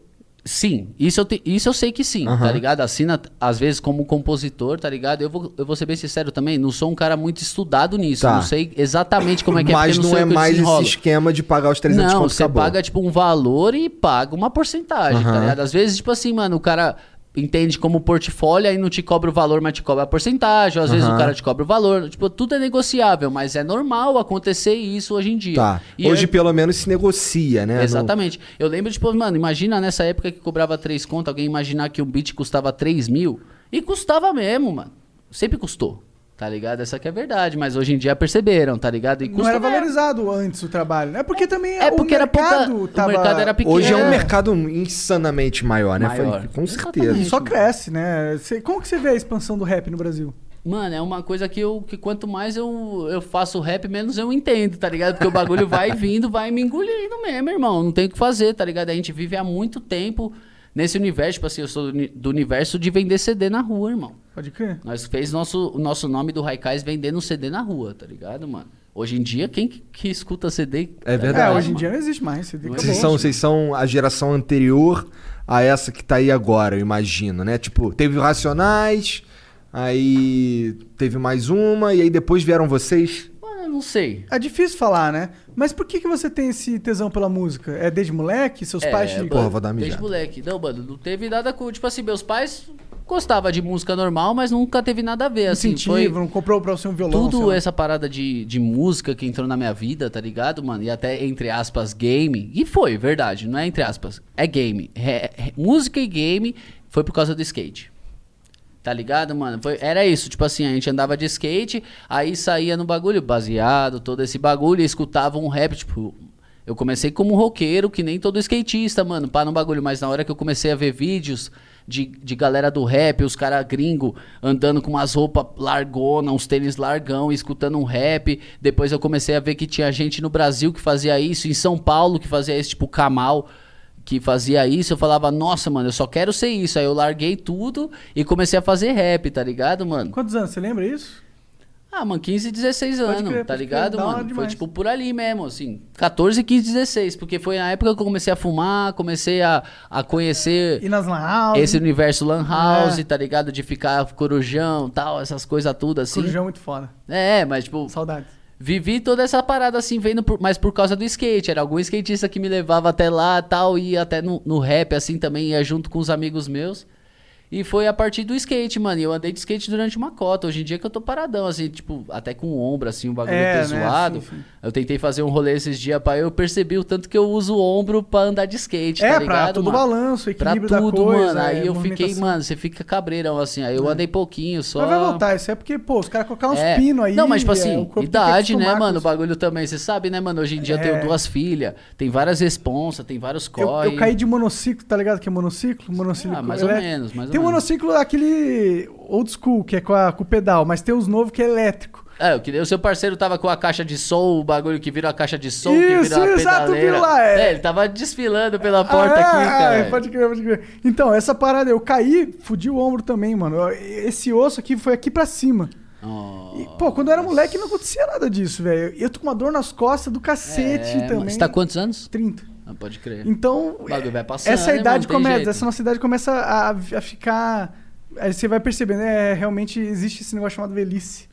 Speaker 4: Sim, isso eu, te- isso eu sei que sim,
Speaker 2: Aham.
Speaker 4: tá ligado? Assina, às vezes, como compositor, tá ligado? Eu vou, eu vou ser bem sincero também, não sou um cara muito estudado nisso.
Speaker 2: Tá.
Speaker 4: Não sei exatamente como é que é,
Speaker 2: Mas não
Speaker 4: sei
Speaker 2: é mais esse esquema de pagar os 300
Speaker 4: Não, você
Speaker 2: acabou.
Speaker 4: paga, tipo, um valor e paga uma porcentagem, tá
Speaker 2: Aham.
Speaker 4: ligado? Às vezes, tipo assim, mano, o cara entende como portfólio, aí não te cobra o valor, mas te cobra a porcentagem. Às vezes
Speaker 2: Aham.
Speaker 4: o cara te cobra o valor. Tipo, tudo é negociável, mas é normal acontecer isso hoje em dia.
Speaker 2: Tá.
Speaker 4: E
Speaker 2: hoje
Speaker 4: é-
Speaker 2: pelo menos se negocia, né? No-
Speaker 4: Exatamente. Eu lembro, tipo, mano, imagina nessa época que cobrava 3 conto, alguém imaginar que um beat custava 3 mil. E custava mesmo, mano. Sempre custou. Tá ligado? Essa que é a verdade. Mas hoje em dia perceberam, tá ligado? E
Speaker 3: Não
Speaker 4: custa
Speaker 3: era
Speaker 4: mesmo.
Speaker 3: valorizado antes o trabalho. É porque também
Speaker 4: É porque
Speaker 3: o
Speaker 4: era pouca-
Speaker 3: mercado
Speaker 4: o
Speaker 3: tava...
Speaker 4: mercado era pequeno.
Speaker 2: Hoje é um
Speaker 4: É.
Speaker 2: mercado insanamente maior, né?
Speaker 4: Maior.
Speaker 2: Foi- Com
Speaker 4: Exatamente.
Speaker 2: certeza.
Speaker 3: E só cresce, né? Como que você vê a expansão do rap no Brasil?
Speaker 4: Mano, é uma coisa que eu que quanto mais eu, eu faço rap, menos eu entendo, tá ligado? Porque o bagulho vai vindo, vai me engolindo mesmo, irmão. Não tem o que fazer, tá ligado? A gente vive há muito tempo nesse universo, tipo assim, eu sou do universo de vender CD na rua, irmão.
Speaker 3: Pode crer.
Speaker 4: Nós fez nosso, o nosso nome do Raikais vendendo CD na rua, tá ligado, mano? Hoje em dia, quem que, que escuta CD?
Speaker 2: É
Speaker 4: tá
Speaker 2: verdade.
Speaker 3: É, hoje em
Speaker 4: mano?
Speaker 3: dia não existe mais.
Speaker 4: Não
Speaker 2: Vocês
Speaker 3: acabou.
Speaker 2: são, vocês são a geração anterior a essa que tá aí agora, eu imagino, né? Tipo, teve Racionais, aí teve mais uma, e aí depois vieram vocês.
Speaker 4: Mano, eu não sei.
Speaker 3: É difícil falar, né? Mas por que, que você tem esse tesão pela música? É desde moleque? Seus pais te...
Speaker 4: mano,
Speaker 2: Porra, vou dar uma
Speaker 4: Desde
Speaker 2: mijada.
Speaker 4: moleque. Não, mano, não teve nada com. Tipo assim, meus pais gostavam de música normal, mas nunca teve nada a ver. Assim,
Speaker 3: incentivo,
Speaker 4: foi
Speaker 3: não comprou pra você um violão?
Speaker 4: tudo essa parada de, de música que entrou na minha vida, tá ligado, mano? E até, entre aspas, game. E foi, verdade, não é entre aspas. É game. É- é- música e game foi por causa do skate. Tá ligado, mano? Foi- era isso, tipo assim, a gente andava de skate, aí saía no bagulho baseado, todo esse bagulho, e escutava um rap, tipo. Eu comecei como roqueiro, que nem todo skatista, mano, pá no bagulho, mas na hora que eu comecei a ver vídeos de, de galera do rap, os caras gringo andando com umas roupas largona, uns tênis largão, escutando um rap. Depois eu comecei a ver que tinha gente no Brasil que fazia isso, em São Paulo que fazia isso, tipo Kamal que fazia isso, eu falava, nossa, mano, eu só quero ser isso. Aí eu larguei tudo e comecei a fazer rap, tá ligado, mano?
Speaker 3: Quantos anos? Você lembra isso?
Speaker 4: Ah, mano, 15, 16
Speaker 3: Pode
Speaker 4: anos,
Speaker 3: crer,
Speaker 4: tá ligado, mano? Foi
Speaker 3: demais.
Speaker 4: tipo por ali mesmo, assim, 14, 15, 16, porque foi na época que eu comecei a fumar, comecei a, a conhecer
Speaker 3: E nas lan house?
Speaker 4: esse universo lan house,
Speaker 3: É.
Speaker 4: tá ligado? De ficar corujão, tal, essas coisas tudo assim.
Speaker 3: Corujão muito foda.
Speaker 4: É, mas tipo,
Speaker 3: Saudades.
Speaker 4: Vivi toda essa parada assim, vendo por, mas por causa do skate. Era algum skatista que me levava até lá tal, ia até no, no rap assim também, ia junto com os amigos meus. E foi a partir do skate, mano. E eu andei de skate durante uma cota. Hoje em dia que eu tô paradão, assim, tipo, até com o ombro, assim, o bagulho
Speaker 3: É,
Speaker 4: ter
Speaker 3: né?
Speaker 4: zoado.
Speaker 3: Sim, sim.
Speaker 4: Eu tentei fazer um rolê esses dias, pai. Eu percebi o tanto que eu uso o ombro pra andar de skate,
Speaker 3: É,
Speaker 4: tá
Speaker 3: pra
Speaker 4: ligado,
Speaker 3: todo o
Speaker 4: mano?
Speaker 3: balanço,
Speaker 4: Pra
Speaker 3: equilíbrio da
Speaker 4: tudo,
Speaker 3: coisa,
Speaker 4: mano. Aí
Speaker 3: é,
Speaker 4: eu fiquei, mano, você fica cabreirão, assim. Aí eu andei pouquinho só.
Speaker 3: Mas vai voltar, isso é porque, pô, os caras colocaram uns
Speaker 4: É.
Speaker 3: pinos aí.
Speaker 4: Não, mas tipo
Speaker 3: é,
Speaker 4: assim, idade, né, mano? O bagulho também. Você sabe, né, mano? Hoje em dia eu
Speaker 3: É.
Speaker 4: tenho duas filhas, tem várias responsas, tem vários
Speaker 3: Eu,
Speaker 4: corre.
Speaker 3: eu caí de monociclo, tá ligado? Que é monociclo? Monociclo
Speaker 4: Ah, mais ou menos, mais ou
Speaker 3: Tem um
Speaker 4: menos.
Speaker 3: monociclo, aquele old school, que é com, a- com o pedal, mas tem os novos que é elétrico.
Speaker 4: É, eu queria, o seu parceiro tava com a caixa de som, o bagulho que vira a caixa de som, que
Speaker 3: Isso,
Speaker 4: vira a
Speaker 3: exato,
Speaker 4: pedaleira.
Speaker 3: viu lá, é.
Speaker 4: ele tava desfilando pela porta
Speaker 3: Ah,
Speaker 4: aqui,
Speaker 3: é,
Speaker 4: cara.
Speaker 3: é, pode crer, pode crer. Então, essa parada, eu caí, fudi o ombro também, mano. Esse osso aqui foi aqui pra cima.
Speaker 4: Oh,
Speaker 3: E, pô, quando eu era moleque não acontecia nada disso, velho. Eu tô com uma dor nas costas do cacete
Speaker 4: é,
Speaker 3: também.
Speaker 4: Você tá quantos anos?
Speaker 3: 30.
Speaker 4: Ah, pode crer.
Speaker 3: Então,
Speaker 4: passando,
Speaker 3: essa
Speaker 4: né,
Speaker 3: idade começa,
Speaker 4: jeito.
Speaker 3: essa nossa idade começa a, a ficar. Aí você vai percebendo, é, realmente existe esse negócio chamado velhice.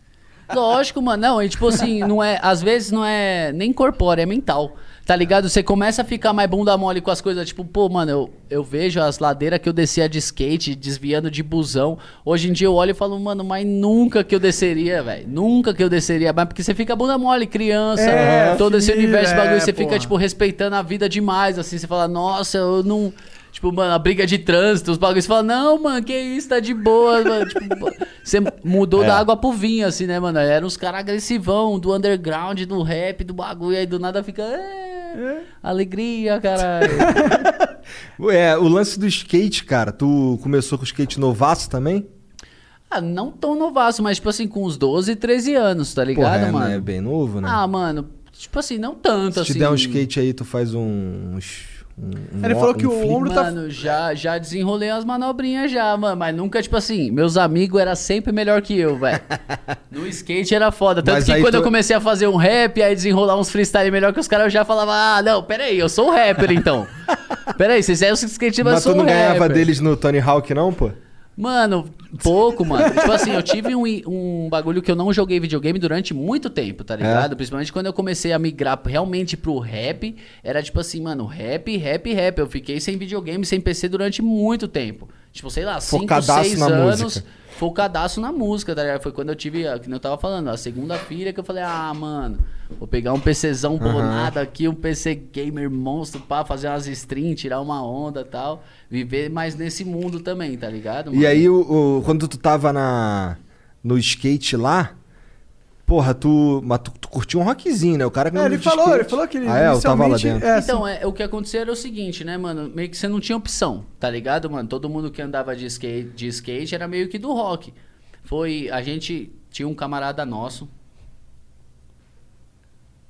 Speaker 4: Lógico, mano. Não, e tipo assim, não é. Às vezes não é nem corpóreo, é mental. Tá ligado? Você começa a ficar mais bunda mole com as coisas. Tipo, pô, mano, eu, eu vejo as ladeiras que eu descia de skate, desviando de busão. Hoje em dia eu olho e falo, mano, mas nunca que eu desceria, velho. Nunca que eu desceria. Mas porque você fica bunda mole, criança.
Speaker 3: É,
Speaker 4: todo esse
Speaker 3: filho,
Speaker 4: universo de bagulho.
Speaker 3: é,
Speaker 4: você fica,
Speaker 3: porra.
Speaker 4: tipo, respeitando a vida demais. Assim, você fala, nossa, eu não. Tipo, mano, a briga de trânsito, os bagulhos. Você fala, não, mano, que isso, tá de boa, mano. Tipo, você mudou
Speaker 2: É.
Speaker 4: da água pro vinho, assim, né, mano? Eram os caras agressivão, do underground, do rap, do bagulho. Aí do nada fica. É, alegria, caralho.
Speaker 2: É, o lance do skate, cara, tu começou com skate novaço também?
Speaker 4: ah, não tão novaço, mas, tipo assim, com uns 12, 13 anos, tá ligado,
Speaker 2: Porra, é,
Speaker 4: mano?
Speaker 2: né? É bem novo, né?
Speaker 4: Ah, mano, tipo assim, não tanto,
Speaker 2: Se
Speaker 4: assim.
Speaker 2: te der um skate aí, tu faz um... uns- um-
Speaker 3: Ele falou que
Speaker 2: um
Speaker 3: o
Speaker 2: flip.
Speaker 3: ombro tá-
Speaker 4: Mano, já, já desenrolei as manobrinhas já, mano. Mas nunca, tipo assim, meus amigos eram sempre melhor que eu, velho. No skate era foda. Tanto
Speaker 2: Mas
Speaker 4: que quando
Speaker 2: tu-
Speaker 4: eu comecei a fazer um rap, aí desenrolar uns freestyle melhor que os caras, eu já falava, ah, não, peraí, eu sou um rapper então. peraí, vocês eram os skate, mas eu
Speaker 2: Mas
Speaker 4: sou
Speaker 2: tu não
Speaker 4: um
Speaker 2: ganhava
Speaker 4: rapper.
Speaker 2: deles no Tony Hawk, não, pô?
Speaker 4: Mano, pouco, mano. tipo assim, eu tive um, um bagulho que eu não joguei videogame durante muito tempo, tá ligado? Principalmente quando eu comecei a migrar realmente pro rap. Era tipo assim, mano, rap, rap, rap. Eu fiquei sem videogame, sem PC durante muito tempo. Tipo, sei lá, 5,
Speaker 2: Focadaço
Speaker 4: 6
Speaker 2: na
Speaker 4: anos.
Speaker 2: música.
Speaker 4: Focadaço na música, tá ligado? Foi quando eu tive, que eu tava falando, a segunda filha que eu falei, ah, mano, vou pegar um PCzão bonado aqui, um PC gamer monstro, pá, fazer umas streams, tirar uma onda e tal. Viver mais nesse mundo também, tá ligado?
Speaker 2: E
Speaker 4: mano?
Speaker 2: aí, o, o- quando tu tava na, no skate lá, porra, tu, mas tu, tu curtiu um rockzinho, né? O cara que
Speaker 3: É,
Speaker 2: não
Speaker 3: ele falou, ele falou que ele
Speaker 2: ah, é, eu tava lá
Speaker 3: inicialmente-
Speaker 2: dentro.
Speaker 3: é,
Speaker 4: Então, é, o que acontecia era o seguinte, né, mano? Meio que você não tinha opção, tá ligado, mano? Todo mundo que andava de skate, de skate era meio que do rock. Foi. A gente tinha um camarada nosso.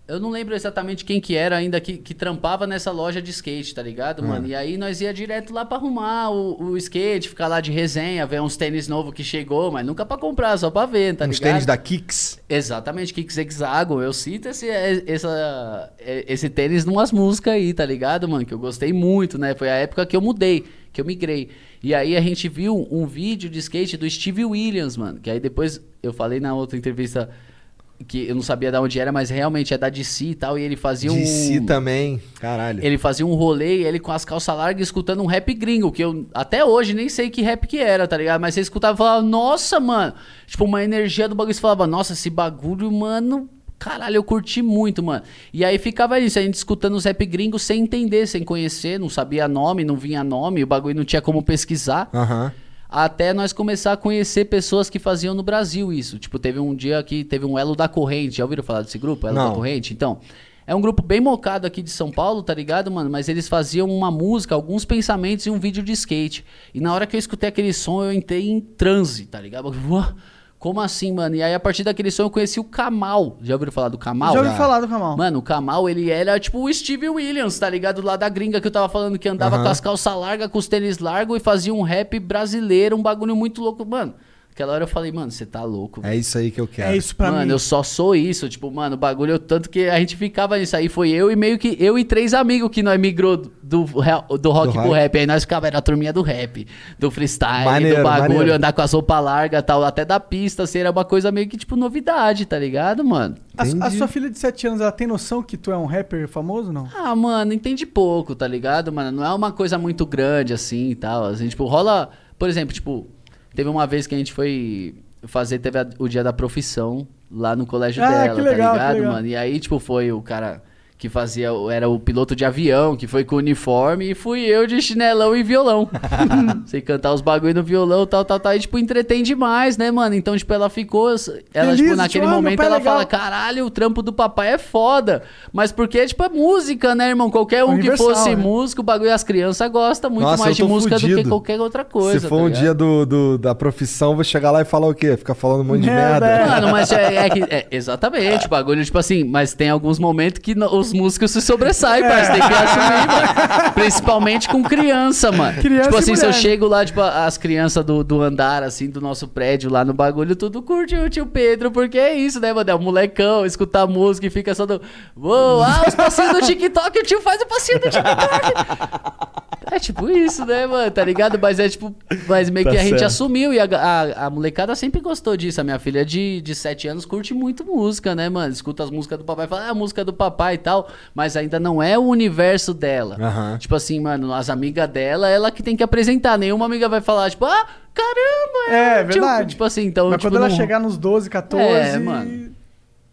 Speaker 4: Eu não lembro exatamente quem que era ainda que, que trampava nessa loja de skate, tá ligado,
Speaker 2: Hum.
Speaker 4: mano? E aí nós ia direto lá pra arrumar o, o skate, ficar lá de resenha, ver uns tênis novos que chegou, mas nunca pra comprar, só pra ver, tá
Speaker 2: Uns
Speaker 4: ligado?
Speaker 2: tênis da Kicks.
Speaker 4: Exatamente, Kicks Hexagon. Eu cito esse, essa, esse tênis numas músicas aí, tá ligado, mano? Que eu gostei muito, né? Foi a época que eu mudei, que eu migrei. E aí a gente viu um vídeo de skate do Steve Williams, mano. Que aí depois eu falei na outra entrevista que eu não sabia de onde era, mas realmente é da DC e tal. E ele fazia um.
Speaker 2: DC também. Caralho.
Speaker 4: Ele fazia um rolê, ele com as calças largas, escutando um rap gringo, que eu até hoje nem sei que rap que era, tá ligado? Mas você escutava e falava, nossa, mano. Tipo, uma energia do bagulho. Você falava, nossa, esse bagulho, mano. Caralho, eu curti muito, mano. E aí ficava isso, a gente escutando os rap gringos sem entender, sem conhecer, não sabia nome, não vinha nome, o bagulho não tinha como pesquisar.
Speaker 2: Aham.
Speaker 4: Até nós começar a conhecer pessoas que faziam no Brasil isso. Tipo, teve um dia que teve um Elo da Corrente. Já ouviram falar desse grupo? Elo
Speaker 2: Não.
Speaker 4: da Corrente? Então, é um grupo bem mocado aqui de São Paulo, tá ligado, mano? Mas eles faziam uma música, alguns pensamentos e um vídeo de skate. E na hora que eu escutei aquele som, eu entrei em transe, tá ligado? Uah, Como assim, mano? E aí, a partir daquele som, eu conheci o Kamal. Já ouviram falar do Kamal?
Speaker 3: Já ouvi falar do Kamal.
Speaker 4: Mano, o Kamal, ele era tipo o Steve Williams, tá ligado? Lá da gringa que eu tava falando, que andava
Speaker 2: Aham.
Speaker 4: com as calças largas, com os tênis largos e fazia um rap brasileiro, um bagulho muito louco. Mano, aquela hora eu falei, mano, você tá louco.
Speaker 2: É isso aí que eu quero.
Speaker 3: É isso pra
Speaker 4: mano,
Speaker 3: mim.
Speaker 4: eu só sou isso. Tipo, mano, o bagulho, eu- tanto que a gente ficava nisso aí. Foi eu e meio que. Eu e três amigos que nós migrou do, do, rock
Speaker 2: Do
Speaker 4: pro
Speaker 2: rock.
Speaker 4: rap. Aí nós ficava, era a turminha do rap, do freestyle,
Speaker 2: Maneiro,
Speaker 4: do bagulho,
Speaker 2: maneiro.
Speaker 4: andar com as roupas largas e tal. Até da pista, assim, era uma coisa meio que, tipo, novidade, tá ligado, mano?
Speaker 3: A, a sua filha de 7 anos, ela tem noção que tu é um rapper famoso, não?
Speaker 4: Ah, mano, entende pouco, tá ligado, mano? Não é uma coisa muito grande assim e tal. Assim, tipo, rola Por exemplo, tipo, teve uma vez que a gente foi fazer, teve a- o dia da profissão lá no colégio
Speaker 3: Ah,
Speaker 4: dela,
Speaker 3: que legal,
Speaker 4: tá ligado, mano? E aí, tipo, foi o cara que fazia, o- era o piloto de avião, que foi com uniforme, e fui eu de chinelão e violão. Sei cantar os bagulho no violão, tal, tal, tal, e, tipo, entretém demais, né, mano? Então, tipo, ela ficou, ela,
Speaker 3: Feliz,
Speaker 4: tipo,
Speaker 3: tipo,
Speaker 4: naquele
Speaker 3: meu
Speaker 4: momento, ela
Speaker 3: legal.
Speaker 4: fala, caralho, o trampo do papai é foda. Mas porque, tipo, é música, né, irmão? Qualquer um
Speaker 3: Universal,
Speaker 4: que fosse
Speaker 3: né?
Speaker 4: músico, o bagulho as crianças gostam muito
Speaker 2: Nossa,
Speaker 4: mais de música do que
Speaker 2: fudido.
Speaker 4: qualquer outra coisa.
Speaker 2: Se for
Speaker 4: tá
Speaker 2: um
Speaker 4: ligado?
Speaker 2: dia do, do- da profissão, vou chegar lá e falar o quê? Ficar falando um monte de
Speaker 3: Merda,
Speaker 2: merda.
Speaker 3: é.
Speaker 4: Mano, mas é, é que. é, exatamente, bagulho, tipo assim, mas tem alguns momentos que no- os músicos se sobressaem, parceiro. Tem que assumir, mano. Principalmente com criança, mano.
Speaker 3: Criança
Speaker 4: tipo assim, se eu
Speaker 3: mulher.
Speaker 4: chego lá, tipo, as crianças do, do andar, assim, do nosso prédio lá no bagulho, tudo curte o tio Pedro, porque é isso, né, mano? É o molecão, escutar música e fica só do. Uou, ah, os passinhos do TikTok, o tio faz o passinho do TikTok. É tipo isso, né, mano? Tá ligado? Mas é tipo. Mas meio
Speaker 2: Tá
Speaker 4: que a gente
Speaker 2: certo.
Speaker 4: assumiu e a, a, a molecada sempre gostou disso. A minha filha de, de 7 anos curte muito música, né, mano? Escuta as músicas do papai, fala, ah, a música do papai e tal. Mas ainda não é o universo dela.
Speaker 2: Aham.
Speaker 4: Tipo assim, mano, as amigas dela, ela que tem que apresentar. Nenhuma amiga vai falar, tipo, ah, caramba!
Speaker 3: É,
Speaker 4: tio."
Speaker 3: verdade.
Speaker 4: Tipo assim, então.
Speaker 3: Mas
Speaker 4: tipo,
Speaker 3: quando ela
Speaker 4: não-
Speaker 3: chegar nos 12, 14.
Speaker 4: É, mano.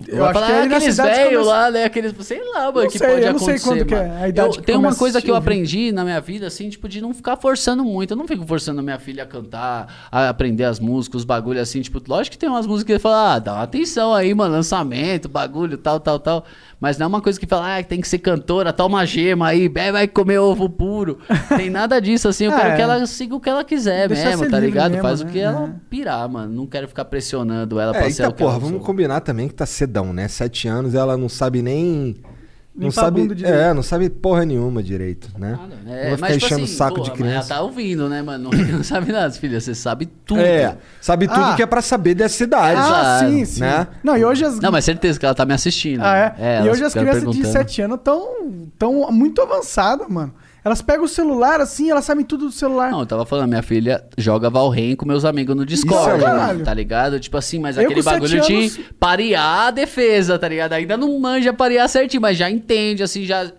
Speaker 3: Eu acho
Speaker 4: falar,
Speaker 3: que
Speaker 4: "Ah,
Speaker 3: aí na
Speaker 4: aqueles velhos lá, né? Aqueles, sei lá, mano, que
Speaker 3: sei,
Speaker 4: pode
Speaker 3: eu não sei
Speaker 4: acontecer,
Speaker 3: quando que é a idade
Speaker 4: Eu- tem uma
Speaker 3: a
Speaker 4: coisa que eu aprendi na minha vida, assim, tipo, de não ficar forçando muito. Eu não fico forçando minha filha a cantar, a aprender as músicas, os bagulho assim, tipo, lógico que tem umas músicas que fala, ah, dá uma atenção aí, mano, lançamento, bagulho, tal, tal, tal. Mas não é uma coisa que fala, ah, tem que ser cantora, toma uma gema aí, vai comer ovo puro. tem nada disso, assim, eu
Speaker 3: Ah,
Speaker 4: quero
Speaker 3: é.
Speaker 4: que ela siga o que ela quiser mesmo, tá ligado?
Speaker 3: mesmo,
Speaker 4: Faz
Speaker 3: né?
Speaker 4: o que ela
Speaker 3: É.
Speaker 4: pirar, mano. Não quero ficar pressionando ela
Speaker 2: É,
Speaker 4: pra ser
Speaker 2: eita
Speaker 4: o que ela
Speaker 2: porra, vamos
Speaker 4: sou.
Speaker 2: combinar também que tá cedão, né? Sete anos, ela não sabe nem. Não sabe, é, não sabe porra nenhuma direito, né?
Speaker 4: Nada.
Speaker 2: não
Speaker 4: É,
Speaker 2: vai ficar
Speaker 4: mas, tipo
Speaker 2: enchendo
Speaker 4: assim,
Speaker 2: o saco
Speaker 4: porra,
Speaker 2: de
Speaker 4: mas
Speaker 2: criança.
Speaker 4: Ela tá ouvindo, né, mano? Não, não sabe nada, filha. Você sabe tudo.
Speaker 2: É, sabe tudo
Speaker 3: Ah.
Speaker 2: que é pra saber dessa idade.
Speaker 3: Ah, sim, sim.
Speaker 2: né?
Speaker 3: Não, e hoje as.
Speaker 4: Não, mas certeza que ela tá me assistindo.
Speaker 3: Ah, é?
Speaker 4: É,
Speaker 3: e hoje as crianças de
Speaker 4: perguntando.
Speaker 3: 7 anos estão tão muito avançadas, mano. Elas pegam o celular assim, elas sabem tudo do celular.
Speaker 4: Não, eu tava falando, minha filha joga Valheim com meus amigos no Discord,
Speaker 3: Isso é
Speaker 4: mano,
Speaker 3: caralho.
Speaker 4: tá ligado? Tipo assim, mas
Speaker 3: Eu
Speaker 4: aquele bagulho
Speaker 3: anos-
Speaker 4: de parear a defesa, tá ligado? Ainda não manja parear certinho, mas já entende, assim, já...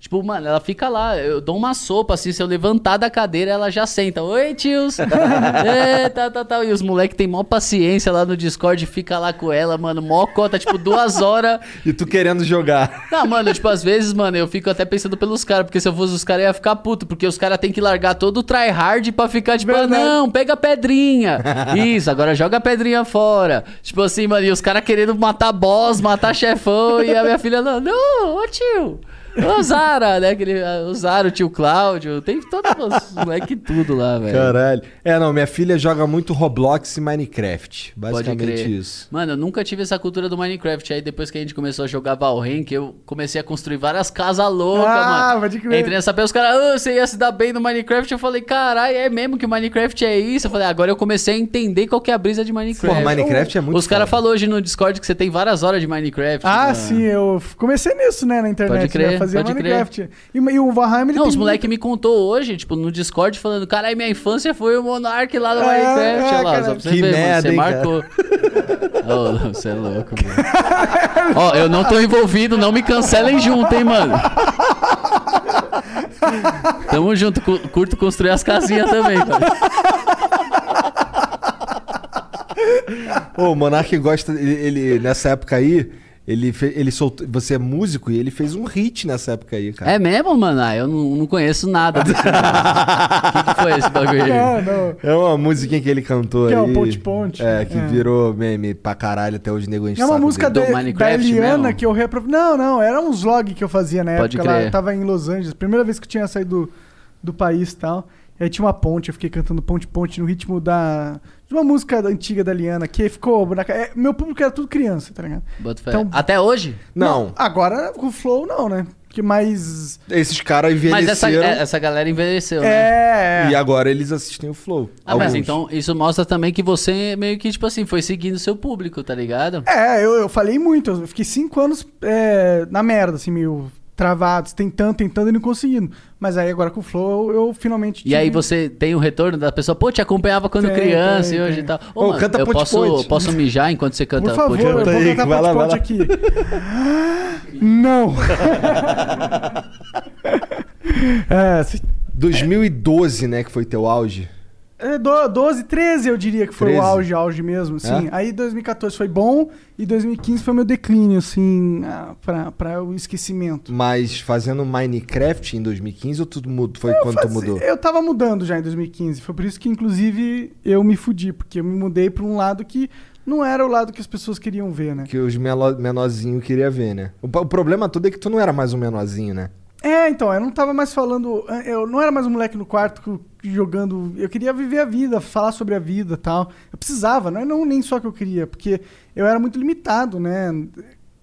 Speaker 4: Tipo, mano, ela fica lá, eu dou uma sopa, assim, se eu levantar da cadeira, ela já senta. Oi, tios! é, tá, tá, tá. E os moleques têm mó paciência lá no Discord, fica lá com ela, mano, mó cota, tipo, duas horas...
Speaker 2: E tu querendo jogar.
Speaker 4: Não, mano, tipo, às vezes, mano, eu fico até pensando pelos caras, porque se eu fosse os caras, ia ficar puto, porque os caras têm que largar todo o tryhard pra ficar, tipo,
Speaker 3: Verdade.
Speaker 4: não, pega a pedrinha. Isso, agora joga a pedrinha fora. Tipo assim, mano, e os caras querendo matar boss, matar chefão, e a minha filha, não, não, ô tio. O Zara, né? Aquele, o Zara, o tio Cláudio, tem todos os moleque tudo lá, velho.
Speaker 2: Caralho. É, não, minha filha joga muito Roblox e Minecraft. Basicamente isso.
Speaker 4: Mano, eu nunca tive essa cultura do Minecraft. Aí depois que a gente começou a jogar Valheim, que eu comecei a construir várias casas loucas,
Speaker 3: Ah,
Speaker 4: mano.
Speaker 3: pode crer.
Speaker 4: Entrei nessa pé, os caras, ah, você ia se dar bem no Minecraft. Eu falei, caralho, é mesmo que o Minecraft é isso? Eu falei, agora eu comecei a entender qual que é a brisa de Minecraft.
Speaker 2: Porra, Minecraft é muito
Speaker 4: Os caras falaram hoje no Discord que você tem várias horas de Minecraft.
Speaker 3: Ah,
Speaker 4: mano.
Speaker 3: sim, eu comecei nisso, né, na internet,
Speaker 4: Pode crer,
Speaker 3: né? Fazia
Speaker 4: pode
Speaker 3: Minecraft. E, e o Valheim, ele
Speaker 4: Não, os moleques me contou hoje, tipo, no Discord, falando, caralho, minha infância foi o Monark lá no
Speaker 3: É,
Speaker 4: Minecraft.
Speaker 3: é,
Speaker 4: lá,
Speaker 3: cara.
Speaker 4: só pra você
Speaker 2: Que
Speaker 4: ver, mano,
Speaker 2: merda,
Speaker 4: você
Speaker 2: hein,
Speaker 4: marcou. Ô, você é louco, mano. Ó, eu não tô envolvido, não me cancelem junto, hein, mano. Tamo junto, cu- curto construir as casinhas também, cara.
Speaker 2: Ô, o Monark gosta. Ele, ele- nessa época aí, ele, fe- ele soltou. Você é músico e ele fez um hit nessa época aí, cara.
Speaker 4: É mesmo, mano? Ah, eu não, não conheço nada desse. O que, que foi esse bagulho aí?
Speaker 3: É, não.
Speaker 2: É uma musiquinha que ele cantou
Speaker 3: Que é
Speaker 2: aí.
Speaker 3: o Ponte Ponte.
Speaker 2: É, que
Speaker 3: É.
Speaker 2: virou meme pra caralho até hoje, nego
Speaker 3: É uma música
Speaker 2: dele.
Speaker 3: da,
Speaker 4: Do
Speaker 3: da
Speaker 4: Minecraft
Speaker 3: Eliana
Speaker 4: mesmo?
Speaker 3: que eu repro... Não, não, era uns vlog que eu fazia na
Speaker 4: Pode
Speaker 3: época. Lá,
Speaker 4: crer.
Speaker 3: eu tava em Los Angeles, primeira vez que eu tinha saído do, do país e tal. E aí tinha uma ponte, eu fiquei cantando ponte ponte no ritmo da. De uma música antiga da Liana, que ficou. na é, meu público era tudo criança, tá ligado? Então-
Speaker 4: Até hoje?
Speaker 2: Não,
Speaker 3: Agora com o Flow não, né? Que mais.
Speaker 2: esses caras
Speaker 4: Mas essa,
Speaker 2: envelheceram
Speaker 4: é- essa galera envelheceu, né?
Speaker 3: É.
Speaker 2: e agora eles assistem o Flow.
Speaker 4: Ah, mas
Speaker 2: Alguns.
Speaker 4: então isso mostra também que você meio que, tipo assim, foi seguindo o seu público, tá ligado?
Speaker 3: É, eu, eu falei muito. Eu fiquei cinco anos é, na merda, assim, meio travados, tentando, tentando e não conseguindo. Mas aí agora com o Flow eu, eu finalmente.
Speaker 4: E aí
Speaker 3: tive-
Speaker 4: você tem o retorno da pessoa, pô, te acompanhava quando
Speaker 3: Tem,
Speaker 4: criança
Speaker 3: tem,
Speaker 4: e hoje
Speaker 3: tem.
Speaker 4: e tal.
Speaker 2: Ô,
Speaker 4: mano,
Speaker 2: canta
Speaker 4: eu
Speaker 2: Ponte
Speaker 4: posso,
Speaker 2: Ponte.
Speaker 4: posso mijar enquanto você canta
Speaker 3: Por favor,
Speaker 4: Ponte
Speaker 3: eu
Speaker 4: Ponte?
Speaker 3: vou
Speaker 2: aí,
Speaker 3: cantar
Speaker 2: vai lá,
Speaker 3: ponte
Speaker 2: vai
Speaker 3: aqui. Não. é, se-
Speaker 2: 2012, né, que foi teu auge.
Speaker 3: É, do- 12, 13 eu diria que foi
Speaker 2: 13?
Speaker 3: o auge, auge mesmo, sim.
Speaker 2: É?
Speaker 3: Aí 2014 foi bom e 2015 foi meu declínio, assim, ah, pra, pra o esquecimento.
Speaker 2: Mas fazendo Minecraft em 2015 ou tudo mudou? Foi quando tu mudou?
Speaker 3: Eu tava mudando já em 2015, foi por isso que inclusive eu me fudi, porque eu me mudei pra um lado que não era o lado que as pessoas queriam ver, né?
Speaker 2: Que os menorzinhos queriam ver, né? O, o problema todo é que tu não era mais um menorzinho, né?
Speaker 3: É, então, eu não tava mais falando. Eu não era mais um moleque no quarto jogando. Eu queria viver a vida, falar sobre a vida tal. Eu precisava, não é não, nem só que eu queria, porque eu era muito limitado, né?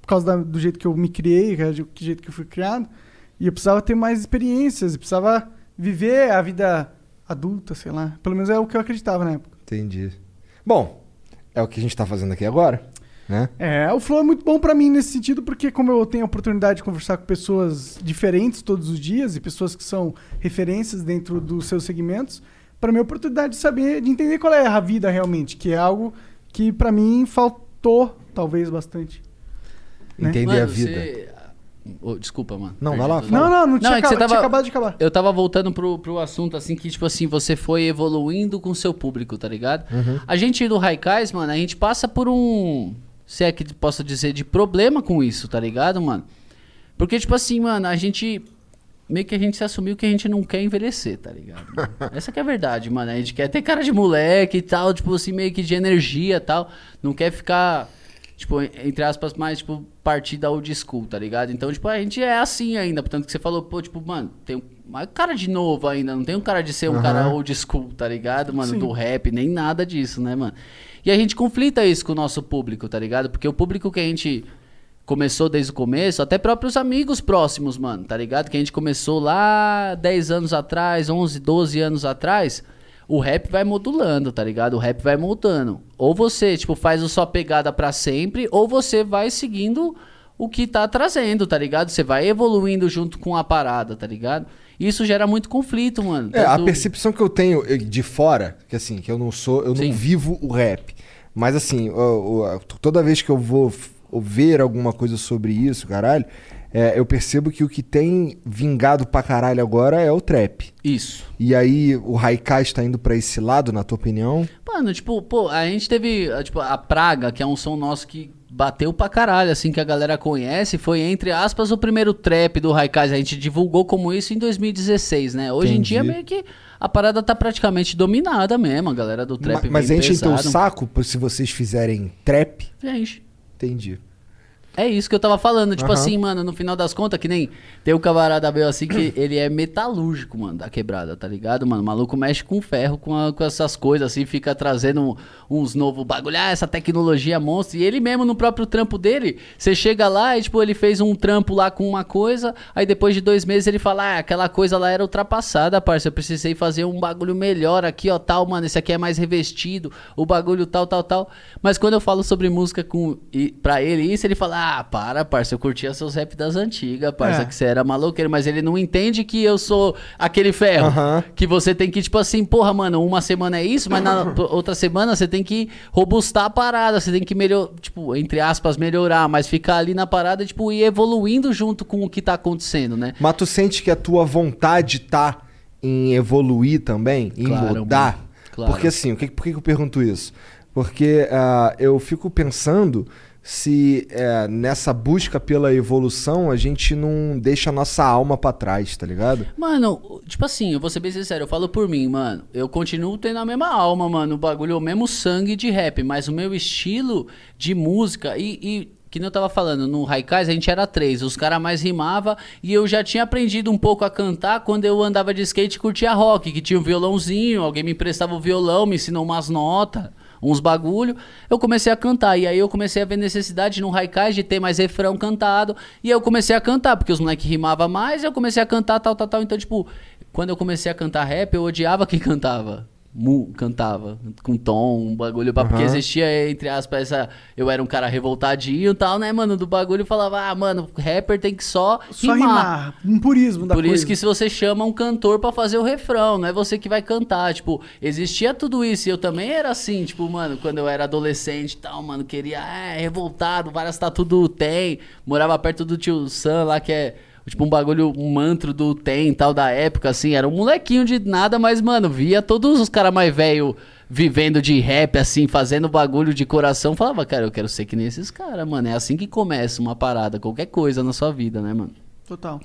Speaker 3: Por causa da- do jeito que eu me criei, que do jeito que eu fui criado. E eu precisava ter mais experiências, eu precisava viver a vida adulta, sei lá. Pelo menos é o que eu acreditava na época.
Speaker 2: Entendi. Bom, é o que a gente tá fazendo aqui agora, né?
Speaker 3: É, o Flow é muito bom pra mim nesse sentido, porque como eu tenho a oportunidade de conversar com pessoas diferentes todos os dias e pessoas que são referências dentro dos seus segmentos, pra mim é a oportunidade de saber, de entender qual é a vida realmente, que é algo que pra mim faltou talvez bastante. Né?
Speaker 2: Entender
Speaker 4: Mano,
Speaker 2: a vida.
Speaker 4: você- Ô, desculpa, mano.
Speaker 2: Não, vai lá,
Speaker 4: tudo.
Speaker 3: Não, não, não tinha,
Speaker 4: é que você tava-
Speaker 3: tinha acabado de acabar.
Speaker 4: Eu tava voltando pro, pro assunto, assim, que, tipo assim, você foi evoluindo com o seu público, tá ligado?
Speaker 2: Uhum.
Speaker 4: A gente do Raikais, mano, a gente passa por um. Se é que posso dizer, de problema com isso, tá ligado, mano? Porque, tipo assim, mano, a gente. Meio que a gente se assumiu que a gente não quer envelhecer, tá ligado? mano? Essa que é a verdade, mano. A gente quer ter cara de moleque e tal, tipo assim, meio que de energia e tal. Não quer ficar, tipo, entre aspas, mais, tipo, partir da old school, tá ligado? Então, tipo, a gente é assim ainda. Portanto, que você falou, pô, tipo, mano, tem uma cara de novo ainda. Não tem um cara de ser um
Speaker 2: Aham.
Speaker 4: cara old school, tá ligado, mano?
Speaker 3: Sim.
Speaker 4: Do rap, nem nada disso, né, mano? E a gente conflita isso com o nosso público, tá ligado? Porque o público que a gente começou desde o começo, até próprios amigos próximos, mano, tá ligado? Que a gente começou lá 10 anos atrás, 11, 12 anos atrás, o rap vai modulando, tá ligado? O rap vai moldando. Ou você, tipo, faz a sua pegada pra sempre, ou você vai seguindo o que tá trazendo, tá ligado? Você vai evoluindo junto com a parada, tá ligado? Isso gera muito conflito, mano.
Speaker 2: É, a
Speaker 4: Tanto-
Speaker 2: percepção que eu tenho eh, de fora, que assim, que eu não sou, eu
Speaker 4: Sim.
Speaker 2: não vivo o rap. Mas assim, o- o- toda vez que eu vou ver alguma coisa sobre isso, caralho, é, eu percebo que o que tem vingado pra caralho agora é o trap.
Speaker 4: Isso.
Speaker 2: E aí o Haikai está indo pra esse lado, na tua opinião?
Speaker 4: Mano, tipo, pô, a gente teve, tipo, a Praga, que é um som nosso que bateu pra caralho, assim, que a galera conhece, foi, entre aspas, o primeiro trap do Raikais. A gente divulgou como isso em 2016, né? Hoje em dia,
Speaker 2: Entendi.
Speaker 4: meio que a parada tá praticamente dominada mesmo, a galera do trap
Speaker 2: Ma- mas
Speaker 4: bem
Speaker 2: enche então o
Speaker 4: pesado.
Speaker 2: saco se vocês fizerem trap?
Speaker 4: Enche.
Speaker 2: Entendi.
Speaker 4: É isso que eu tava falando, tipo
Speaker 2: Aham.
Speaker 4: assim, mano, no final das contas, que nem tem um camarada meu assim que ele é metalúrgico, mano, da quebrada, tá ligado, mano? O maluco mexe com ferro, com, a- com essas coisas assim, fica trazendo uns novos bagulho, ah, essa tecnologia monstro. E ele mesmo no próprio trampo dele, você chega lá e, tipo, ele fez um trampo lá com uma coisa, aí depois de dois meses ele fala, ah, aquela coisa lá era ultrapassada, parça, eu precisei fazer um bagulho melhor aqui, ó, tal, mano, esse aqui é mais revestido, o bagulho tal, tal, tal. Mas quando eu falo sobre música com, e, pra ele isso, ele fala, ah, para, parça, eu curtia seus rap das antigas, parça,
Speaker 3: É.
Speaker 4: que você era maloqueiro, mas ele não entende que eu sou aquele ferro, que você tem que, tipo assim, porra, mano, uma semana é isso, mas na outra semana você tem que robustar a parada, você tem que melhor, tipo, entre aspas, melhorar, mas ficar ali na parada, tipo, e evoluindo junto com o que tá acontecendo, né?
Speaker 2: Mas tu sente que a tua vontade tá em evoluir também, em
Speaker 4: Claro,
Speaker 2: mudar?
Speaker 4: mano. Claro.
Speaker 2: Porque assim, o que, por que eu pergunto isso? Porque ah, eu fico pensando se eh, nessa busca pela evolução a gente não deixa a nossa alma pra trás, tá ligado?
Speaker 4: Mano, tipo assim, eu vou ser bem sincero, eu falo por mim, mano. Eu continuo tendo a mesma alma, mano. O bagulho é o mesmo sangue de rap, mas o meu estilo de música e. e que nem eu tava falando, no Raikais a gente era três, os caras mais rimava e eu já tinha aprendido um pouco a cantar quando eu andava de skate e curtia rock, que tinha um violãozinho, alguém me emprestava o violão, me ensinou umas notas, uns bagulho. Eu comecei a cantar e aí eu comecei a ver necessidade no Raikais de ter mais refrão cantado e eu comecei a cantar, porque os moleques rimavam mais, eu comecei a cantar tal, tal, tal. Então, tipo, quando eu comecei a cantar rap, eu odiava quem cantava. Mu, cantava com tom, um bagulho, pá, porque existia, entre aspas, essa. Eu era um cara revoltadinho e tal, né, mano? Do bagulho falava, ah, mano, rapper tem que só,
Speaker 3: Só rimar. Um purismo da
Speaker 4: Por
Speaker 3: coisa.
Speaker 4: isso que se você chama um cantor pra fazer o refrão, não é você que vai cantar. Tipo, existia tudo isso. E eu também era assim, tipo, mano, quando eu era adolescente e tal, mano, queria, é, revoltado, várias tatu do tem. Morava perto do tio Sam lá, que é Tipo, um bagulho, um mantro do Tem tal da época, assim. Era um molequinho de nada, mas, mano, via todos os caras mais velhos vivendo de rap, assim, fazendo bagulho de coração. Falava, cara, eu quero ser que nem esses caras, mano. É assim que começa uma parada, qualquer coisa na sua vida, né, mano?
Speaker 3: Total.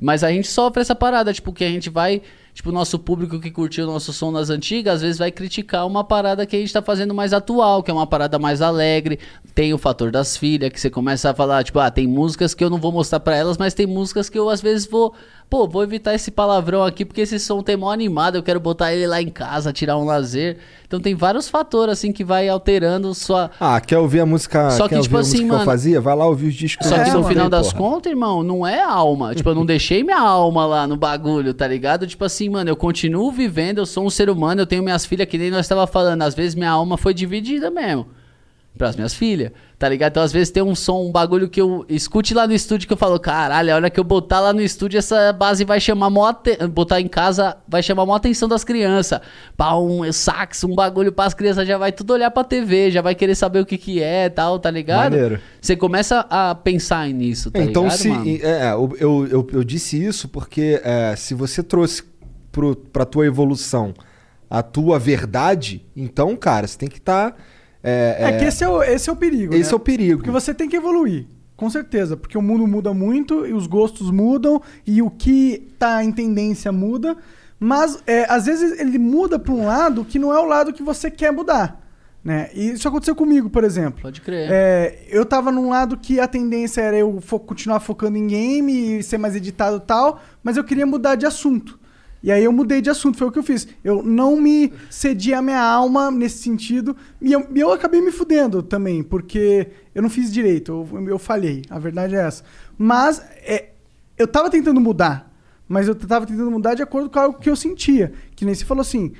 Speaker 4: Mas a gente sofre essa parada, tipo, que a gente vai. Tipo, o nosso público que curtiu o nosso som nas antigas, às vezes vai criticar uma parada que a gente tá fazendo mais atual, que é uma parada mais alegre. Tem o fator das filhas, que você começa a falar, tipo, ah, tem músicas que eu não vou mostrar pra elas, mas tem músicas que eu às vezes vou. Pô, vou evitar esse palavrão aqui, porque esse som tem mó animado, eu quero botar ele lá em casa, tirar um lazer. Então tem vários fatores, assim, que vai alterando sua.
Speaker 2: Ah, quer ouvir a música,
Speaker 4: Só que, tipo assim,
Speaker 2: música que
Speaker 4: mano-
Speaker 2: eu fazia? Vai lá ouvir os discos.
Speaker 4: Só que no
Speaker 2: lancei,
Speaker 4: final das
Speaker 2: porra.
Speaker 4: contas, irmão, não é alma. Tipo, eu não deixei minha alma lá no bagulho, tá ligado? Tipo assim, mano, eu continuo vivendo, eu sou um ser humano, eu tenho minhas filhas, que nem nós tava falando. Às vezes minha alma foi dividida mesmo. Pras minhas filhas, tá ligado? Então, às vezes tem um som, um bagulho que eu escute lá no estúdio que eu falo, caralho, a hora que eu botar lá no estúdio, essa base vai chamar mó botar em casa, vai chamar mó atenção das crianças. Pá, um sax, um bagulho pras crianças, já vai tudo olhar pra TV, já vai querer saber o que que é tal, tá ligado?
Speaker 2: Maneiro.
Speaker 4: Você começa a pensar nisso, tá
Speaker 2: então,
Speaker 4: ligado,
Speaker 2: se.
Speaker 4: mano?
Speaker 2: É, eu, eu, eu, eu disse isso porque é, se você trouxe pro, pra tua evolução a tua verdade, então, cara, você tem que estar.
Speaker 3: É, que esse é o, esse é o perigo.
Speaker 2: Esse
Speaker 3: né?
Speaker 2: é o perigo.
Speaker 3: Porque você tem que evoluir. Com certeza. Porque o mundo muda muito e os gostos mudam e o que tá em tendência muda. Mas é, às vezes ele muda pra um lado que não é o lado que você quer mudar. Né? E isso aconteceu comigo, por exemplo.
Speaker 4: Pode crer.
Speaker 3: É, eu tava num lado que a tendência era eu fo- continuar focando em game e ser mais editado e tal, mas eu queria mudar de assunto. E aí eu mudei de assunto, foi o que eu fiz. Eu não me cedi a minha alma nesse sentido. E eu, eu acabei me fudendo também, porque eu não fiz direito, eu, eu falhei. A verdade é essa. Mas é, eu tava tentando mudar. Mas eu tava tentando mudar de acordo com algo que eu sentia. Que nem você falou assim.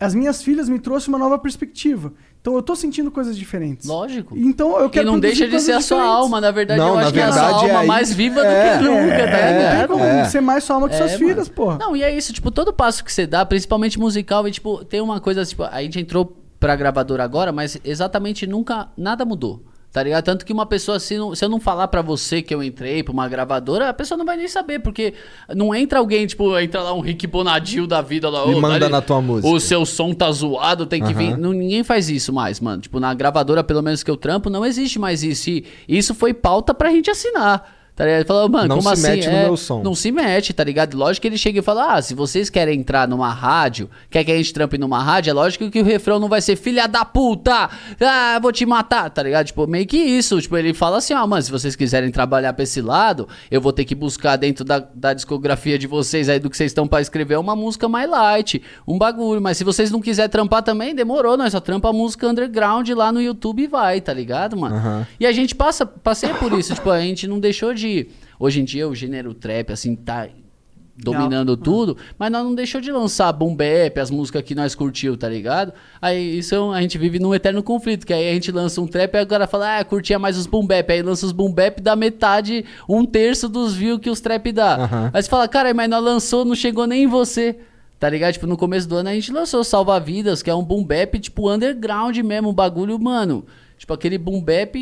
Speaker 3: As minhas filhas me trouxeram uma nova perspectiva. Então eu tô sentindo coisas diferentes.
Speaker 4: Lógico.
Speaker 3: Então eu
Speaker 4: E
Speaker 3: quero
Speaker 4: não
Speaker 3: produzir
Speaker 4: deixa de ser a sua
Speaker 3: diferentes.
Speaker 4: alma, na verdade,
Speaker 2: Não,
Speaker 4: eu acho que é a
Speaker 2: verdade,
Speaker 4: sua alma
Speaker 2: é aí-
Speaker 4: mais viva
Speaker 2: é,
Speaker 4: do que nunca, tá
Speaker 3: É, não
Speaker 4: ligado?
Speaker 3: tem como
Speaker 2: É.
Speaker 3: ser mais sua alma que
Speaker 4: É,
Speaker 3: suas
Speaker 4: mano.
Speaker 3: filhas, porra.
Speaker 4: Não, e é isso, tipo, todo passo que você dá, principalmente musical, e tipo, tem uma coisa, tipo, a gente entrou pra gravadora agora, mas exatamente nunca, nada mudou. Tá ligado? Tanto que uma pessoa, se, não- se eu não falar pra você que eu entrei pra uma gravadora, a pessoa não vai nem saber, porque não entra alguém, tipo, entra lá um Rick Bonadil da vida lá.
Speaker 2: Me
Speaker 4: "Ô,
Speaker 2: manda na tua música."
Speaker 4: O seu som tá zoado, tem que vir.
Speaker 2: Aham.
Speaker 4: Não, ninguém faz isso mais, mano. Tipo, na gravadora, pelo menos que eu trampo, não existe mais isso. E isso foi pauta pra gente assinar. Tá ligado? Ele falou, mano,
Speaker 2: Não
Speaker 4: como
Speaker 2: se
Speaker 4: assim?
Speaker 2: mete no
Speaker 4: É,
Speaker 2: meu som.
Speaker 4: Não se mete, tá ligado? Lógico que ele chega e fala: Ah, se vocês querem entrar numa rádio, quer que a gente trampe numa rádio, é lógico que o refrão não vai ser filha da puta, ah, vou te matar, tá ligado? Tipo, meio que isso. Tipo, ele fala assim: Ó, mano, se vocês quiserem trabalhar pra esse lado, eu vou ter que buscar dentro da, da discografia de vocês aí do que vocês estão pra escrever uma música mais light, um bagulho. Mas se vocês não quiserem trampar também, demorou, nós só trampa a música underground lá no YouTube e vai, tá ligado, mano?
Speaker 2: Aham.
Speaker 4: E a gente passa, passeia por isso, tipo, a gente não deixou de. Hoje em dia o gênero trap, assim, tá dominando tudo, mas nós não deixou de lançar boom bap, as músicas que nós curtiu, tá ligado? Aí isso é um- a gente vive num eterno conflito, que aí a gente lança um trap e agora fala, ah, curtia mais os boom bap, aí lança os boom bap dá metade, um terço dos views que os trap dá.
Speaker 2: Aham.
Speaker 4: Aí você fala, cara, mas nós lançou, não chegou nem em você. Tá ligado? Tipo, no começo do ano a gente lançou Salva Vidas, que é um boom bap, tipo, underground mesmo, um bagulho, mano. Tipo, aquele boom bap,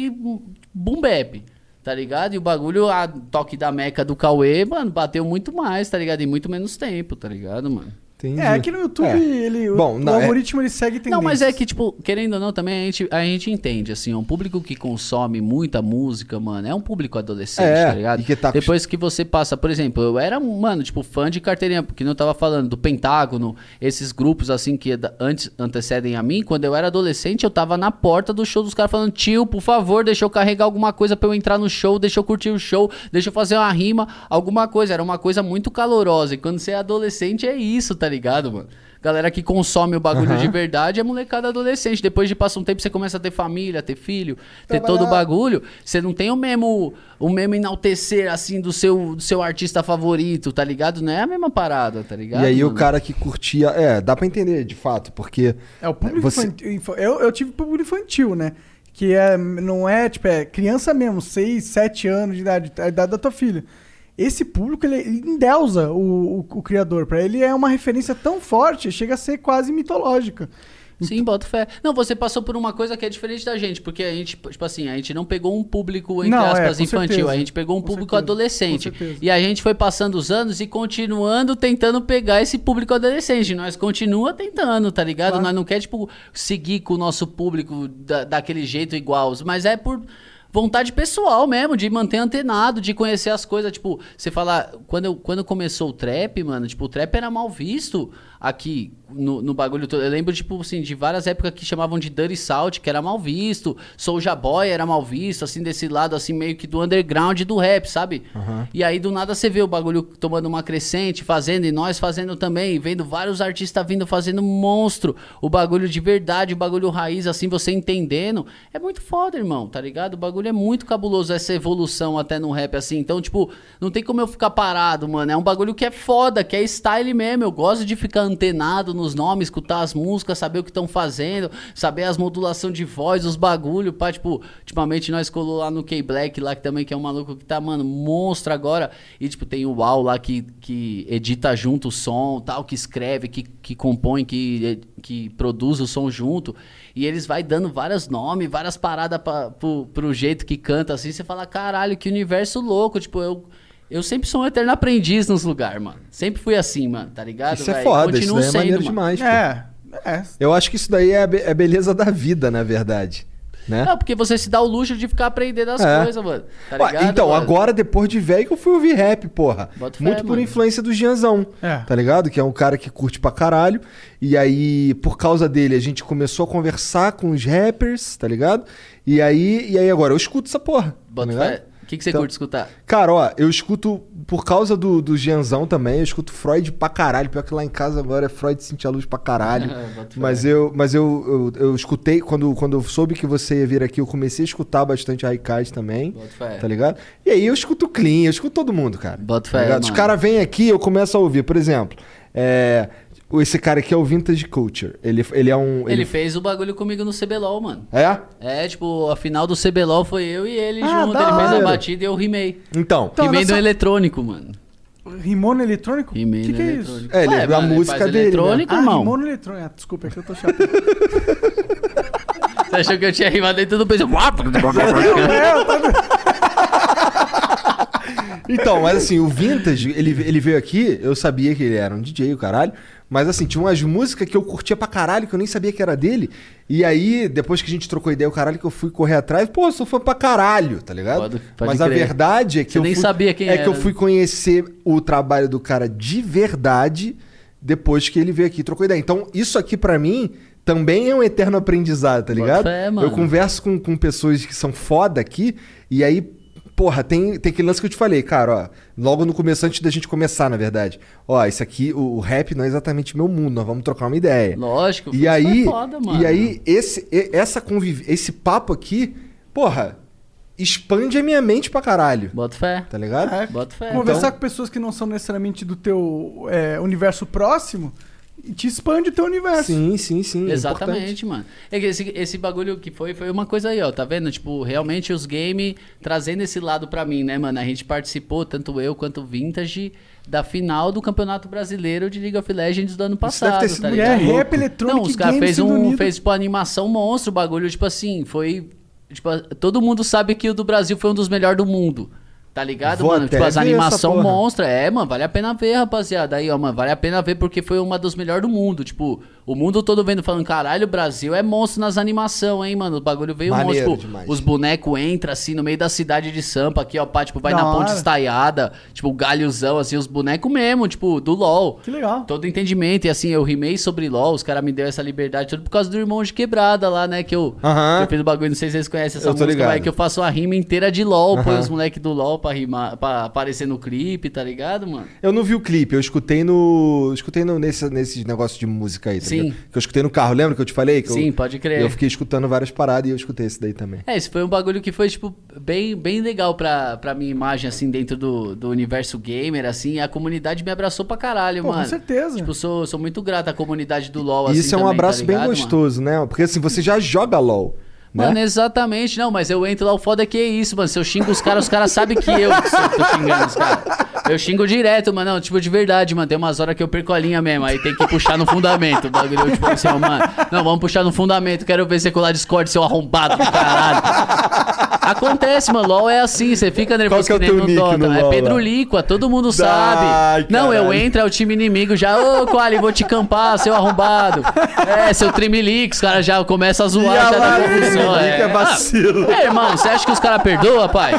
Speaker 4: boom bap, tá ligado? E o bagulho, a toque da meca do Cauê, mano, bateu muito mais, tá ligado? Em muito menos tempo, tá ligado, mano?
Speaker 2: Entendi.
Speaker 3: É, aqui no YouTube,
Speaker 2: É.
Speaker 3: ele, o-
Speaker 2: Bom,
Speaker 3: o,
Speaker 2: não, é-
Speaker 3: algoritmo ele segue tendência.
Speaker 4: Não, mas é que, tipo, querendo ou não, também a gente, a gente entende, assim, um público que consome muita música, mano, é um público adolescente,
Speaker 2: É,
Speaker 4: tá ligado?
Speaker 2: e que tá-
Speaker 4: Depois que você passa, por exemplo, eu era, mano, tipo, fã de carteirinha, porque não tava falando do Pentágono, esses grupos, assim, que antes antecedem a mim, quando eu era adolescente, eu tava na porta do show dos caras falando, tio, por favor, deixa eu carregar alguma coisa pra eu entrar no show, deixa eu curtir o show, deixa eu fazer uma rima, alguma coisa. Era uma coisa muito calorosa. E quando você é adolescente, é isso, tá ligado, mano? Galera que consome o bagulho
Speaker 2: Aham.
Speaker 4: de verdade é molecada adolescente. Depois de passar um tempo, você começa a ter família, ter filho, ter
Speaker 2: Trabalhar.
Speaker 4: todo o bagulho. Você não tem o mesmo, o mesmo enaltecer, assim, do seu, do seu artista favorito, tá ligado? Não é a mesma parada, tá ligado?
Speaker 2: E aí o
Speaker 4: mano?
Speaker 2: cara que curtia. É, dá pra entender, de fato, porque.
Speaker 3: É o público
Speaker 2: Você-
Speaker 3: infantil. infa- Eu, eu tive público infantil, né? Que é, não é, tipo, é criança mesmo, 6, 7 anos de idade, a idade da tua filha. Esse público, ele, endeusa o, o, o criador. Pra ele é uma referência tão forte, chega a ser quase mitológica.
Speaker 4: Sim, bota fé. Não, você passou por uma coisa que é diferente da gente, porque a gente, tipo assim, a gente não pegou um público, entre
Speaker 3: Não, é,
Speaker 4: aspas,
Speaker 3: com
Speaker 4: infantil,
Speaker 3: certeza.
Speaker 4: a gente pegou um
Speaker 3: Com
Speaker 4: público
Speaker 3: certeza,
Speaker 4: adolescente. E a gente foi passando os anos e continuando tentando pegar esse público adolescente. Nós continua tentando, tá ligado?
Speaker 3: Claro.
Speaker 4: Nós não quer, tipo, seguir com o nosso público da- daquele jeito igual, mas é por vontade pessoal mesmo, de manter antenado, de conhecer as coisas. Tipo, você falar, quando, eu, quando começou o trap, mano, tipo, o trap era mal visto aqui no, no bagulho todo. Eu lembro, tipo, assim, de várias épocas que chamavam de Dirty Salt, que era mal visto. Soulja Boy era mal visto, assim, desse lado, assim, meio que do underground do rap, sabe? E aí, do nada, você vê o bagulho tomando uma crescente, fazendo, e nós fazendo também, vendo vários artistas vindo fazendo monstro. O bagulho de verdade, o bagulho raiz, assim, você entendendo. É muito foda, irmão, tá ligado? O bagulho é muito cabuloso, essa evolução até no rap, assim. Então, tipo, não tem como eu ficar parado, mano. É um bagulho que é foda, que é style mesmo. Eu gosto de ficar antenado nos nomes, escutar as músicas, saber o que estão fazendo, saber as modulação de voz, os bagulho, pá, tipo, ultimamente nós colou lá no K-Black, lá que também que é um maluco que tá, mano, monstro agora. E, tipo, tem o Uau lá que, que edita junto o som, tal, que escreve, que, que compõe, que, que produz o som junto. E eles vai dando vários nomes, várias paradas pra, pro, pro jeito que canta, assim, você fala, caralho, que universo louco, tipo, eu... Eu sempre sou um eterno aprendiz nos lugares, mano. Sempre fui assim, mano, tá ligado?
Speaker 2: Isso é
Speaker 4: véi?
Speaker 2: foda, isso é
Speaker 4: sendo,
Speaker 2: maneiro
Speaker 4: mano.
Speaker 2: demais. pô.
Speaker 3: É, é.
Speaker 2: Eu acho que isso daí é a, be- é a beleza da vida, na verdade. Né?
Speaker 4: Não, porque você se dá o luxo de ficar aprendendo as
Speaker 2: É.
Speaker 4: coisas, mano. Tá
Speaker 2: Ué,
Speaker 4: ligado?
Speaker 2: então,
Speaker 4: mano?
Speaker 2: agora, depois de velho, que eu fui ouvir rap, porra.
Speaker 4: Bota fé,
Speaker 2: Muito por
Speaker 4: mano.
Speaker 2: influência do Gianzão.
Speaker 3: É.
Speaker 2: Tá ligado? Que é um cara que curte pra caralho. E aí, por causa dele, a gente começou a conversar com os rappers, tá ligado? E aí, e aí agora, eu escuto essa porra.
Speaker 4: Bota
Speaker 2: tá
Speaker 4: que, que você
Speaker 2: Então-
Speaker 4: curte escutar?
Speaker 2: Cara, ó, eu escuto, por causa do, do Gianzão também, eu escuto Freud pra caralho. Pior que lá em casa agora é Freud Cintia Luz pra caralho. Mas eu, mas eu, eu, eu escutei, quando, quando eu soube que você ia vir aqui, eu comecei a escutar bastante Raikais também. Tá ligado? E aí eu escuto Clean, eu escuto todo mundo, cara.
Speaker 4: Bota
Speaker 2: Tá
Speaker 4: fé?
Speaker 2: Os caras vêm aqui, eu começo a ouvir. Por exemplo, é, esse cara aqui é o Vintage Culture. Ele, ele é um.
Speaker 4: Ele fez o bagulho comigo no CBLOL, mano.
Speaker 2: É?
Speaker 4: É, tipo, a final do CBLOL foi eu e ele
Speaker 3: Ah,
Speaker 4: junto. Ele fez a batida e eu rimei.
Speaker 2: Então.
Speaker 3: Então,
Speaker 4: rimei
Speaker 3: nessa-
Speaker 4: no eletrônico, mano.
Speaker 3: Rimou no eletrônico?
Speaker 4: Rimei
Speaker 3: que
Speaker 4: no
Speaker 3: que é
Speaker 4: eletrônico.
Speaker 3: isso?
Speaker 2: É, ele- a
Speaker 4: mano,
Speaker 2: música
Speaker 4: faz
Speaker 2: dele, né?
Speaker 4: eletrônico,
Speaker 3: Ah,
Speaker 4: irmão.
Speaker 3: rimou no eletrônico. Ah, desculpa, é que eu tô chato.
Speaker 4: Você achou que eu tinha rimado dentro do peso?
Speaker 2: Então, mas assim, o Vintage, ele, ele veio aqui, eu sabia que ele era um DJ, o caralho. Mas assim, tinha umas músicas que eu curtia pra caralho, que eu nem sabia que era dele. E aí, depois que a gente trocou ideia, o caralho, que eu fui correr atrás, pô, eu sou fã pra caralho, tá ligado?
Speaker 4: Pode- pode
Speaker 2: mas a
Speaker 4: crer.
Speaker 2: verdade é que
Speaker 4: Você
Speaker 2: eu
Speaker 4: nem
Speaker 2: fui,
Speaker 4: sabia quem
Speaker 2: é
Speaker 4: era,
Speaker 2: que eu fui conhecer o trabalho do cara de verdade depois que ele veio aqui e trocou ideia. Então, isso aqui pra mim também é um eterno aprendizado, tá ligado?
Speaker 4: fé, mano.
Speaker 2: Eu converso com, com pessoas que são foda aqui e aí Porra, tem, tem aquele lance que eu te falei, cara, ó. Logo no começo, antes da gente começar, na verdade. Ó, isso aqui, o, o rap não é exatamente meu mundo, nós vamos trocar uma ideia.
Speaker 4: Lógico,
Speaker 2: E
Speaker 4: foi
Speaker 2: aí,
Speaker 4: foda, mano.
Speaker 2: e aí esse, essa conviv... esse papo aqui, porra, expande a minha mente pra caralho.
Speaker 4: Bota fé.
Speaker 2: Tá ligado?
Speaker 3: É,
Speaker 4: Bota fé.
Speaker 3: Conversar
Speaker 2: Então-
Speaker 3: com pessoas que não são necessariamente do teu é, universo próximo te expande o teu universo.
Speaker 2: Sim, sim, sim. é
Speaker 4: Exatamente, mano. É que esse, esse bagulho que foi, foi uma coisa aí, ó, tá vendo? Tipo, realmente os games trazendo esse lado pra mim, né, mano? A gente participou, tanto eu quanto o Vintage, da final do Campeonato Brasileiro de League of Legends do ano passado,
Speaker 2: deve ter sido
Speaker 4: tá
Speaker 3: É, rap eletrônico
Speaker 4: Não, os caras fez um,
Speaker 3: unido.
Speaker 4: fez tipo animação monstro, o bagulho, tipo assim, foi tipo, todo mundo sabe que o do Brasil foi um dos melhores do mundo. Tá ligado,
Speaker 2: Vou
Speaker 4: mano? Tipo, as animação monstra. É, mano, vale a pena ver, rapaziada. Aí, ó, mano, vale a pena ver porque foi uma dos melhores do mundo. Tipo, o mundo todo vendo falando, caralho, o Brasil é monstro nas animação, hein, mano? O bagulho veio
Speaker 2: Maneiro
Speaker 4: monstro. Tipo,
Speaker 2: demais.
Speaker 4: os bonecos entram assim no meio da cidade de Sampa, aqui, ó, pá, tipo, vai
Speaker 3: Da
Speaker 4: na ponte
Speaker 3: hora.
Speaker 4: estaiada, tipo, o galhozão, assim, os bonecos mesmo, tipo, do LOL.
Speaker 3: Que legal.
Speaker 4: Todo entendimento. E assim, eu rimei sobre LOL, os caras me deu essa liberdade tudo por causa do irmão de quebrada lá, né? Que eu,
Speaker 2: Aham.
Speaker 4: que eu fiz o bagulho, não sei se vocês conhecem essa
Speaker 2: Eu tô
Speaker 4: música,
Speaker 2: ligado.
Speaker 4: mas é que eu faço uma rima inteira de LOL, põe
Speaker 2: Aham.
Speaker 4: os moleques do LOL pra rimar, pra aparecer no clipe, tá ligado, mano?
Speaker 2: Eu não vi o clipe, eu escutei no. eu Escutei no, nesse, nesse negócio de música aí, tá
Speaker 4: Sim.
Speaker 2: ligado? Que eu escutei no carro, lembra que eu te falei? Que eu-
Speaker 4: Sim, pode crer.
Speaker 2: Eu fiquei escutando várias paradas e eu escutei esse daí também.
Speaker 4: É, esse foi um bagulho que foi, tipo, bem, bem legal pra, pra minha imagem, assim, dentro do, do universo gamer, assim. A comunidade me abraçou pra caralho,
Speaker 3: Pô, com
Speaker 4: mano.
Speaker 3: certeza.
Speaker 4: Tipo, sou, sou muito grato à comunidade do LoL,
Speaker 2: E
Speaker 4: assim,
Speaker 2: isso é um
Speaker 4: também, tá
Speaker 2: abraço bem
Speaker 4: ligado, mano?
Speaker 2: gostoso, né? Porque assim, você já joga LOL. Né?
Speaker 4: Mano, exatamente. Não, mas eu entro lá, o foda é que é isso, mano. Se eu xingo os caras, os caras sabem que eu que tô xingando os caras. Eu xingo direto, mano. Não, tipo, de verdade, mano. Tem umas horas que eu perco a linha mesmo. Aí tem que puxar no fundamento. O bagulho, tipo assim, ó, mano. Não, vamos puxar no fundamento. Quero ver você colar Discord, seu arrombado do caralho. Acontece, mano. LOL é assim. Você fica nervoso
Speaker 2: Qual que é o
Speaker 4: nem
Speaker 2: nick
Speaker 4: Dota.
Speaker 2: no
Speaker 4: é Pedro? Líqua, todo mundo sabe.
Speaker 2: Ai,
Speaker 4: não, eu
Speaker 2: caralho.
Speaker 4: entro, é o time inimigo já. Ô, Quali, vou te campar, seu arrombado. É, seu Trimilix, os caras já começam a zoar
Speaker 2: E
Speaker 4: já
Speaker 2: a
Speaker 4: na confusão.
Speaker 2: Trimilique é vacilo.
Speaker 4: Ah, é, irmão, você acha que os caras perdoam, pai?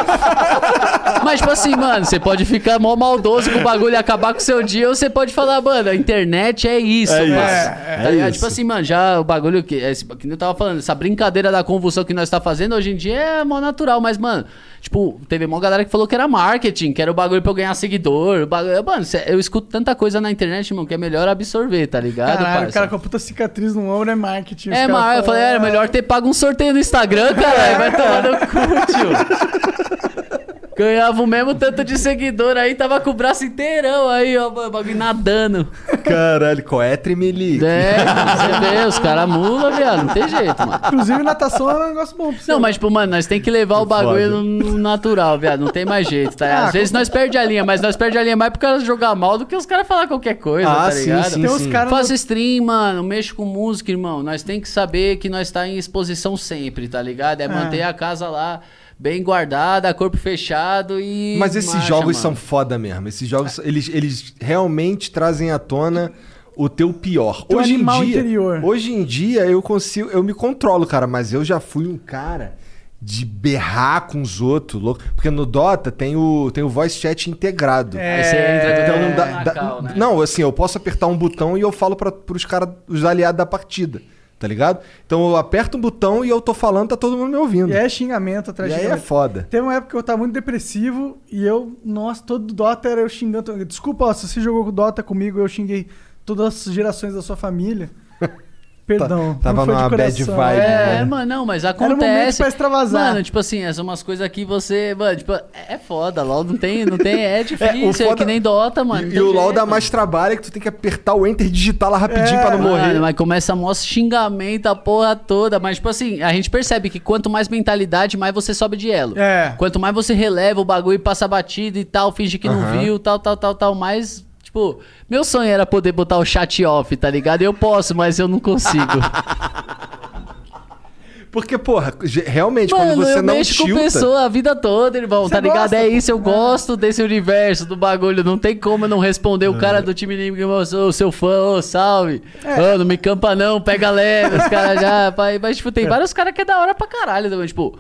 Speaker 4: Mas, tipo assim, mano, você pode ficar mó maldoso com o bagulho e acabar com o seu dia, ou você pode falar, mano, a internet é isso,
Speaker 2: É
Speaker 4: mano. Tá
Speaker 2: é
Speaker 4: ligado?
Speaker 2: isso.
Speaker 4: Tipo assim, mano, já o bagulho que, que eu tava falando, essa brincadeira da convulsão que nós tá fazendo hoje em dia é mó natural, mas, mano, tipo, teve uma galera que falou que era marketing, que era o bagulho pra eu ganhar seguidor. Bagulho, mano, eu escuto tanta coisa na internet, irmão, que é melhor absorver, tá ligado,
Speaker 3: Caralho, o cara com a puta cicatriz no ombro é marketing.
Speaker 4: É, mas eu falei, era
Speaker 3: "Ah,
Speaker 4: melhor ter pago um sorteio no Instagram, caralho. Vai tomar no cu, tio. Ganhava o mesmo tanto de seguidor aí, tava com o braço inteirão aí, ó, o bagulho nadando.
Speaker 2: Caralho, qual é Trimelique?
Speaker 4: É, você vê, os caras mula, viado, não tem jeito, mano.
Speaker 3: Inclusive, natação é um negócio bom pra você.
Speaker 4: Não, mas, tipo, mano, nós tem que levar o bagulho no, no natural, viado. Não tem mais jeito, tá?
Speaker 3: Ah,
Speaker 4: Às vezes nós perde a linha, mas nós perde a linha mais por causa de jogar mal do que os caras falar qualquer coisa,
Speaker 2: Ah,
Speaker 4: tá
Speaker 2: sim,
Speaker 4: ligado?
Speaker 2: sim,
Speaker 3: Tem uns
Speaker 2: sim.
Speaker 3: caras
Speaker 4: Faço stream, mano, mexo com música, irmão. Nós tem que saber que nós tá em exposição sempre, tá ligado? É manter a casa lá bem guardada, corpo fechado e.
Speaker 2: Mas esses
Speaker 4: marcha,
Speaker 2: jogos
Speaker 4: mano.
Speaker 2: são foda mesmo. Esses jogos, eles, eles realmente trazem à tona o teu pior.
Speaker 3: Teu
Speaker 2: hoje em dia,
Speaker 3: interior.
Speaker 2: hoje em dia eu consigo, eu me controlo, cara, mas eu já fui um cara de berrar com os outros, louco, porque no Dota tem o tem o voice chat integrado.
Speaker 4: Aí você entra
Speaker 2: Então não dá, dá-
Speaker 4: cal, né?
Speaker 2: não, assim, eu posso apertar um botão e eu falo para os caras, os aliados da partida, tá ligado? Então eu aperto um botão e eu tô falando, tá todo mundo me ouvindo.
Speaker 3: E é xingamento atrás
Speaker 2: E
Speaker 3: de
Speaker 2: aí é foda.
Speaker 3: Teve uma época que eu tava muito depressivo e eu, nossa, todo Dota era eu xingando. Desculpa, ó, se você jogou Dota comigo, eu xinguei todas as gerações da sua família. Perdão.
Speaker 2: Tava
Speaker 3: não foi
Speaker 2: numa bad vibe,
Speaker 4: É,
Speaker 2: né?
Speaker 4: mano, não, mas
Speaker 3: um momento
Speaker 4: acontece.
Speaker 3: pra extravasar.
Speaker 4: Mano, tipo assim, essas umas coisas aqui você. Mano, tipo, é foda, LOL não tem, não tem. É difícil, é,
Speaker 2: foda-
Speaker 4: que nem Dota, mano. não
Speaker 2: E, e o LoL
Speaker 4: jeito.
Speaker 2: dá mais trabalho é que tu tem que apertar o enter e digitar lá rapidinho
Speaker 3: É,
Speaker 2: pra não morrer.
Speaker 4: Mano, mas começa a xingamento a porra toda. Mas, tipo assim, a gente percebe que quanto mais mentalidade, mais você sobe de elo.
Speaker 3: É.
Speaker 4: Quanto mais você releva o bagulho e passa batido e tal, finge que não viu, tal, tal, tal, tal, mais. Tipo, meu sonho era poder botar o chat off, tá ligado? Eu posso, mas eu não consigo.
Speaker 2: Porque, porra, realmente,
Speaker 4: Mano,
Speaker 2: quando você
Speaker 4: eu
Speaker 2: não
Speaker 4: mexo com
Speaker 2: tilta...
Speaker 4: pessoa a vida toda, irmão,
Speaker 3: Você
Speaker 4: tá ligado?
Speaker 3: gosta,
Speaker 4: é isso, eu gosto desse universo, do bagulho. Não tem como eu não responder o cara do time inimigo, eu sou seu fã, ô, salve.
Speaker 3: É.
Speaker 4: Não me campa não, pega leve, os caras já... Mas, tipo, tem vários caras que é da hora pra caralho também, tipo...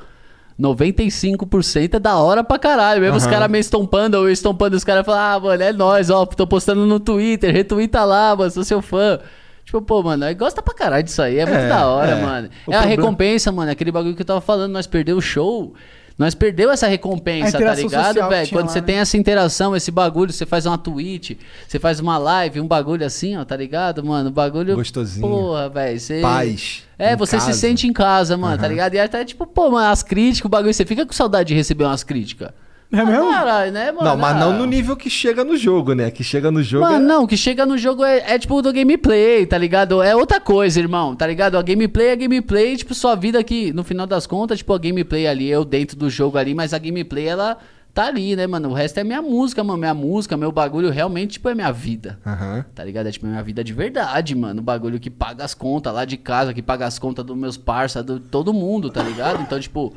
Speaker 4: 95% é da hora pra caralho. Mesmo os
Speaker 2: Aham.
Speaker 4: caras me estompando, ou eu estompando, os caras falam, ah, mano, é nóis, ó, tô postando no Twitter, retweeta lá, mano, sou seu fã. Tipo, pô, mano, aí gosta pra caralho disso aí, é muito
Speaker 2: É,
Speaker 4: da hora,
Speaker 2: é.
Speaker 4: mano.
Speaker 2: O
Speaker 4: é a
Speaker 2: problema-
Speaker 4: recompensa, mano, aquele bagulho que eu tava falando, nós perdeu o show. Nós perdeu essa recompensa, tá ligado, velho? Quando
Speaker 3: lá,
Speaker 4: você
Speaker 3: né?
Speaker 4: tem essa interação, esse bagulho, você faz uma tweet, você faz uma live, um bagulho assim, ó, tá ligado, mano? O bagulho.
Speaker 2: Gostosinho.
Speaker 4: Porra, velho. Você...
Speaker 2: Paz.
Speaker 4: É, você se
Speaker 2: casa.
Speaker 4: sente em casa, mano, tá ligado? E até, tipo, pô, mano, as críticas, o bagulho, você fica com saudade de receber umas críticas.
Speaker 3: É mesmo?
Speaker 4: Caralho, né, mano?
Speaker 2: Não, mas não
Speaker 4: Ah.
Speaker 2: no nível que chega no jogo, né? Que chega no jogo...
Speaker 4: Mano,
Speaker 2: é-
Speaker 4: não, o que chega no jogo é, é tipo do gameplay, tá ligado? É outra coisa, irmão, tá ligado? A gameplay é gameplay, tipo, sua vida aqui, no final das contas, tipo, a gameplay ali, eu dentro do jogo ali, mas a gameplay, ela tá ali, né, mano? O resto é minha música, mano. Minha música, meu bagulho realmente, tipo, é minha vida.
Speaker 2: Aham.
Speaker 4: Tá ligado? É tipo minha vida de verdade, mano. O bagulho que paga as contas lá de casa, que paga as contas dos meus parça, de todo mundo, tá ligado? Então, tipo,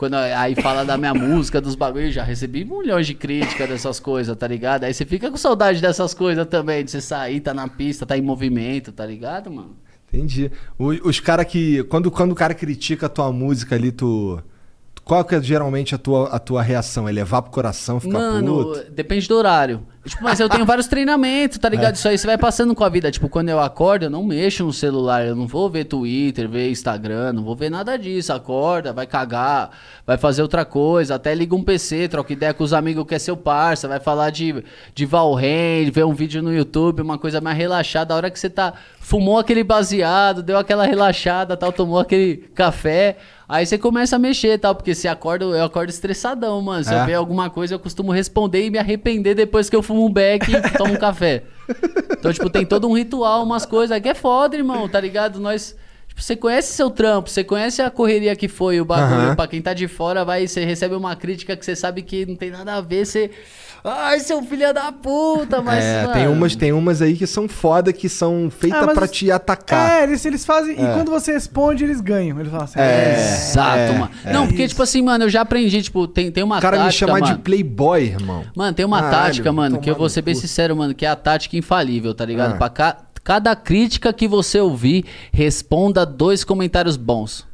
Speaker 4: quando aí fala da minha música, dos bagulhos, já recebi milhões de críticas dessas coisas, tá ligado? Aí você fica com saudade dessas coisas também, de você sair, tá na pista, tá em movimento, tá ligado, mano?
Speaker 2: Entendi. Os caras que... Quando, quando o cara critica a tua música ali, tu... Qual que é geralmente a tua, a tua reação? É levar pro coração, ficar
Speaker 4: Mano,
Speaker 2: puto?
Speaker 4: depende do horário. Tipo, mas eu tenho vários treinamentos, tá ligado? Isso aí você vai passando com a vida. Tipo, quando eu acordo, eu não mexo no celular. Eu não vou ver Twitter, ver Instagram, não vou ver nada disso. Acorda, vai cagar, vai fazer outra coisa. Até liga um PC, troca ideia com os amigos que é seu parça. Vai falar de, de Valheim, ver um vídeo no YouTube, uma coisa mais relaxada. A hora que você tá. Fumou aquele baseado, deu aquela relaxada, tal, tomou aquele café. Aí você começa a mexer, tal, porque se acorda, eu acordo estressadão, mano. Se
Speaker 2: É?
Speaker 4: eu ver alguma coisa, eu costumo responder e me arrepender depois que eu fumo um beck e tomo um café. Então, tipo, tem todo um ritual, umas coisas aí que é foda, irmão, tá ligado? Nós. Tipo, você conhece seu trampo, você conhece a correria que foi o bagulho.
Speaker 2: Aham.
Speaker 4: Pra quem tá de fora, vai, você recebe uma crítica que você sabe que não tem nada a ver, você. Ai, seu filho da puta, mas.
Speaker 2: é,
Speaker 4: mano,
Speaker 2: tem umas, tem umas aí que são foda, que são feitas
Speaker 3: Ah,
Speaker 2: pra
Speaker 3: os-
Speaker 2: te atacar.
Speaker 3: É, eles, eles fazem. E
Speaker 2: É.
Speaker 3: quando você responde, eles ganham. Eles falam assim.
Speaker 2: É.
Speaker 4: Exato,
Speaker 2: É,
Speaker 4: mano.
Speaker 2: é.
Speaker 4: Não, porque, tipo assim, mano, eu já aprendi, tipo, tem, tem uma
Speaker 2: O cara me
Speaker 4: tática,
Speaker 2: chamar
Speaker 4: mano.
Speaker 2: de playboy, irmão.
Speaker 4: Mano, tem uma
Speaker 2: Caralho,
Speaker 4: tática, mano, que eu vou ser bem
Speaker 2: cu.
Speaker 4: sincero, mano, que é a tática infalível, tá ligado?
Speaker 2: Ah.
Speaker 4: Pra ca- cada crítica que você ouvir, responda dois comentários bons.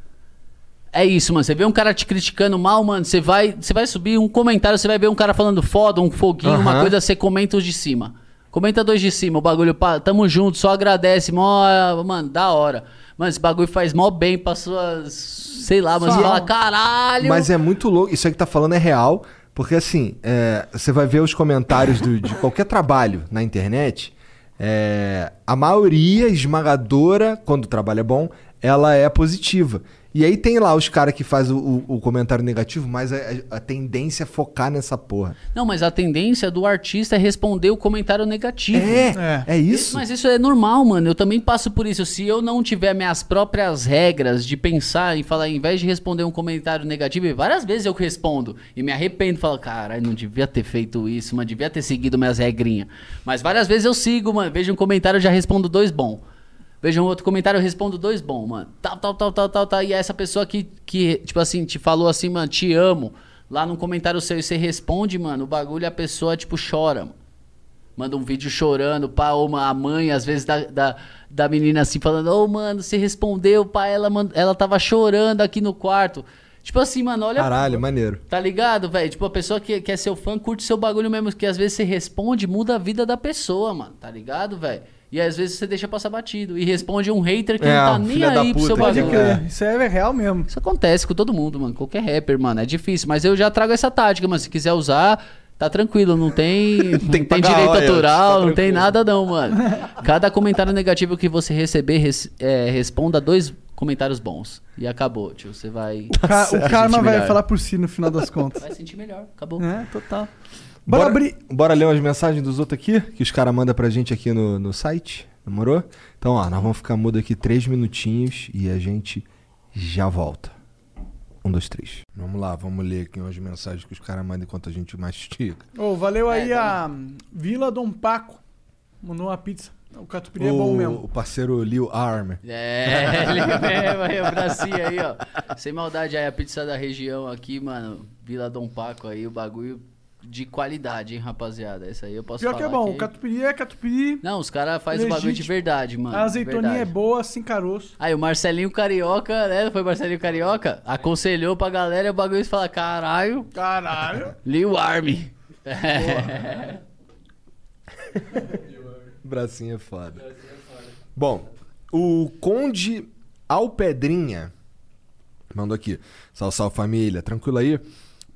Speaker 4: É isso, mano. Você vê um cara te criticando mal, mano, você vai, você vai subir um comentário, você vai ver um cara falando foda, um foguinho, uma
Speaker 2: Aham.
Speaker 4: coisa, você comenta os de cima. Comenta dois de cima, o bagulho, pá, tamo junto, só agradece, mó, mano, da hora. Mano, esse bagulho faz mó bem pra suas, sei lá, mas fala, caralho.
Speaker 2: Mas é muito louco. Isso aí que tá falando é real. Porque assim, é, você vai ver os comentários do- de qualquer trabalho na internet. é, a maioria esmagadora, quando o trabalho é bom, ela é positiva. E aí tem lá os caras que fazem o, o- o comentário negativo, mas a, a- tendência é focar nessa porra.
Speaker 4: Não, mas a tendência do artista é responder o comentário negativo.
Speaker 2: É, é, isso.
Speaker 4: Mas isso é normal, mano. Eu também passo por isso. Se eu não tiver minhas próprias regras de pensar e falar, ao invés de responder um comentário negativo, e várias vezes eu respondo e me arrependo, falo, caralho, não devia ter feito isso, mano, devia ter seguido minhas regrinhas. Mas várias vezes eu sigo, mano. Vejo um comentário, eu já respondo dois bom. Vejo um outro comentário, eu respondo dois bom, mano. Tal, tal, tal, tal, tal, tal. E é essa pessoa que, que, tipo assim, te falou assim, mano, te amo. Lá num comentário seu e você responde, mano, o bagulho a pessoa, tipo, chora, mano manda um vídeo chorando, pá, ou uma- a mãe, às vezes, da, da, da menina assim, falando, ô, mano, você respondeu, pá, ela, ela tava chorando aqui no quarto. Tipo assim, mano, olha.
Speaker 2: Caralho, maneiro.
Speaker 4: Tá ligado, velho? Tipo, a pessoa que, que é seu fã curte seu bagulho mesmo, que às vezes você responde, muda a vida da pessoa, mano, tá ligado, velho? E às vezes você deixa passar batido. E responde um hater que
Speaker 2: É,
Speaker 4: não tá nem aí pro seu bagulho.
Speaker 3: É, Isso é real mesmo.
Speaker 4: Isso acontece com todo mundo, mano. Qualquer rapper, mano. É difícil. Mas eu já trago essa tática, mano. Se quiser usar, tá tranquilo. Não tem, não
Speaker 2: Tem
Speaker 4: tem,
Speaker 2: que pagar
Speaker 4: direito autoral,
Speaker 2: tá
Speaker 4: não tem nada não, mano. Cada comentário negativo que você receber, res- é, responda dois comentários bons. E acabou, tio. Você vai...
Speaker 3: O, ca- o karma vai falar por si no final das contas.
Speaker 4: Vai sentir melhor. Acabou.
Speaker 3: É, total.
Speaker 2: Bora,
Speaker 3: Bora abrir.
Speaker 2: bora ler umas mensagens dos outros aqui, que os caras mandam pra gente aqui no, no site. Demorou? Então, ó, nós vamos ficar mudo aqui três minutinhos e a gente já volta. Um, dois, três. Vamos lá, vamos ler aqui umas mensagens que os caras mandam enquanto a gente mastiga.
Speaker 3: Ô, valeu aí
Speaker 4: É,
Speaker 3: a Vila Dom Paco. Mandou uma pizza. O catupiry é bom
Speaker 2: o,
Speaker 3: mesmo.
Speaker 2: o parceiro Lil Arm.
Speaker 4: É, ele mesmo aí, o bracinho aí, ó. Sem maldade aí, a pizza da região aqui, mano. Vila Dom Paco aí, o bagulho de qualidade, hein, rapaziada. Isso aí eu posso
Speaker 3: Pior que
Speaker 4: falar.
Speaker 3: é bom. O catupiry é catupiry.
Speaker 4: Não, os caras fazem o bagulho de verdade, mano.
Speaker 3: a azeitoninha
Speaker 4: verdade.
Speaker 3: é boa, sem caroço.
Speaker 4: Aí o Marcelinho Carioca, né? Foi Marcelinho Carioca? Aconselhou pra galera e o bagulho fala: caralho,
Speaker 3: Caralho.
Speaker 4: Lil Army.
Speaker 2: Bracinho é foda. Bom, o Conde Alpedrinha mandou aqui. Salve, salve família, tranquilo aí?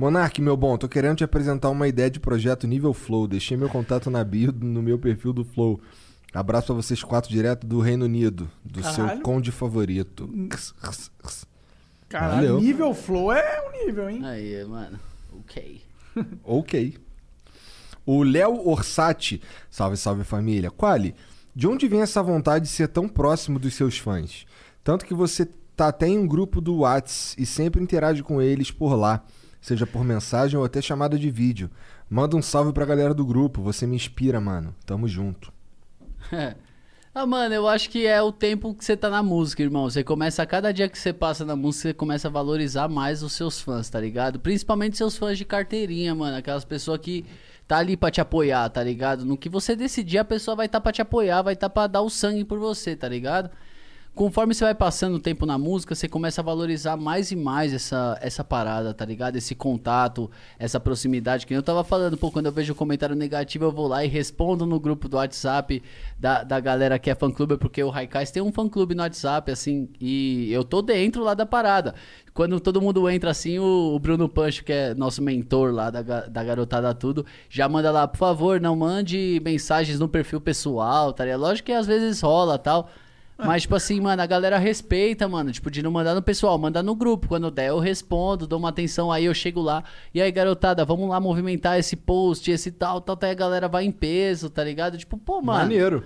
Speaker 2: Monark, meu bom, tô querendo te apresentar uma ideia de projeto nível Flow. Deixei meu contato na bio no meu perfil do Flow. Abraço pra vocês quatro direto do Reino Unido, do seu
Speaker 3: Caralho.
Speaker 2: conde favorito.
Speaker 3: Caralho,
Speaker 2: Valeu.
Speaker 3: nível flow é um nível, hein?
Speaker 4: Aí, mano. Ok.
Speaker 2: Ok. O Léo Orsatti, salve, salve família. Quali, de onde vem essa vontade de ser tão próximo dos seus fãs? Tanto que você tá até em um grupo do Whats e sempre interage com eles por lá, seja por mensagem ou até chamada de vídeo. Manda um salve pra galera do grupo, você me inspira, mano. Tamo junto.
Speaker 4: Ah, mano, eu acho que é o tempo que você tá na música, irmão. Você começa, a cada dia que você passa na música, você começa a valorizar mais os seus fãs, tá ligado? Principalmente seus fãs de carteirinha, mano. Aquelas pessoas que tá ali pra te apoiar, tá ligado? No que você decidir, a pessoa vai estar tá pra te apoiar, vai estar tá pra dar o sangue por você, tá ligado? Conforme você vai passando o tempo na música, você começa a valorizar mais e mais essa, essa parada, tá ligado? Esse contato, essa proximidade. Que eu tava falando, pô, quando eu vejo um comentário negativo, eu vou lá e respondo no grupo do WhatsApp da, da galera que é fã-clube, porque o Raikais tem um fã-clube no WhatsApp, assim, e eu tô dentro lá da parada. Quando todo mundo entra assim, o, o Bruno Pancho, que é nosso mentor lá da, da garotada tudo, já manda lá, por favor, não mande mensagens no perfil pessoal, tá ligado? Lógico que às vezes rola tal. Mas, tipo assim, mano, a galera respeita, mano. Tipo, de não mandar no pessoal, mandar no grupo. Quando der, eu respondo, dou uma atenção, aí eu chego lá. E aí, garotada, vamos lá movimentar esse post, esse tal, tal, tal. Aí a galera vai em peso, tá ligado? Tipo, pô, mano.
Speaker 2: Maneiro.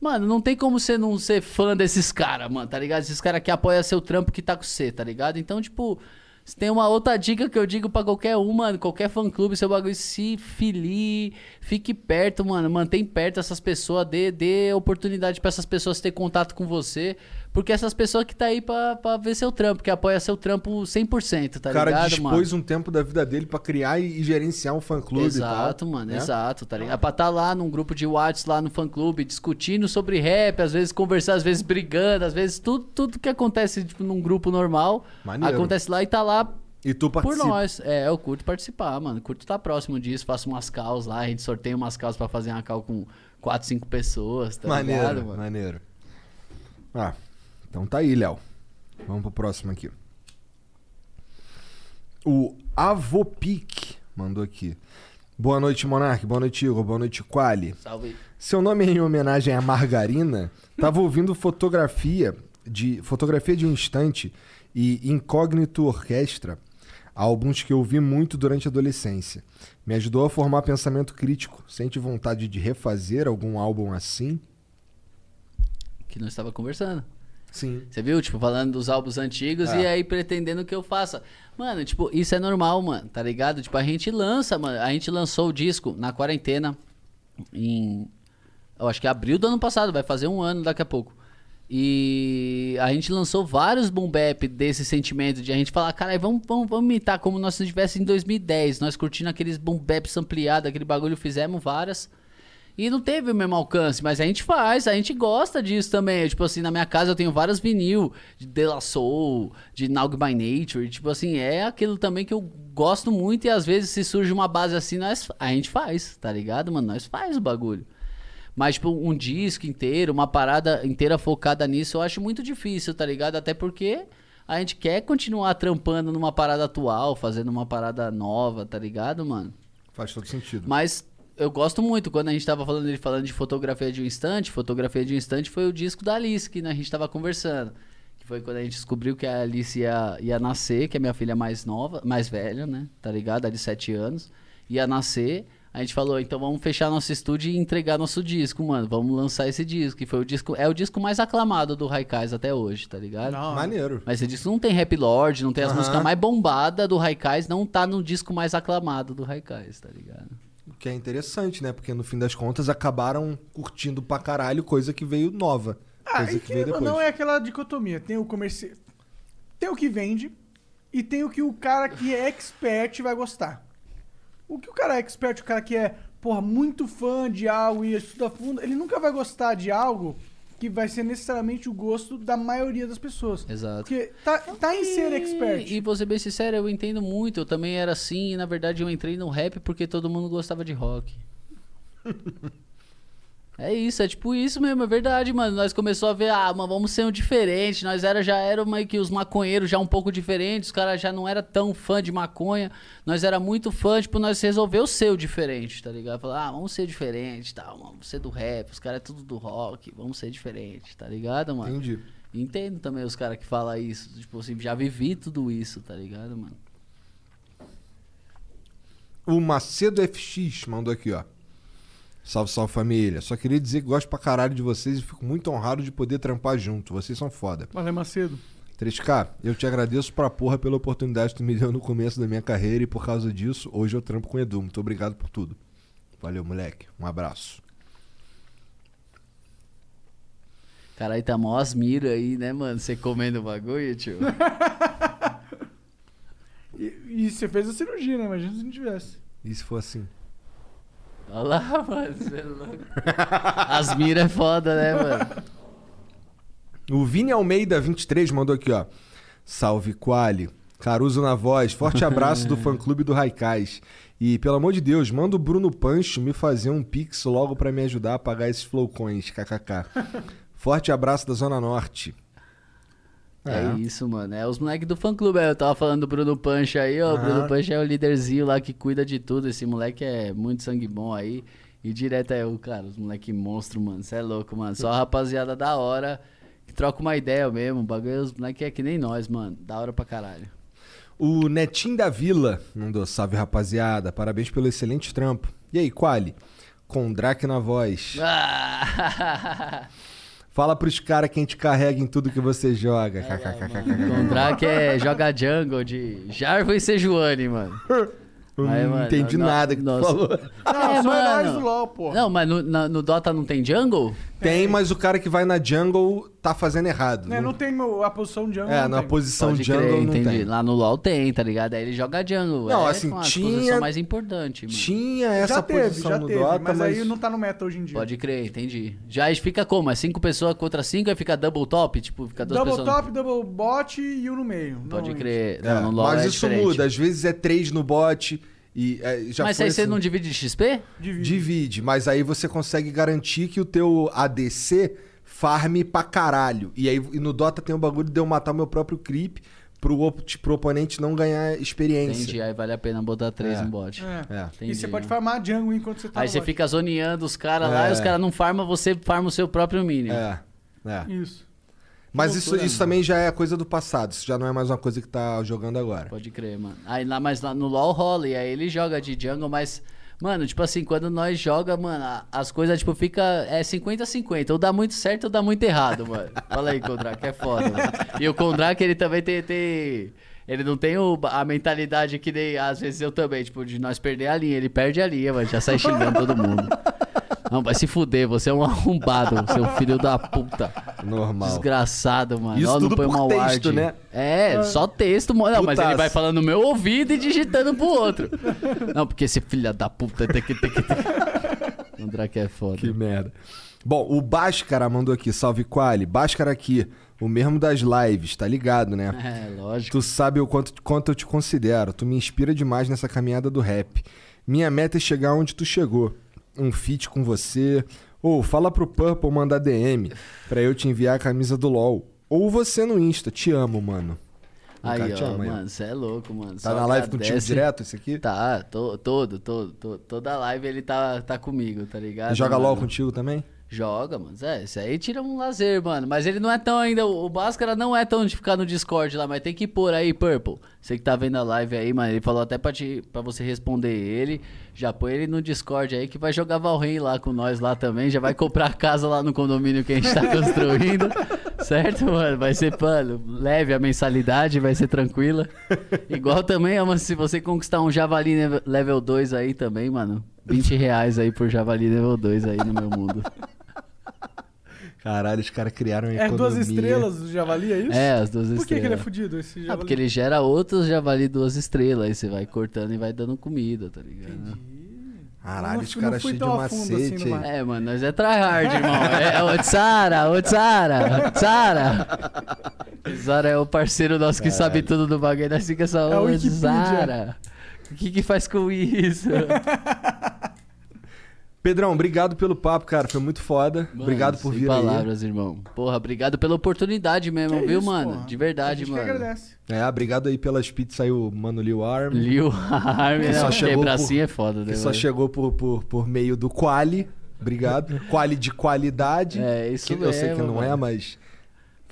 Speaker 4: Mano, não tem como você não ser fã desses caras, mano, tá ligado? Esses caras que apoiam seu trampo que tá com você, tá ligado? Então, tipo, Se tem uma outra dica que eu digo pra qualquer um, mano, qualquer fã clube, seu bagulho, se filie, fique perto, mano, mantém perto essas pessoas, dê, dê oportunidade pra essas pessoas ter contato com você, porque essas pessoas que tá aí pra, pra ver seu trampo, que apoia seu trampo 100%, tá
Speaker 2: o cara
Speaker 4: ligado,
Speaker 2: dispôs
Speaker 4: mano?
Speaker 2: um tempo da vida dele pra criar e, gerenciar um fã-clube
Speaker 4: Exato,
Speaker 2: tal.
Speaker 4: mano,
Speaker 2: né?
Speaker 4: exato, tá ligado? É pra estar lá num grupo de Whats, lá no fã clube, discutindo sobre rap, às vezes conversar, às vezes brigando, às vezes tudo, tudo que acontece tipo, num grupo normal,
Speaker 2: Maneiro.
Speaker 4: acontece lá e tá lá
Speaker 2: E tu
Speaker 4: por
Speaker 2: participa.
Speaker 4: nós. É, eu curto participar, mano. Curto estar próximo disso, faço umas calls lá, a gente sorteia umas calls pra fazer uma call com 4, 5 pessoas, tá
Speaker 2: maneiro,
Speaker 4: ligado, mano?
Speaker 2: maneiro. Ah, então tá aí, Léo. Vamos pro próximo aqui. O Avopic mandou aqui. Boa noite, Monark. Boa noite, Igor. Boa noite, Quali.
Speaker 4: Salve.
Speaker 2: Seu nome é em homenagem à Margarina. Tava ouvindo fotografia de fotografia de um instante e Incógnito Orquestra, álbuns que eu ouvi muito durante a adolescência. Me ajudou a formar pensamento crítico. Sente vontade de refazer algum álbum assim?
Speaker 4: Que nós estava conversando.
Speaker 2: Sim.
Speaker 4: Você viu? Tipo, falando dos álbuns antigos
Speaker 2: É.
Speaker 4: e aí pretendendo que eu faça. Mano, tipo, isso é normal, mano, tá ligado? Tipo, a gente lança, mano. A gente lançou o disco na quarentena em. Eu acho que é abril do ano passado, vai fazer um ano daqui a pouco. E a gente lançou vários boom bap desse sentimento de a gente falar, caralho, vamos, vamos, vamos imitar como nós estivéssemos em 2010. Nós curtindo aqueles boom baps ampliados, aquele bagulho, fizemos várias. E não teve o mesmo alcance, mas a gente faz, a gente gosta disso também. Tipo assim, na minha casa eu tenho vários vinil de De La Soul, de Naug by Nature. Tipo assim, é aquilo também que eu gosto muito e às vezes se surge uma base assim, nós, a gente faz, tá ligado, mano? Nós faz o bagulho. Mas, tipo, um disco inteiro, uma parada inteira focada nisso, eu acho muito difícil, tá ligado? Até porque a gente quer continuar trampando numa parada atual, fazendo uma parada nova, tá ligado, mano?
Speaker 2: Faz todo sentido.
Speaker 4: Mas eu gosto muito, quando a gente tava falando, ele falando de fotografia de um instante, fotografia de um instante foi o disco da Alice, que né, a gente tava conversando. Que foi quando a gente descobriu que a Alice ia, ia nascer, que é minha filha mais nova, mais velha, né? Tá ligado? A de 7 anos. Ia nascer. A gente falou, então vamos fechar nosso estúdio e entregar nosso disco, mano. Vamos lançar esse disco. Que foi o disco. É o disco mais aclamado do Raikais até hoje, tá ligado?
Speaker 2: Maneiro.
Speaker 4: Mas esse disco não tem Rap Lord, não tem as músicas mais bombadas do Raikais, não tá no disco mais aclamado do Raikais, tá ligado?
Speaker 2: O que é interessante, né? Porque no fim das contas acabaram curtindo pra caralho coisa que veio nova.
Speaker 3: Ah,
Speaker 2: coisa que veio
Speaker 3: que
Speaker 2: depois.
Speaker 3: não é aquela dicotomia. Tem o comercial. Tem o que vende e tem o que o cara que é expert vai gostar. O que o cara é expert, o cara que é, porra, muito fã de algo e estuda fundo, ele nunca vai gostar de algo que vai ser necessariamente o gosto da maioria das pessoas.
Speaker 4: Exato.
Speaker 3: Porque tá, tá em ser expert.
Speaker 4: E, e vou ser bem sincero, eu entendo muito. Eu também era assim, e na verdade eu entrei no rap porque todo mundo gostava de rock. é isso, é tipo isso mesmo, é verdade, mano. Nós começou a ver, ah, mas vamos ser um diferente. Nós era, já eram meio que os maconheiros já um pouco diferentes, os caras já não era tão fã de maconha. Nós era muito fã, tipo, nós resolveu ser o diferente, tá ligado? Falar, ah, vamos ser diferente, tal, vamos ser do rap, os caras é tudo do rock, vamos ser diferente, tá ligado, mano?
Speaker 2: Entendi.
Speaker 4: Entendo também os caras que falam isso. Tipo assim, já vivi tudo isso, tá ligado, mano?
Speaker 2: O Macedo FX mandou aqui, ó. Salve, salve família. Só queria dizer que gosto pra caralho de vocês e fico muito honrado de poder trampar junto. Vocês são foda.
Speaker 3: Valeu, Macedo.
Speaker 2: 3K, eu te agradeço pra porra pela oportunidade que tu me deu no começo da minha carreira e por causa disso, hoje eu trampo com o Edu. Muito obrigado por tudo. Valeu, moleque. Um abraço.
Speaker 4: Caralho, tá mó asmira aí, né, mano? Você comendo o bagulho, tio?
Speaker 3: E, e você fez a cirurgia, né? Imagina se não tivesse.
Speaker 2: E se for assim?
Speaker 4: Olha lá, mano. Você é louco. Asmira é foda, né, mano?
Speaker 2: O Vini Almeida 23 mandou aqui, ó. Salve Quali. Caruso na voz. Forte abraço do fã clube do Raikais. E, pelo amor de Deus, manda o Bruno Pancho me fazer um pix logo pra me ajudar a pagar esses flowcoins, kkk. Forte abraço da Zona Norte.
Speaker 4: É. isso, mano. É os moleques do fã clube. Eu tava falando do Bruno Pancha aí, ó. O. Bruno Pancha é o líderzinho lá que cuida de tudo. Esse moleque é muito sangue bom aí. E direto é o, cara, os moleque monstro, mano. Você é louco, mano. Só a rapaziada da hora que troca uma ideia mesmo. O bagulho, os moleque é que nem nós, mano. Da hora pra caralho.
Speaker 2: O Netinho da Vila mandou salve, rapaziada. Parabéns pelo excelente trampo. E aí, Quali? Com Drake na voz.
Speaker 4: Ah!
Speaker 2: Fala pros caras que a gente carrega em tudo que você joga. KKKKK.
Speaker 4: Gondrak é joga jungle de Jarvo e Sejuani, mano.
Speaker 2: Eu
Speaker 4: Aí,
Speaker 2: não
Speaker 4: mano,
Speaker 2: entendi
Speaker 4: no-
Speaker 2: nada que tu
Speaker 4: nossa.
Speaker 2: falou.
Speaker 3: Não,
Speaker 4: É,
Speaker 3: só
Speaker 4: mano.
Speaker 3: LoL, pô.
Speaker 4: Não, mas no, na- no Dota não tem jungle?
Speaker 2: Tem, mas o cara que vai na jungle tá fazendo errado.
Speaker 3: Né, não tem a posição de jungle.
Speaker 2: É,
Speaker 3: não
Speaker 2: na
Speaker 3: tem.
Speaker 2: posição
Speaker 4: Pode
Speaker 2: jungle
Speaker 4: crer,
Speaker 2: não
Speaker 4: entendi.
Speaker 2: tem.
Speaker 4: Lá no LoL tem, tá ligado? Aí ele joga jungle.
Speaker 2: Não,
Speaker 4: é
Speaker 2: assim,
Speaker 4: uma
Speaker 2: tinha-
Speaker 4: posição mais importante, mano.
Speaker 2: Tinha essa
Speaker 3: Já teve,
Speaker 2: posição
Speaker 3: já
Speaker 2: no
Speaker 3: teve,
Speaker 2: Dota,
Speaker 3: mas,
Speaker 2: mas,
Speaker 3: aí não tá no meta hoje em dia.
Speaker 4: Pode crer, entendi. Já fica como? É cinco pessoas contra cinco, aí fica double top? Tipo, fica duas
Speaker 3: Double
Speaker 4: pessoas...
Speaker 3: top, double bot e um no meio.
Speaker 4: Pode
Speaker 3: normalmente.
Speaker 4: crer.
Speaker 2: É,
Speaker 4: Não, no LoL
Speaker 2: mas
Speaker 4: é
Speaker 2: isso
Speaker 4: diferente.
Speaker 2: muda. Às vezes é três no bot e é, já
Speaker 4: Mas
Speaker 2: foi
Speaker 4: aí você
Speaker 2: assim.
Speaker 4: não divide XP?
Speaker 3: Divide.
Speaker 2: Divide, mas aí você consegue garantir que o teu ADC farme pra caralho. E aí e no Dota tem o bagulho de eu matar o meu próprio creep pro, op- pro oponente não ganhar experiência.
Speaker 4: Entendi, aí vale a pena botar três
Speaker 2: É.
Speaker 4: no bot.
Speaker 3: É.
Speaker 2: É.
Speaker 3: E você pode farmar jungle enquanto você tá
Speaker 4: Aí
Speaker 3: no
Speaker 4: você
Speaker 3: bot.
Speaker 4: fica zoneando os caras lá
Speaker 2: É.
Speaker 4: e os caras não farmam, você farma o seu próprio minion.
Speaker 2: É, é.
Speaker 3: Isso.
Speaker 2: Mas isso, isso também já é coisa do passado. Isso já não é mais uma coisa que tá jogando agora.
Speaker 4: Pode crer, mano. Aí lá, mas lá no LoL rola, e aí ele joga de jungle, mas. Mano, tipo assim, quando nós joga, mano, as coisas, tipo, fica. É 50-50. Ou dá muito certo ou dá muito errado, mano. Fala aí, Kondrak, é foda, mano. E o Kondrak, ele também tem. tem- ele não tem o- a mentalidade que nem às vezes eu também, tipo, de nós perder a linha. Ele perde a linha, mano. Já sai xingando todo mundo. Não, vai se fuder, você é um arrombado, seu filho da puta.
Speaker 2: Normal.
Speaker 4: Desgraçado, mano.
Speaker 2: Isso
Speaker 4: Ó, não
Speaker 2: tudo
Speaker 4: põe
Speaker 2: por
Speaker 4: uma
Speaker 2: texto,
Speaker 4: ward.
Speaker 2: né?
Speaker 4: É, só texto. mo- Não, mas ele vai falando no meu ouvido e digitando pro outro. Não, porque esse filho da puta tem que. Tem que, tem que... O Drake é foda.
Speaker 2: Que merda. Bom, o Bhaskara mandou aqui, salve Quali. Bhaskara aqui, o mesmo das lives, tá ligado, né?
Speaker 4: É, lógico.
Speaker 2: Tu sabe o quanto, quanto eu te considero. Tu me inspira demais nessa caminhada do rap. Minha meta é chegar onde tu chegou. Um feat com você. Ou fala pro Purple mandar DM pra eu te enviar a camisa do LoL. Ou você no Insta. Te amo, mano.
Speaker 4: Aí, ó, mano, você é louco, mano.
Speaker 2: Tá
Speaker 4: Só
Speaker 2: na live contigo direto esse aqui?
Speaker 4: Tá, to, todo, todo, to- Toda live ele tá, tá comigo, tá ligado?
Speaker 2: Ele joga
Speaker 4: mano?
Speaker 2: LoL contigo também?
Speaker 4: Joga, mano. É, isso aí tira um lazer, mano. Mas ele não é tão ainda. O Bhaskara não é tão de ficar no Discord lá, mas tem que pôr aí, Purple. Você que tá vendo a live aí, mano. Ele falou até pra, te, pra você responder ele. Já põe ele no Discord aí que vai jogar Valheim lá com nós lá também. Já vai comprar a casa lá no condomínio que a gente tá construindo. certo, mano? Vai ser, mano, leve a mensalidade, vai ser tranquila. Igual também, mano, se você conquistar um Javali level 2 aí também, mano. 20 reais aí por Javali level 2 aí no meu mundo.
Speaker 2: Caralho, os caras criaram uma
Speaker 3: É duas
Speaker 2: economia.
Speaker 3: estrelas do Javali, é isso?
Speaker 4: É, as duas
Speaker 3: Por que, que ele é
Speaker 4: estrelas.
Speaker 3: fudido, esse Javali?
Speaker 4: Ah, porque ele gera outros javali duas estrelas. Aí você vai cortando e vai dando comida, tá ligado?
Speaker 2: Caralho,
Speaker 3: Não
Speaker 2: os caras cheios de
Speaker 3: assim
Speaker 2: macete.
Speaker 3: numa-
Speaker 2: aí.
Speaker 4: É, mano, nós é tryhard, irmão. É, ô Tsara, ô Tsara, Tsara. O Tsara é o parceiro nosso que sabe tudo do bagulho. Nós fica só,
Speaker 3: É o
Speaker 4: ô. Tsara. O que que faz com isso?
Speaker 2: Pedrão, obrigado pelo papo, cara. Foi muito foda.
Speaker 4: Mano,
Speaker 2: obrigado por
Speaker 4: sem
Speaker 2: vir
Speaker 4: palavras, irmão. Porra, obrigado pela oportunidade mesmo,
Speaker 3: Que
Speaker 4: viu,
Speaker 3: isso,
Speaker 4: mano?
Speaker 3: porra.
Speaker 4: De
Speaker 3: A
Speaker 4: verdade,
Speaker 3: gente que
Speaker 4: mano.
Speaker 3: agradece.
Speaker 2: aí. É, obrigado aí pelas pizzas aí, o Mano Lil Arm.
Speaker 4: Liu Army,
Speaker 2: Que só
Speaker 4: não,
Speaker 2: chegou por-
Speaker 4: assim é foda, né?
Speaker 2: Que só
Speaker 4: mano?
Speaker 2: chegou por, por, por meio do Quali. Obrigado. Quali de qualidade.
Speaker 4: É, isso
Speaker 2: que Eu sei que
Speaker 4: mesmo,
Speaker 2: não é,
Speaker 4: mano.
Speaker 2: mas.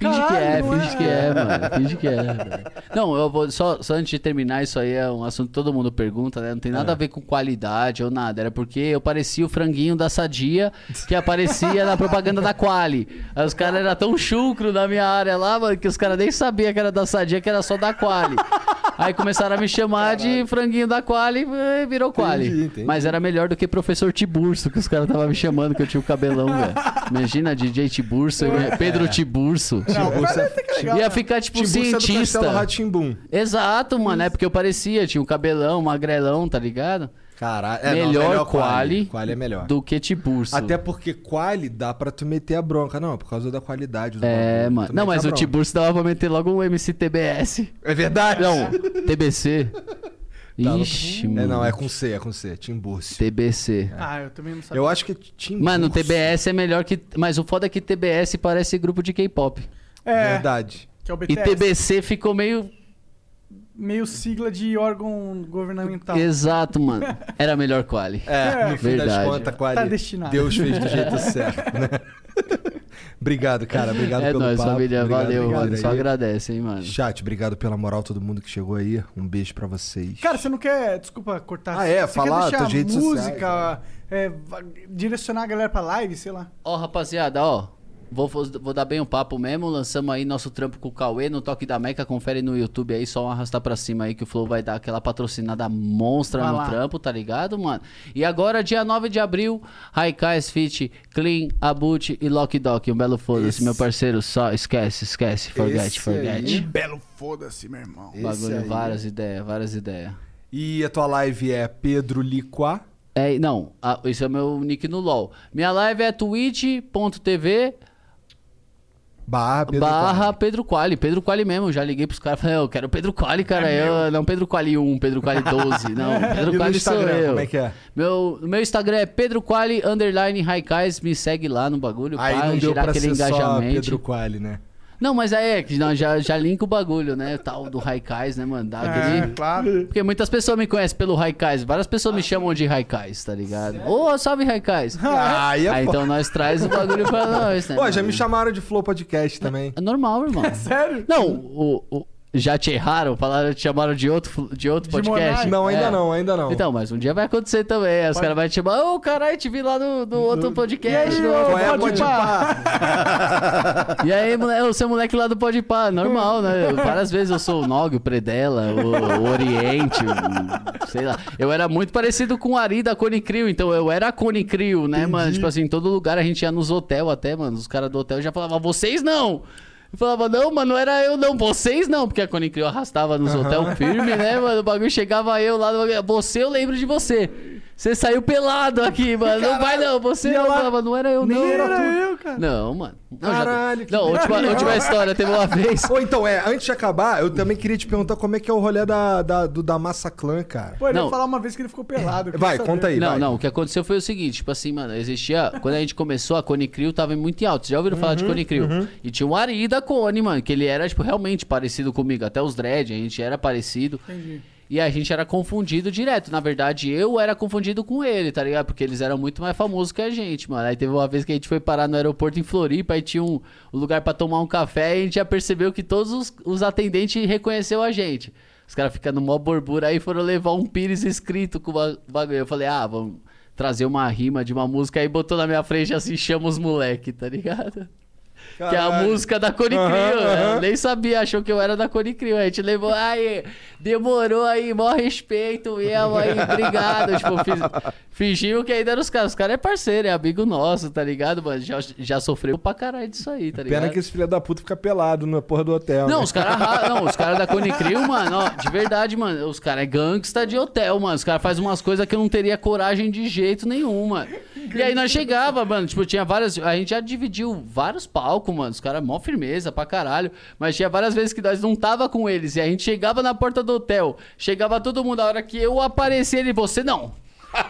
Speaker 4: Finge que
Speaker 3: Caralho,
Speaker 4: é, finge
Speaker 3: é?
Speaker 4: que é, mano. Finge que é. velho. Não, eu vou. Só, só antes de terminar, isso aí é um assunto que todo mundo pergunta, né? Não tem nada
Speaker 2: É.
Speaker 4: a ver com qualidade ou nada. Era porque eu parecia o franguinho da Sadia que aparecia na propaganda da Quali. Aí os caras eram tão chucro na minha área lá, mano, que os caras nem sabiam que era da Sadia, que era só da Quali. Aí começaram a me chamar de franguinho da Quali e virou Quali.
Speaker 2: Entendi, entendi.
Speaker 4: Mas era melhor do que professor Tiburcio, que os caras estavam me chamando que eu tinha o cabelão, velho. Imagina DJ Tiburcio, Pedro Tiburcio.
Speaker 3: Não, mas
Speaker 2: você-
Speaker 3: até que legal,
Speaker 4: Ia
Speaker 3: né?
Speaker 4: ficar tipo
Speaker 2: Timbu, você é do
Speaker 4: cientista.
Speaker 2: Ratimbum.
Speaker 4: Exato, mano. É porque eu parecia, tinha um cabelão, magrelão, tá ligado?
Speaker 2: Caralho. É, não,
Speaker 4: melhor,
Speaker 2: Quali.
Speaker 4: quali,
Speaker 2: é melhor.
Speaker 4: do que Tiburcio.
Speaker 2: Até porque Quali dá pra tu meter a bronca. Não, por causa da qualidade do
Speaker 4: É,
Speaker 2: bagulho.
Speaker 4: mano. Não, mas o. Tiburcio dava pra meter logo um MC TBS.
Speaker 2: É verdade?
Speaker 4: Não, TBC. Ixi,
Speaker 2: É,
Speaker 4: mano.
Speaker 2: não, é com C, é com C. Timbúrcio.
Speaker 4: TBC.
Speaker 3: Ah, eu também não sabia.
Speaker 2: Eu acho que é Timbúrcio.
Speaker 4: Mano, o TBS é melhor que. Mas o foda é que TBS parece grupo de K-pop.
Speaker 3: É,
Speaker 2: Verdade.
Speaker 3: que é o
Speaker 4: E
Speaker 3: BTS.
Speaker 4: TBC ficou meio.
Speaker 3: Meio sigla de órgão governamental.
Speaker 4: Exato, mano. Era melhor quali.
Speaker 2: É, no fim das contas, Quali.
Speaker 3: Tá destinado.
Speaker 2: Deus fez do jeito certo, né? Obrigado, cara. Obrigado
Speaker 4: É
Speaker 2: pelo
Speaker 4: nóis,
Speaker 2: papo.
Speaker 4: família.
Speaker 2: Obrigado
Speaker 4: Valeu, mano. Só agradece, hein, mano.
Speaker 2: Chat, obrigado pela moral, todo mundo que chegou aí. Um beijo pra vocês.
Speaker 3: Cara, você não quer, desculpa cortar.
Speaker 2: Ah, é?
Speaker 3: Você
Speaker 2: Falar
Speaker 3: quer deixar
Speaker 2: tuas redes
Speaker 3: música,
Speaker 2: sociais,
Speaker 3: é, va- direcionar a galera pra live, sei lá.
Speaker 4: Ó, rapaziada, ó. Vou, vou, dar bem o papo mesmo. Lançamos aí nosso trampo com o Cauê no Toque da Meca. Confere no YouTube aí, só um arrastar pra cima aí que o Flow vai dar aquela patrocinada monstra
Speaker 3: Vai
Speaker 4: no
Speaker 3: lá.
Speaker 4: trampo, tá ligado, mano? E agora, dia 9 de abril, Raikais Fit, Clean, Abut e Lock Dock. Um belo foda-se, meu parceiro. Só esquece, esquece. Forget,
Speaker 2: Esse
Speaker 4: forget.
Speaker 2: aí.
Speaker 3: Belo foda-se, meu irmão.
Speaker 2: Esse
Speaker 4: Bagulho,
Speaker 2: aí.
Speaker 4: várias ideias, várias ideias.
Speaker 2: E a tua live é Pedro Liquá.
Speaker 4: É, não, a- esse é o meu nick no LoL. Minha live é twitch.tv
Speaker 2: Barra Pedro
Speaker 4: barra
Speaker 2: Quali.
Speaker 4: Pedro Quali. Pedro Quali mesmo. Já liguei pros caras falei, eu quero Pedro Quali, cara. eu, não Pedro Quali 1, Pedro Quali 12. Não, Pedro Quali sou
Speaker 2: Instagram,
Speaker 4: eu.
Speaker 2: como é que é?
Speaker 4: Meu, meu Instagram é Pedro Quali, underline Raikais. Me segue lá no bagulho.
Speaker 2: Aí
Speaker 4: pra
Speaker 2: não deu pra
Speaker 4: aquele
Speaker 2: ser só
Speaker 4: engajamento.
Speaker 2: Pedro Quali, né?
Speaker 4: Não, mas aí é que não, já, já linka o bagulho, né? Tal do Raikais, né, mano? Dá aquele...
Speaker 3: claro.
Speaker 4: Porque muitas pessoas me conhecem pelo Raikais. Várias pessoas me chamam de Raikais, tá ligado? Ô, salve Raikais.
Speaker 2: Ah, aí é
Speaker 4: Aí
Speaker 2: foda.
Speaker 4: então nós traz o bagulho pra nós, né?
Speaker 2: Pô, já me chamaram de Flow Podcast também.
Speaker 4: É normal, irmão.
Speaker 3: Sério?
Speaker 4: Não, o, o- já te erraram? Falaram, te chamaram de outro, de outro
Speaker 3: De
Speaker 4: podcast?
Speaker 2: Não, ainda
Speaker 4: É.
Speaker 2: não, ainda não.
Speaker 4: Então, mas um dia vai acontecer também. Os caras vão te chamar, ô, caralho, te vi lá no, no outro podcast.
Speaker 3: E aí,
Speaker 4: no outro
Speaker 2: Qual é,
Speaker 3: Pode
Speaker 2: pode
Speaker 3: pá.
Speaker 2: pá?
Speaker 4: E aí, moleque, o seu moleque lá do Pode Pá, normal, né? Várias vezes eu sou o Nog, o Predella, o, o Oriente, o- sei lá. Eu era muito parecido com o Ari da Cone Crew, então eu era a Cone Crew, né, mano? Tipo assim, em todo lugar a gente ia nos hotel até, mano. Os caras do hotel já falavam, vocês não! Eu falava, não, mano, não era eu não, vocês não, porque a Cone Crew arrastava nos hotel firme, né, mano? O bagulho chegava eu lá, você, eu lembro de você. Você saiu pelado aqui, mano. Não vai não, você não.
Speaker 3: lá,
Speaker 4: Eu falava, não era eu,
Speaker 3: Nem
Speaker 4: não.
Speaker 3: era
Speaker 4: tu.
Speaker 3: eu, cara.
Speaker 4: Não, mano. Não, já-
Speaker 2: Caralho, que
Speaker 4: Não, última, última história, teve uma vez.
Speaker 2: Ou então, é, antes de acabar, eu também queria te perguntar como é que é o rolê da, da, do, da Massa Clã, cara.
Speaker 3: Pô, ele
Speaker 4: Não.
Speaker 3: ia falar uma vez que ele ficou pelado.
Speaker 2: Vai,
Speaker 3: saber.
Speaker 2: conta aí.
Speaker 4: Não,
Speaker 2: vai.
Speaker 4: não, o que aconteceu foi o seguinte, tipo assim, mano, existia, quando a gente começou, a Cone Crew tava muito em alto, vocês já ouviram falar de Cone Crew? E tinha o Ari da Cone, mano, que ele era, tipo, realmente parecido comigo, até os dread, a gente era parecido.
Speaker 3: Entendi.
Speaker 4: E a gente era confundido direto. Na verdade, eu era confundido com ele, tá ligado? Porque eles eram muito mais famosos que a gente, mano. Aí teve uma vez que a gente foi parar no aeroporto em Floripa, aí tinha um, um lugar pra tomar um café e a gente já percebeu que todos os, os atendentes reconheceu a gente. Os caras ficando mó borbura aí foram levar um pires escrito com o ba- bagulho. Eu falei, ah, vamos trazer uma rima de uma música. Aí botou na minha frente assim, chama os moleque, tá ligado? Que é a
Speaker 2: Caralho.
Speaker 4: música da Cone
Speaker 2: aham.
Speaker 4: Eu nem sabia, achou que eu era da Cone. A gente levou, aí, demorou aí, maior respeito mesmo aí, obrigado. tipo, fiz, fingimos que ainda eram os caras. Os caras é parceiro, é amigo nosso, tá ligado, mano? Já, já sofreu pra caralho disso aí, tá ligado?
Speaker 2: Pena que esse filho da puta fica pelado na porra do hotel.
Speaker 4: Não,
Speaker 2: né?
Speaker 4: os caras não, os caras da Cone mano, ó, de verdade, mano, os caras é gangsta de hotel, mano. Os caras fazem umas coisas que eu não teria coragem de jeito nenhum, mano. E aí nós chegava, mano, tipo, tinha várias. A gente já dividiu vários palcos, mano. Os caras mó firmeza pra caralho. Mas tinha várias vezes que nós não tava com eles. E a gente chegava na porta do hotel. Chegava todo mundo, a hora que eu aparecia, ele, você não.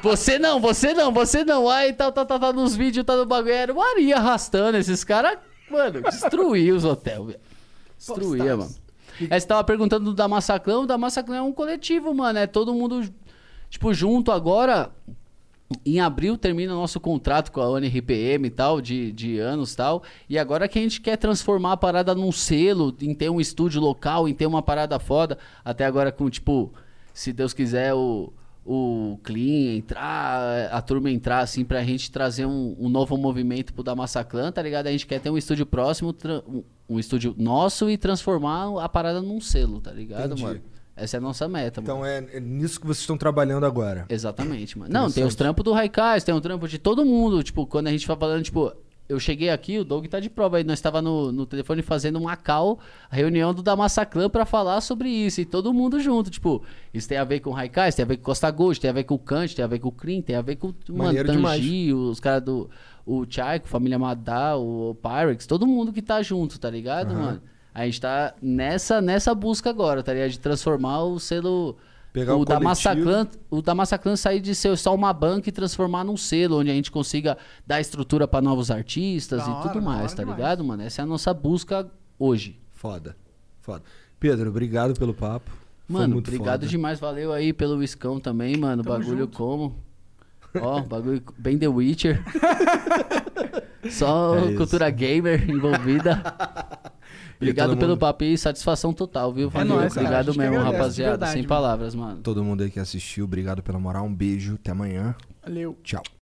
Speaker 4: Você não, você não, você não. Aí tá, tá, tá, tá nos vídeos, tá no bagulho. Era o Ari arrastando esses caras, mano, destruía os hotéis, velho. Destruía, mano. Aí você tava perguntando do da Massacrão. O da Massacrão é um coletivo, mano. É todo mundo, tipo, junto agora. Em abril termina o nosso contrato com a ONRPM e tal, de, de anos e tal. E agora que a gente quer transformar a parada num selo, em ter um estúdio local, em ter uma parada foda. Até agora com, tipo, se Deus quiser, o, o Clean entrar, a turma entrar, assim, pra gente trazer um, um novo movimento pro da Massaclan, tá ligado? A gente quer ter um estúdio próximo, um, um estúdio nosso e transformar a parada num selo, tá ligado,
Speaker 2: Entendi.
Speaker 4: mano? Essa é a nossa meta, mano.
Speaker 2: Então é, é nisso que vocês estão trabalhando agora.
Speaker 4: Exatamente, mano. Não, tem os trampos do Raikais, tem o trampo de todo mundo. Tipo, quando a gente vai falando, tipo, eu cheguei aqui, o Doug tá de prova aí. Nós estava no, no telefone fazendo uma call, a reunião do Damassa Clan pra falar sobre isso. E todo mundo junto. Tipo, isso tem a ver com o Raikais, tem a ver com o Costa Gold, tem a ver com o Kant, tem a ver com o Clean, tem a ver com o. Tangi, os caras do. O Chaiko, Família Madá, o Pyrex, todo mundo que tá junto, tá ligado, mano? A gente tá nessa, nessa busca agora, tá ligado? De transformar o selo.
Speaker 2: Pegar
Speaker 4: o
Speaker 2: o
Speaker 4: da. Massaclan, o da Massaclan sair de ser só uma banca e transformar num selo, onde a gente consiga dar estrutura pra novos artistas
Speaker 3: Da
Speaker 4: e
Speaker 3: hora,
Speaker 4: tudo mais,
Speaker 3: hora
Speaker 4: tá
Speaker 3: demais.
Speaker 4: ligado, mano? Essa é a nossa busca hoje.
Speaker 2: Foda. Foda. Pedro, obrigado pelo papo.
Speaker 4: Mano,
Speaker 2: muito
Speaker 4: obrigado
Speaker 2: foda.
Speaker 4: demais, valeu aí pelo Wiscão também, mano.
Speaker 3: Tamo
Speaker 4: bagulho
Speaker 3: junto.
Speaker 4: como. Ó, bagulho bem The Witcher. Só
Speaker 2: É
Speaker 4: cultura gamer envolvida. Obrigado pelo
Speaker 2: mundo-
Speaker 4: papo e satisfação total, viu? Valeu,
Speaker 3: nóis, cara. A
Speaker 4: obrigado mesmo, rapaziada.
Speaker 3: verdade,
Speaker 4: Sem
Speaker 3: mano.
Speaker 4: palavras, mano.
Speaker 2: Todo mundo aí que assistiu, obrigado pela moral. Um beijo, até amanhã.
Speaker 3: Valeu.
Speaker 2: Tchau.